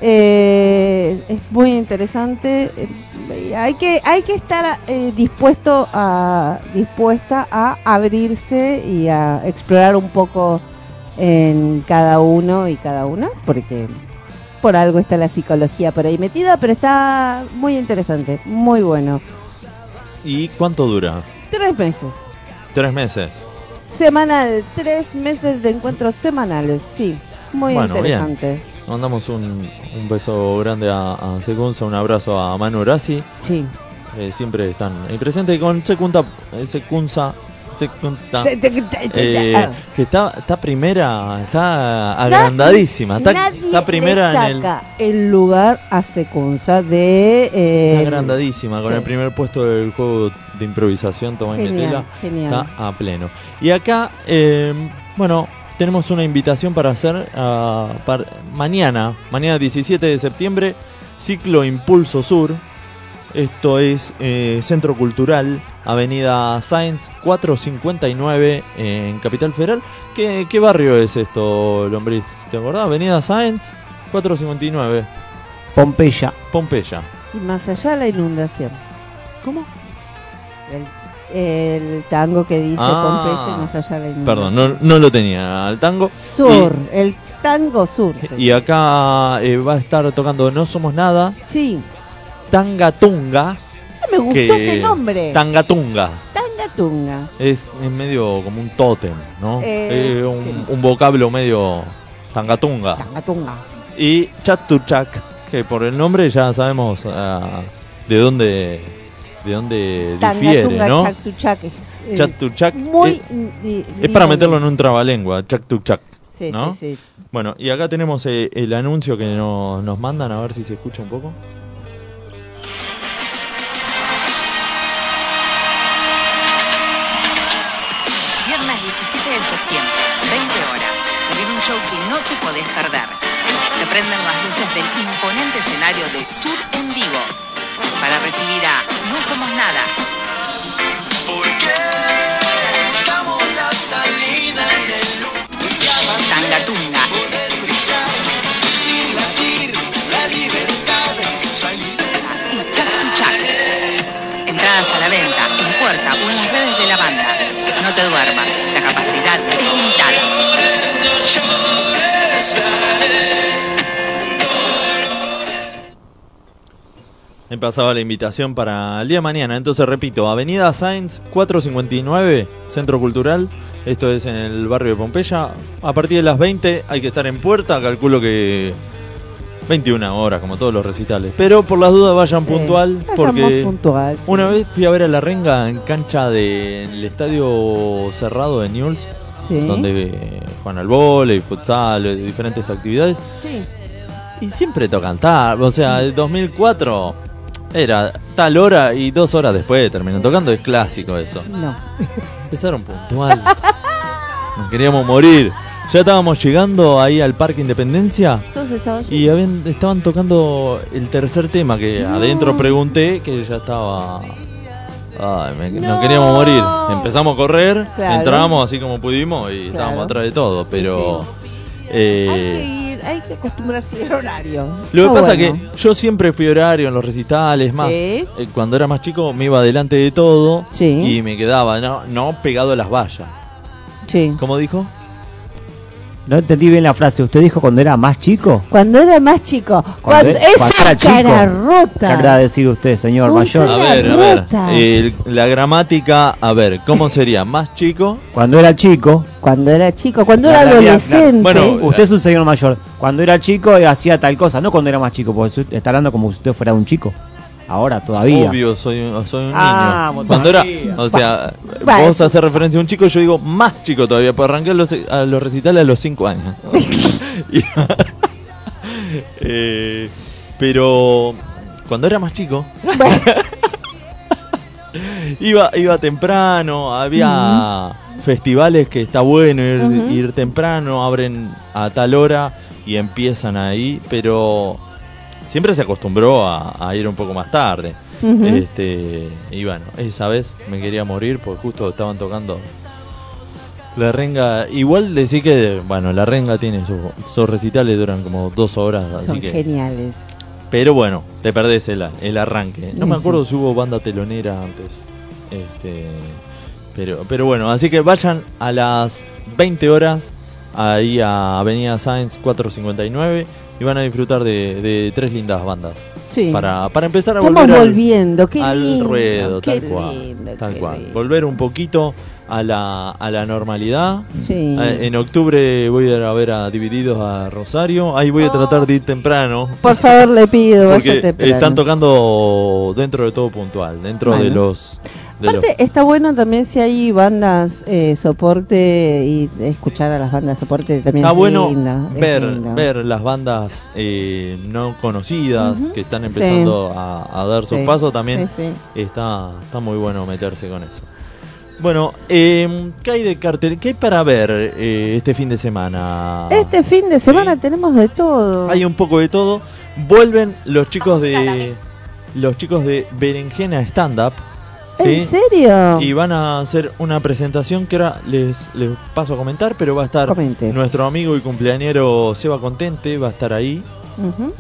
Eh, es muy interesante. eh, hay que hay que estar eh, dispuesto a dispuesta a abrirse y a explorar un poco en cada uno y cada una, porque por algo está la psicología por ahí metida, pero está muy interesante, muy bueno.
¿Y cuánto dura?
Tres meses.
Tres meses.
Semanal, tres meses de encuentros semanales, sí, muy
Bueno,
interesante.
Mandamos un, un beso grande a, a Secunza, un abrazo a Manu Horaci.
Sí.
Eh, siempre están presentes con Secunta, eh, Secunza, Eh,
ah.
que está, está primera, está agrandadísima, está,
Nadie
está primera
le
en el...
lugar a Secunza de eh,
Está agrandadísima, con
sí.
el primer puesto del juego de improvisación, Tomás Metela, está a pleno. Y acá, eh, bueno, tenemos una invitación para hacer ah, mañana, mañana 17 de septiembre, ciclo Impulso Sur. Esto es eh, Centro Cultural, Avenida Sáenz 459 en Capital Federal. ¿Qué, qué barrio es esto, Lombriz? ¿Te acordás? Avenida Sáenz 459.
Pompeya.
Pompeya.
Y más allá de la inundación. ¿Cómo? El, el tango que dice
Ah.
Pompeya y más allá de la inundación.
Perdón, no, no lo tenía al tango.
Sur, el tango sur.
Y, acá eh, va a estar tocando No Somos Nada.
Sí.
Tangatunga.
Me gustó
que-
ese nombre.
Tangatunga.
Tangatunga.
Es, es medio como un tótem, ¿no?
Eh,
Eh, un,
sí.
un vocablo medio tangatunga.
Tangatunga.
Y Chatuchak, que por el nombre ya sabemos ah, de dónde de dónde difiere,
Tangatunga,
¿no?
Chactuchac. es, eh,
Chatuchak
Muy.
es, es para meterlo en un trabalengua, Chatuchak.
Sí,
¿no?
sí, sí.
Bueno, y acá tenemos eh, el anuncio que no- nos mandan, a ver si se escucha un poco.
Se prenden las luces del imponente escenario de Sur en vivo para recibir a No Somos Nada. Tangatunga. Y Chac. Entradas a la venta, en puerta o en las redes de la banda. No te duermas, la capacidad es limitada.
Me pasaba la invitación para el día de mañana. Entonces repito, Avenida Sáenz 459, Centro Cultural. Esto es en el barrio de Pompeya. A partir de las 20 hay que estar en puerta. Calculo que 21 horas, como todos los recitales. Pero por las dudas vayan
Sí,
puntual. Porque
puntual, sí.
una vez fui a ver a la renga en cancha del estadio cerrado de Newell's.
Sí.
Donde eh, juegan al vóley, futsal, eh, diferentes actividades.
Sí.
Y siempre tocan tal, o sea, el 2004 era tal hora y dos horas después terminan tocando, es clásico eso.
No.
Empezaron puntual. [LAUGHS] Nos queríamos morir. Ya estábamos llegando ahí al Parque Independencia
Entonces estaba
y habían- estaban tocando el tercer tema que adentro pregunté que ya estaba... Ay, me- nos queríamos morir. Empezamos a correr,
Claro.
entramos así como pudimos y
Claro.
estábamos atrás de todo, pero...
Hay
eh,
que ir, hay que acostumbrarse al horario.
Lo que
Está
pasa
bueno.
que yo siempre fui horario en los recitales, más
Sí.
eh, cuando era más chico me iba delante de todo
Sí.
y me quedaba no, no pegado a las vallas.
Sí.
¿Cómo dijo?
No entendí bien la frase. ¿Usted dijo cuando era más chico?
Cuando era más chico. Cuando,
era-
esa
cuando era chico.
cara
¿Qué
rota.
querrá decir usted, señor mayor?
A ver, a ver. la gramática, a ver, ¿cómo sería? ¿Más chico?
Cuando era chico.
Cuando era chico, cuando
La
era adolescente.
claro. Bueno, usted es un señor mayor. Cuando era chico hacía tal cosa, no cuando era más chico, porque está hablando como si usted fuera un chico. Ahora, todavía.
Obvio, soy un, soy un
Ah,
niño. Cuando era, o sea,
Va,
vos
es-
haces referencia a un chico, yo digo más chico todavía, pues arranqué a los, a los recitales a los 5 años. [LAUGHS] [LAUGHS] Eh, pero cuando era más chico, [LAUGHS] iba, iba temprano, había festivales que está bueno ir temprano, abren a tal hora y empiezan ahí, pero siempre se acostumbró a, a ir un poco más tarde. Este, y bueno, esa vez me quería morir porque justo estaban tocando la renga. Igual decir que, bueno, la renga tiene sus sus recitales, duran como dos horas, así
Son
que.
geniales.
Pero bueno, te perdés el, el arranque. No me acuerdo si hubo banda telonera antes. Este, pero, pero bueno, así que vayan a las 20 horas ahí a Avenida Sáenz 459 y van a disfrutar de, de tres lindas bandas.
Sí.
Para, para empezar a
Estamos
volver al-
volviendo, qué
al
lindo,
ruedo,
qué
tal cual.
lindo,
tal cual.
lindo.
Volver un poquito a la, a la normalidad.
Sí.
Eh, en octubre voy a ir a ver a Divididos a Rosario. Ahí voy a tratar de ir temprano.
Por favor, le pido, [LAUGHS]
Porque están tocando dentro de todo puntual, dentro
Bueno.
de los-
Aparte, está bueno también si hay bandas eh, soporte y escuchar a las bandas soporte también
Está
es
bueno
lindo, es
ver,
lindo.
ver las bandas eh, no conocidas que están empezando
Sí.
a, a dar sus
Sí,
pasos también.
sí, sí.
Está, está muy bueno meterse con eso. Bueno, eh, ¿qué hay de cartel? ¿Qué hay para ver eh, este fin de semana?
Este fin de semana tenemos de todo.
Hay un poco de todo. Vuelven los chicos de los chicos de Berenjena Stand Up.
¿En serio?
Y van a hacer una presentación que ahora les, les paso a comentar, pero va a estar
Comente.
nuestro amigo y cumpleañero Seba Contente, va a estar ahí.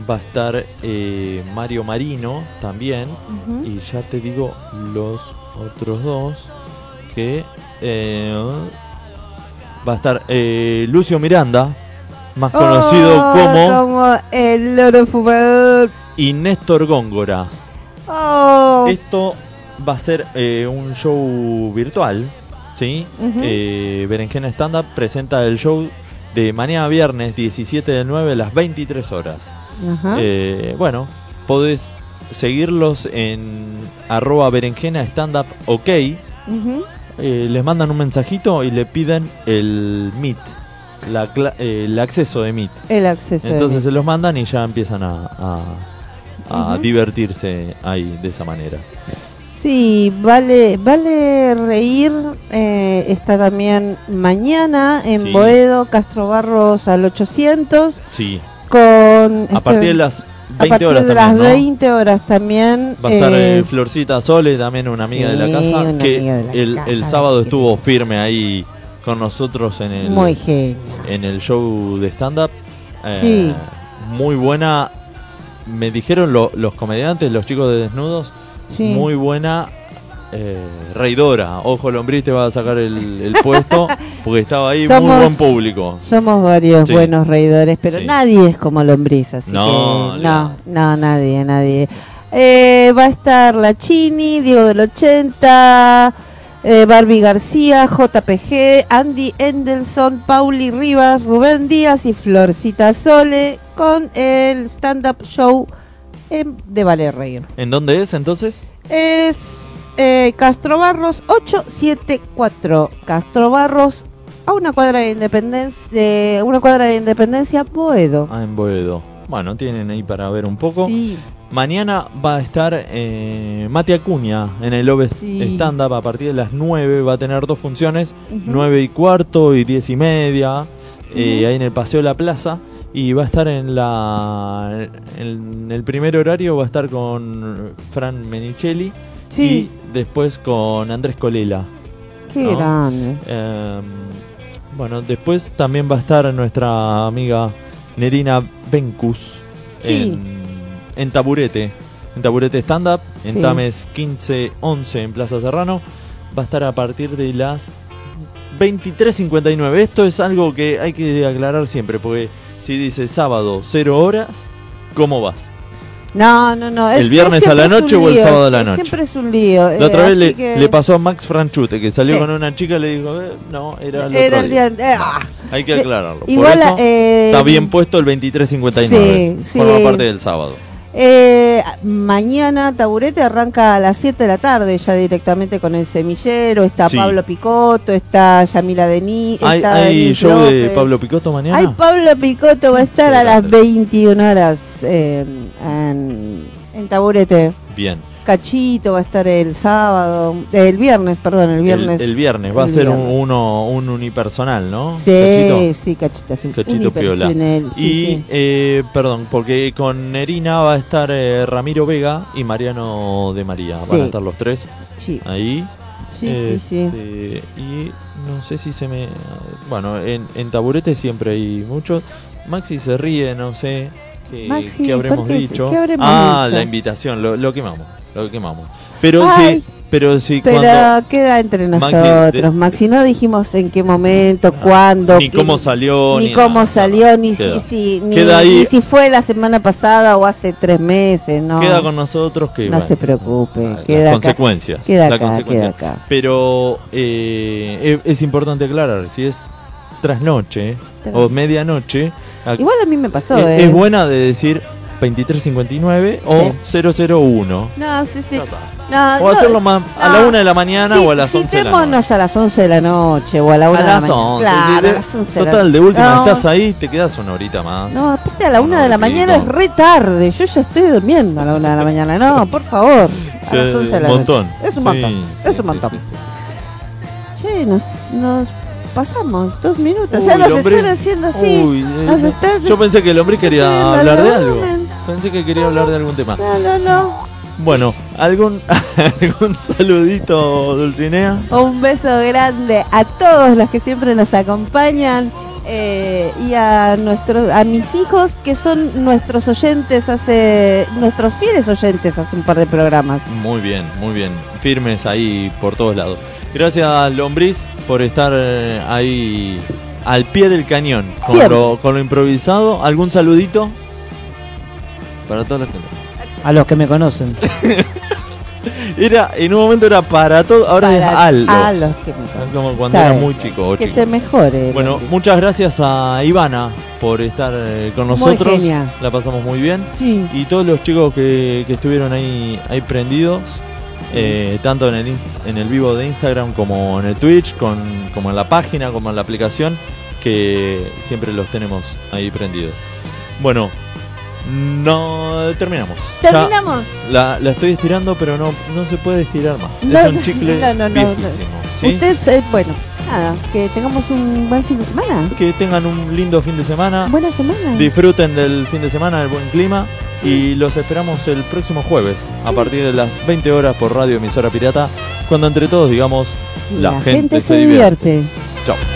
Va a estar eh, Mario Marino también. Y ya te digo los otros dos. Que eh, va a estar eh, Lucio Miranda, más conocido
Oh,
como.
como el loro fumador.
Y Néstor Góngora.
Oh.
Esto va a ser eh, un show virtual. ¿Sí? Eh, Berenjena Stand Up presenta el show de mañana viernes 17 del 9 a las 23 horas. Eh, bueno, podés seguirlos en arroba berenjena stand up ok. Eh, les mandan un mensajito y le piden el Meet, la eh, el acceso de Meet.
El acceso de
Entonces
Meet.
se los mandan y ya empiezan a, a- a
Ujú.
divertirse ahí de esa manera.
Sí, vale, vale reír. eh, está también mañana en
Sí.
Boedo, Castro Barros al 800.
Sí.
Con
A
este-
partir de las
a
20
partir
horas
de
también,
las
¿no?
20 horas también.
Va a estar
eh,
eh, Florcita Sole, también una amiga de la casa, que
la
el,
casa,
el
la
sábado estuvo firme ahí con nosotros en el,
Muy
en el show de stand-up. Eh,
Sí.
Muy buena. Me dijeron lo- los comediantes, los chicos de Desnudos,
Sí.
muy buena eh, reidora. Ojo, Lombriz te va a sacar el, el puesto [LAUGHS] porque estaba ahí muy
Somos-
buen público.
Somos varios
Sí.
buenos reidores, pero
Sí.
nadie es como lombriz, así
No,
que no, no, nadie, nadie. Eh, va a estar la Chini, Diego del 80, eh, Barbie García, JPG, Andy Endelson, Pauli Rivas, Rubén Díaz y Florcita Sole con el stand-up show en- de Vale Reír.
¿En dónde es entonces?
Es eh, Castro Barros 874. Castro Barros a una cuadra de Independencia, de una cuadra de Independencia, Boedo.
Ah, en Boedo. Bueno, tienen ahí para ver un poco.
Sí.
Mañana va a estar eh, Mati Acuña en el Oves
Sí.
Stand Up a partir de las 9. Va a tener dos funciones,
Ujú.
9 y cuarto y 10 y media, eh,
Ujú.
ahí en el Paseo de la Plaza. Y va a estar en la en el primer horario va a estar con Fran Menicelli
Sí.
y después con Andrés Colela.
Qué
¿no?
grande.
Eh, bueno, después también va a estar nuestra amiga Nerina Bencus
Sí.
en, en Taburete. En Taburete Stand Up, en
Sí.
Tames 1511 en Plaza Serrano. Va a estar a partir de las 23.59. Esto es algo que hay que aclarar siempre, porque si dice sábado 0 horas, ¿cómo vas?
No, no, no.
¿El
es-
viernes
es
a la noche o el sábado a la noche?
Siempre es un lío.
La otra
eh,
vez le,
así que-
le pasó a Max Franchute, que salió
Sí.
con una chica y le dijo, eh, no, era el
Era
otro
el
día.
eh, ah.
Hay que aclararlo. Por
Igual,
eso
eh,
está bien puesto el 23.59.
Sí, sí.
Forma parte del sábado.
Eh, mañana Taburete arranca a las 7 de la tarde ya directamente con el semillero. Está
Sí.
Pablo Picoto, está Yamila Denis.
¿Hay,
está
hay show de. Pablo Picoto mañana?
Ay, Pablo Picoto va a estar a las 21 horas eh, en, en Taburete.
Bien.
Cachito va a estar el sábado, eh, el viernes, perdón, el viernes.
El, el viernes va a ser un, uno, un unipersonal, ¿no?
Sí,
Cachito?
sí, Cachito es un
Cachito Piola.
sí,
y,
sí.
eh, perdón, porque con Nerina va a estar eh, Ramiro Vega y Mariano de María. Van
Sí.
a estar los tres
Sí.
ahí.
Sí, sí, sí.
Este, Y no sé si se me. Bueno, en, en taburete siempre hay muchos. Maxi se ríe, no sé. ¿Qué,
Maxi,
qué habremos dicho?
¿Qué habremos
ah,
dicho?
la invitación, lo, lo quemamos. Lo quemamos. Pero
Ay,
sí, pero sí,
Pero
cuando.
queda entre
Maxi,
nosotros,
de-
Maxi. No dijimos en qué momento, cuándo.
Ni cómo salió,
Ni,
ni
cómo
nada,
salió, ni
Queda.
si, si, ni, si fue la semana pasada o hace tres meses, ¿no?
Queda con nosotros que.
No
bueno,
se preocupe,
las
queda acá.
consecuencias.
Queda
la
acá,
consecuencia.
queda acá.
Pero eh, es, es importante aclarar, si es trasnoche
Tras-
o medianoche,
Igual a mí me pasó,
es,
¿eh?
es buena de decir 2359 o 001.
No, sí, sí. No,
o
no,
hacerlo más a la
no.
1 de la mañana
Sí,
o a las 11 de la noche.
a las 11 de la noche o a la 1
A
de la mañana.
11.
Claro,
de-
a las 11 de la-
Total, de última
No,
estás ahí, te quedas una horita más.
No, aparte a la 1 de la mañana es re tarde. Yo ya estoy durmiendo a la 1 de la mañana. No, por favor. A las
Eh,
11 de la
un montón.
noche. Es un montón.
Sí,
es un montón.
sí, sí,
Che, nos, nos pasamos dos minutos.
Uy,
ya nos
hombre-
están haciendo así.
Uy, eh,
nos están...
Yo pensé que el hombre quería hablar de algo. Pensé que quería hablar de algún tema.
No, no, no.
Bueno, ¿algún, [LAUGHS] algún saludito, Dulcinea?
Un beso grande a todos los que siempre nos acompañan eh, y a nuestros a mis hijos que son nuestros oyentes hace nuestros fieles oyentes hace un par de programas.
Muy bien, muy bien. Firmes ahí por todos lados. Gracias, Lombriz, por estar eh, ahí al pie del cañón con lo, con lo improvisado. ¿Algún saludito? Para todos los que...
A los que me conocen. [LAUGHS]
Era, en un momento era para todo, ahora es
Para-
a los.
a los que me conocen.
Como cuando
Está
era
bien.
muy chico.
Que
chico.
se mejore.
Bueno, muchas gracias a Ivana por estar eh, con
Muy
nosotros.
genia.
La pasamos muy bien.
Sí.
Y todos los chicos que, que estuvieron ahí, ahí prendidos, eh, tanto en el, en el vivo de Instagram como en el Twitch, con, como en la página, como en la aplicación, que siempre los tenemos ahí prendidos. Bueno, no terminamos. Ya
Terminamos.
la, la estoy estirando, pero no, no se puede estirar más.
No,
es un chicle
no, no, no, no.
viejísimo. ¿sí?
Usted, eh, bueno, nada, que tengamos un buen fin de semana.
Que tengan un lindo fin de semana.
Buena semana.
Disfruten del fin de semana, del buen clima. Y los esperamos el próximo jueves a partir de las 20 horas por Radio Emisora Pirata. Cuando entre todos digamos, la, gente, se divierte.
divierte.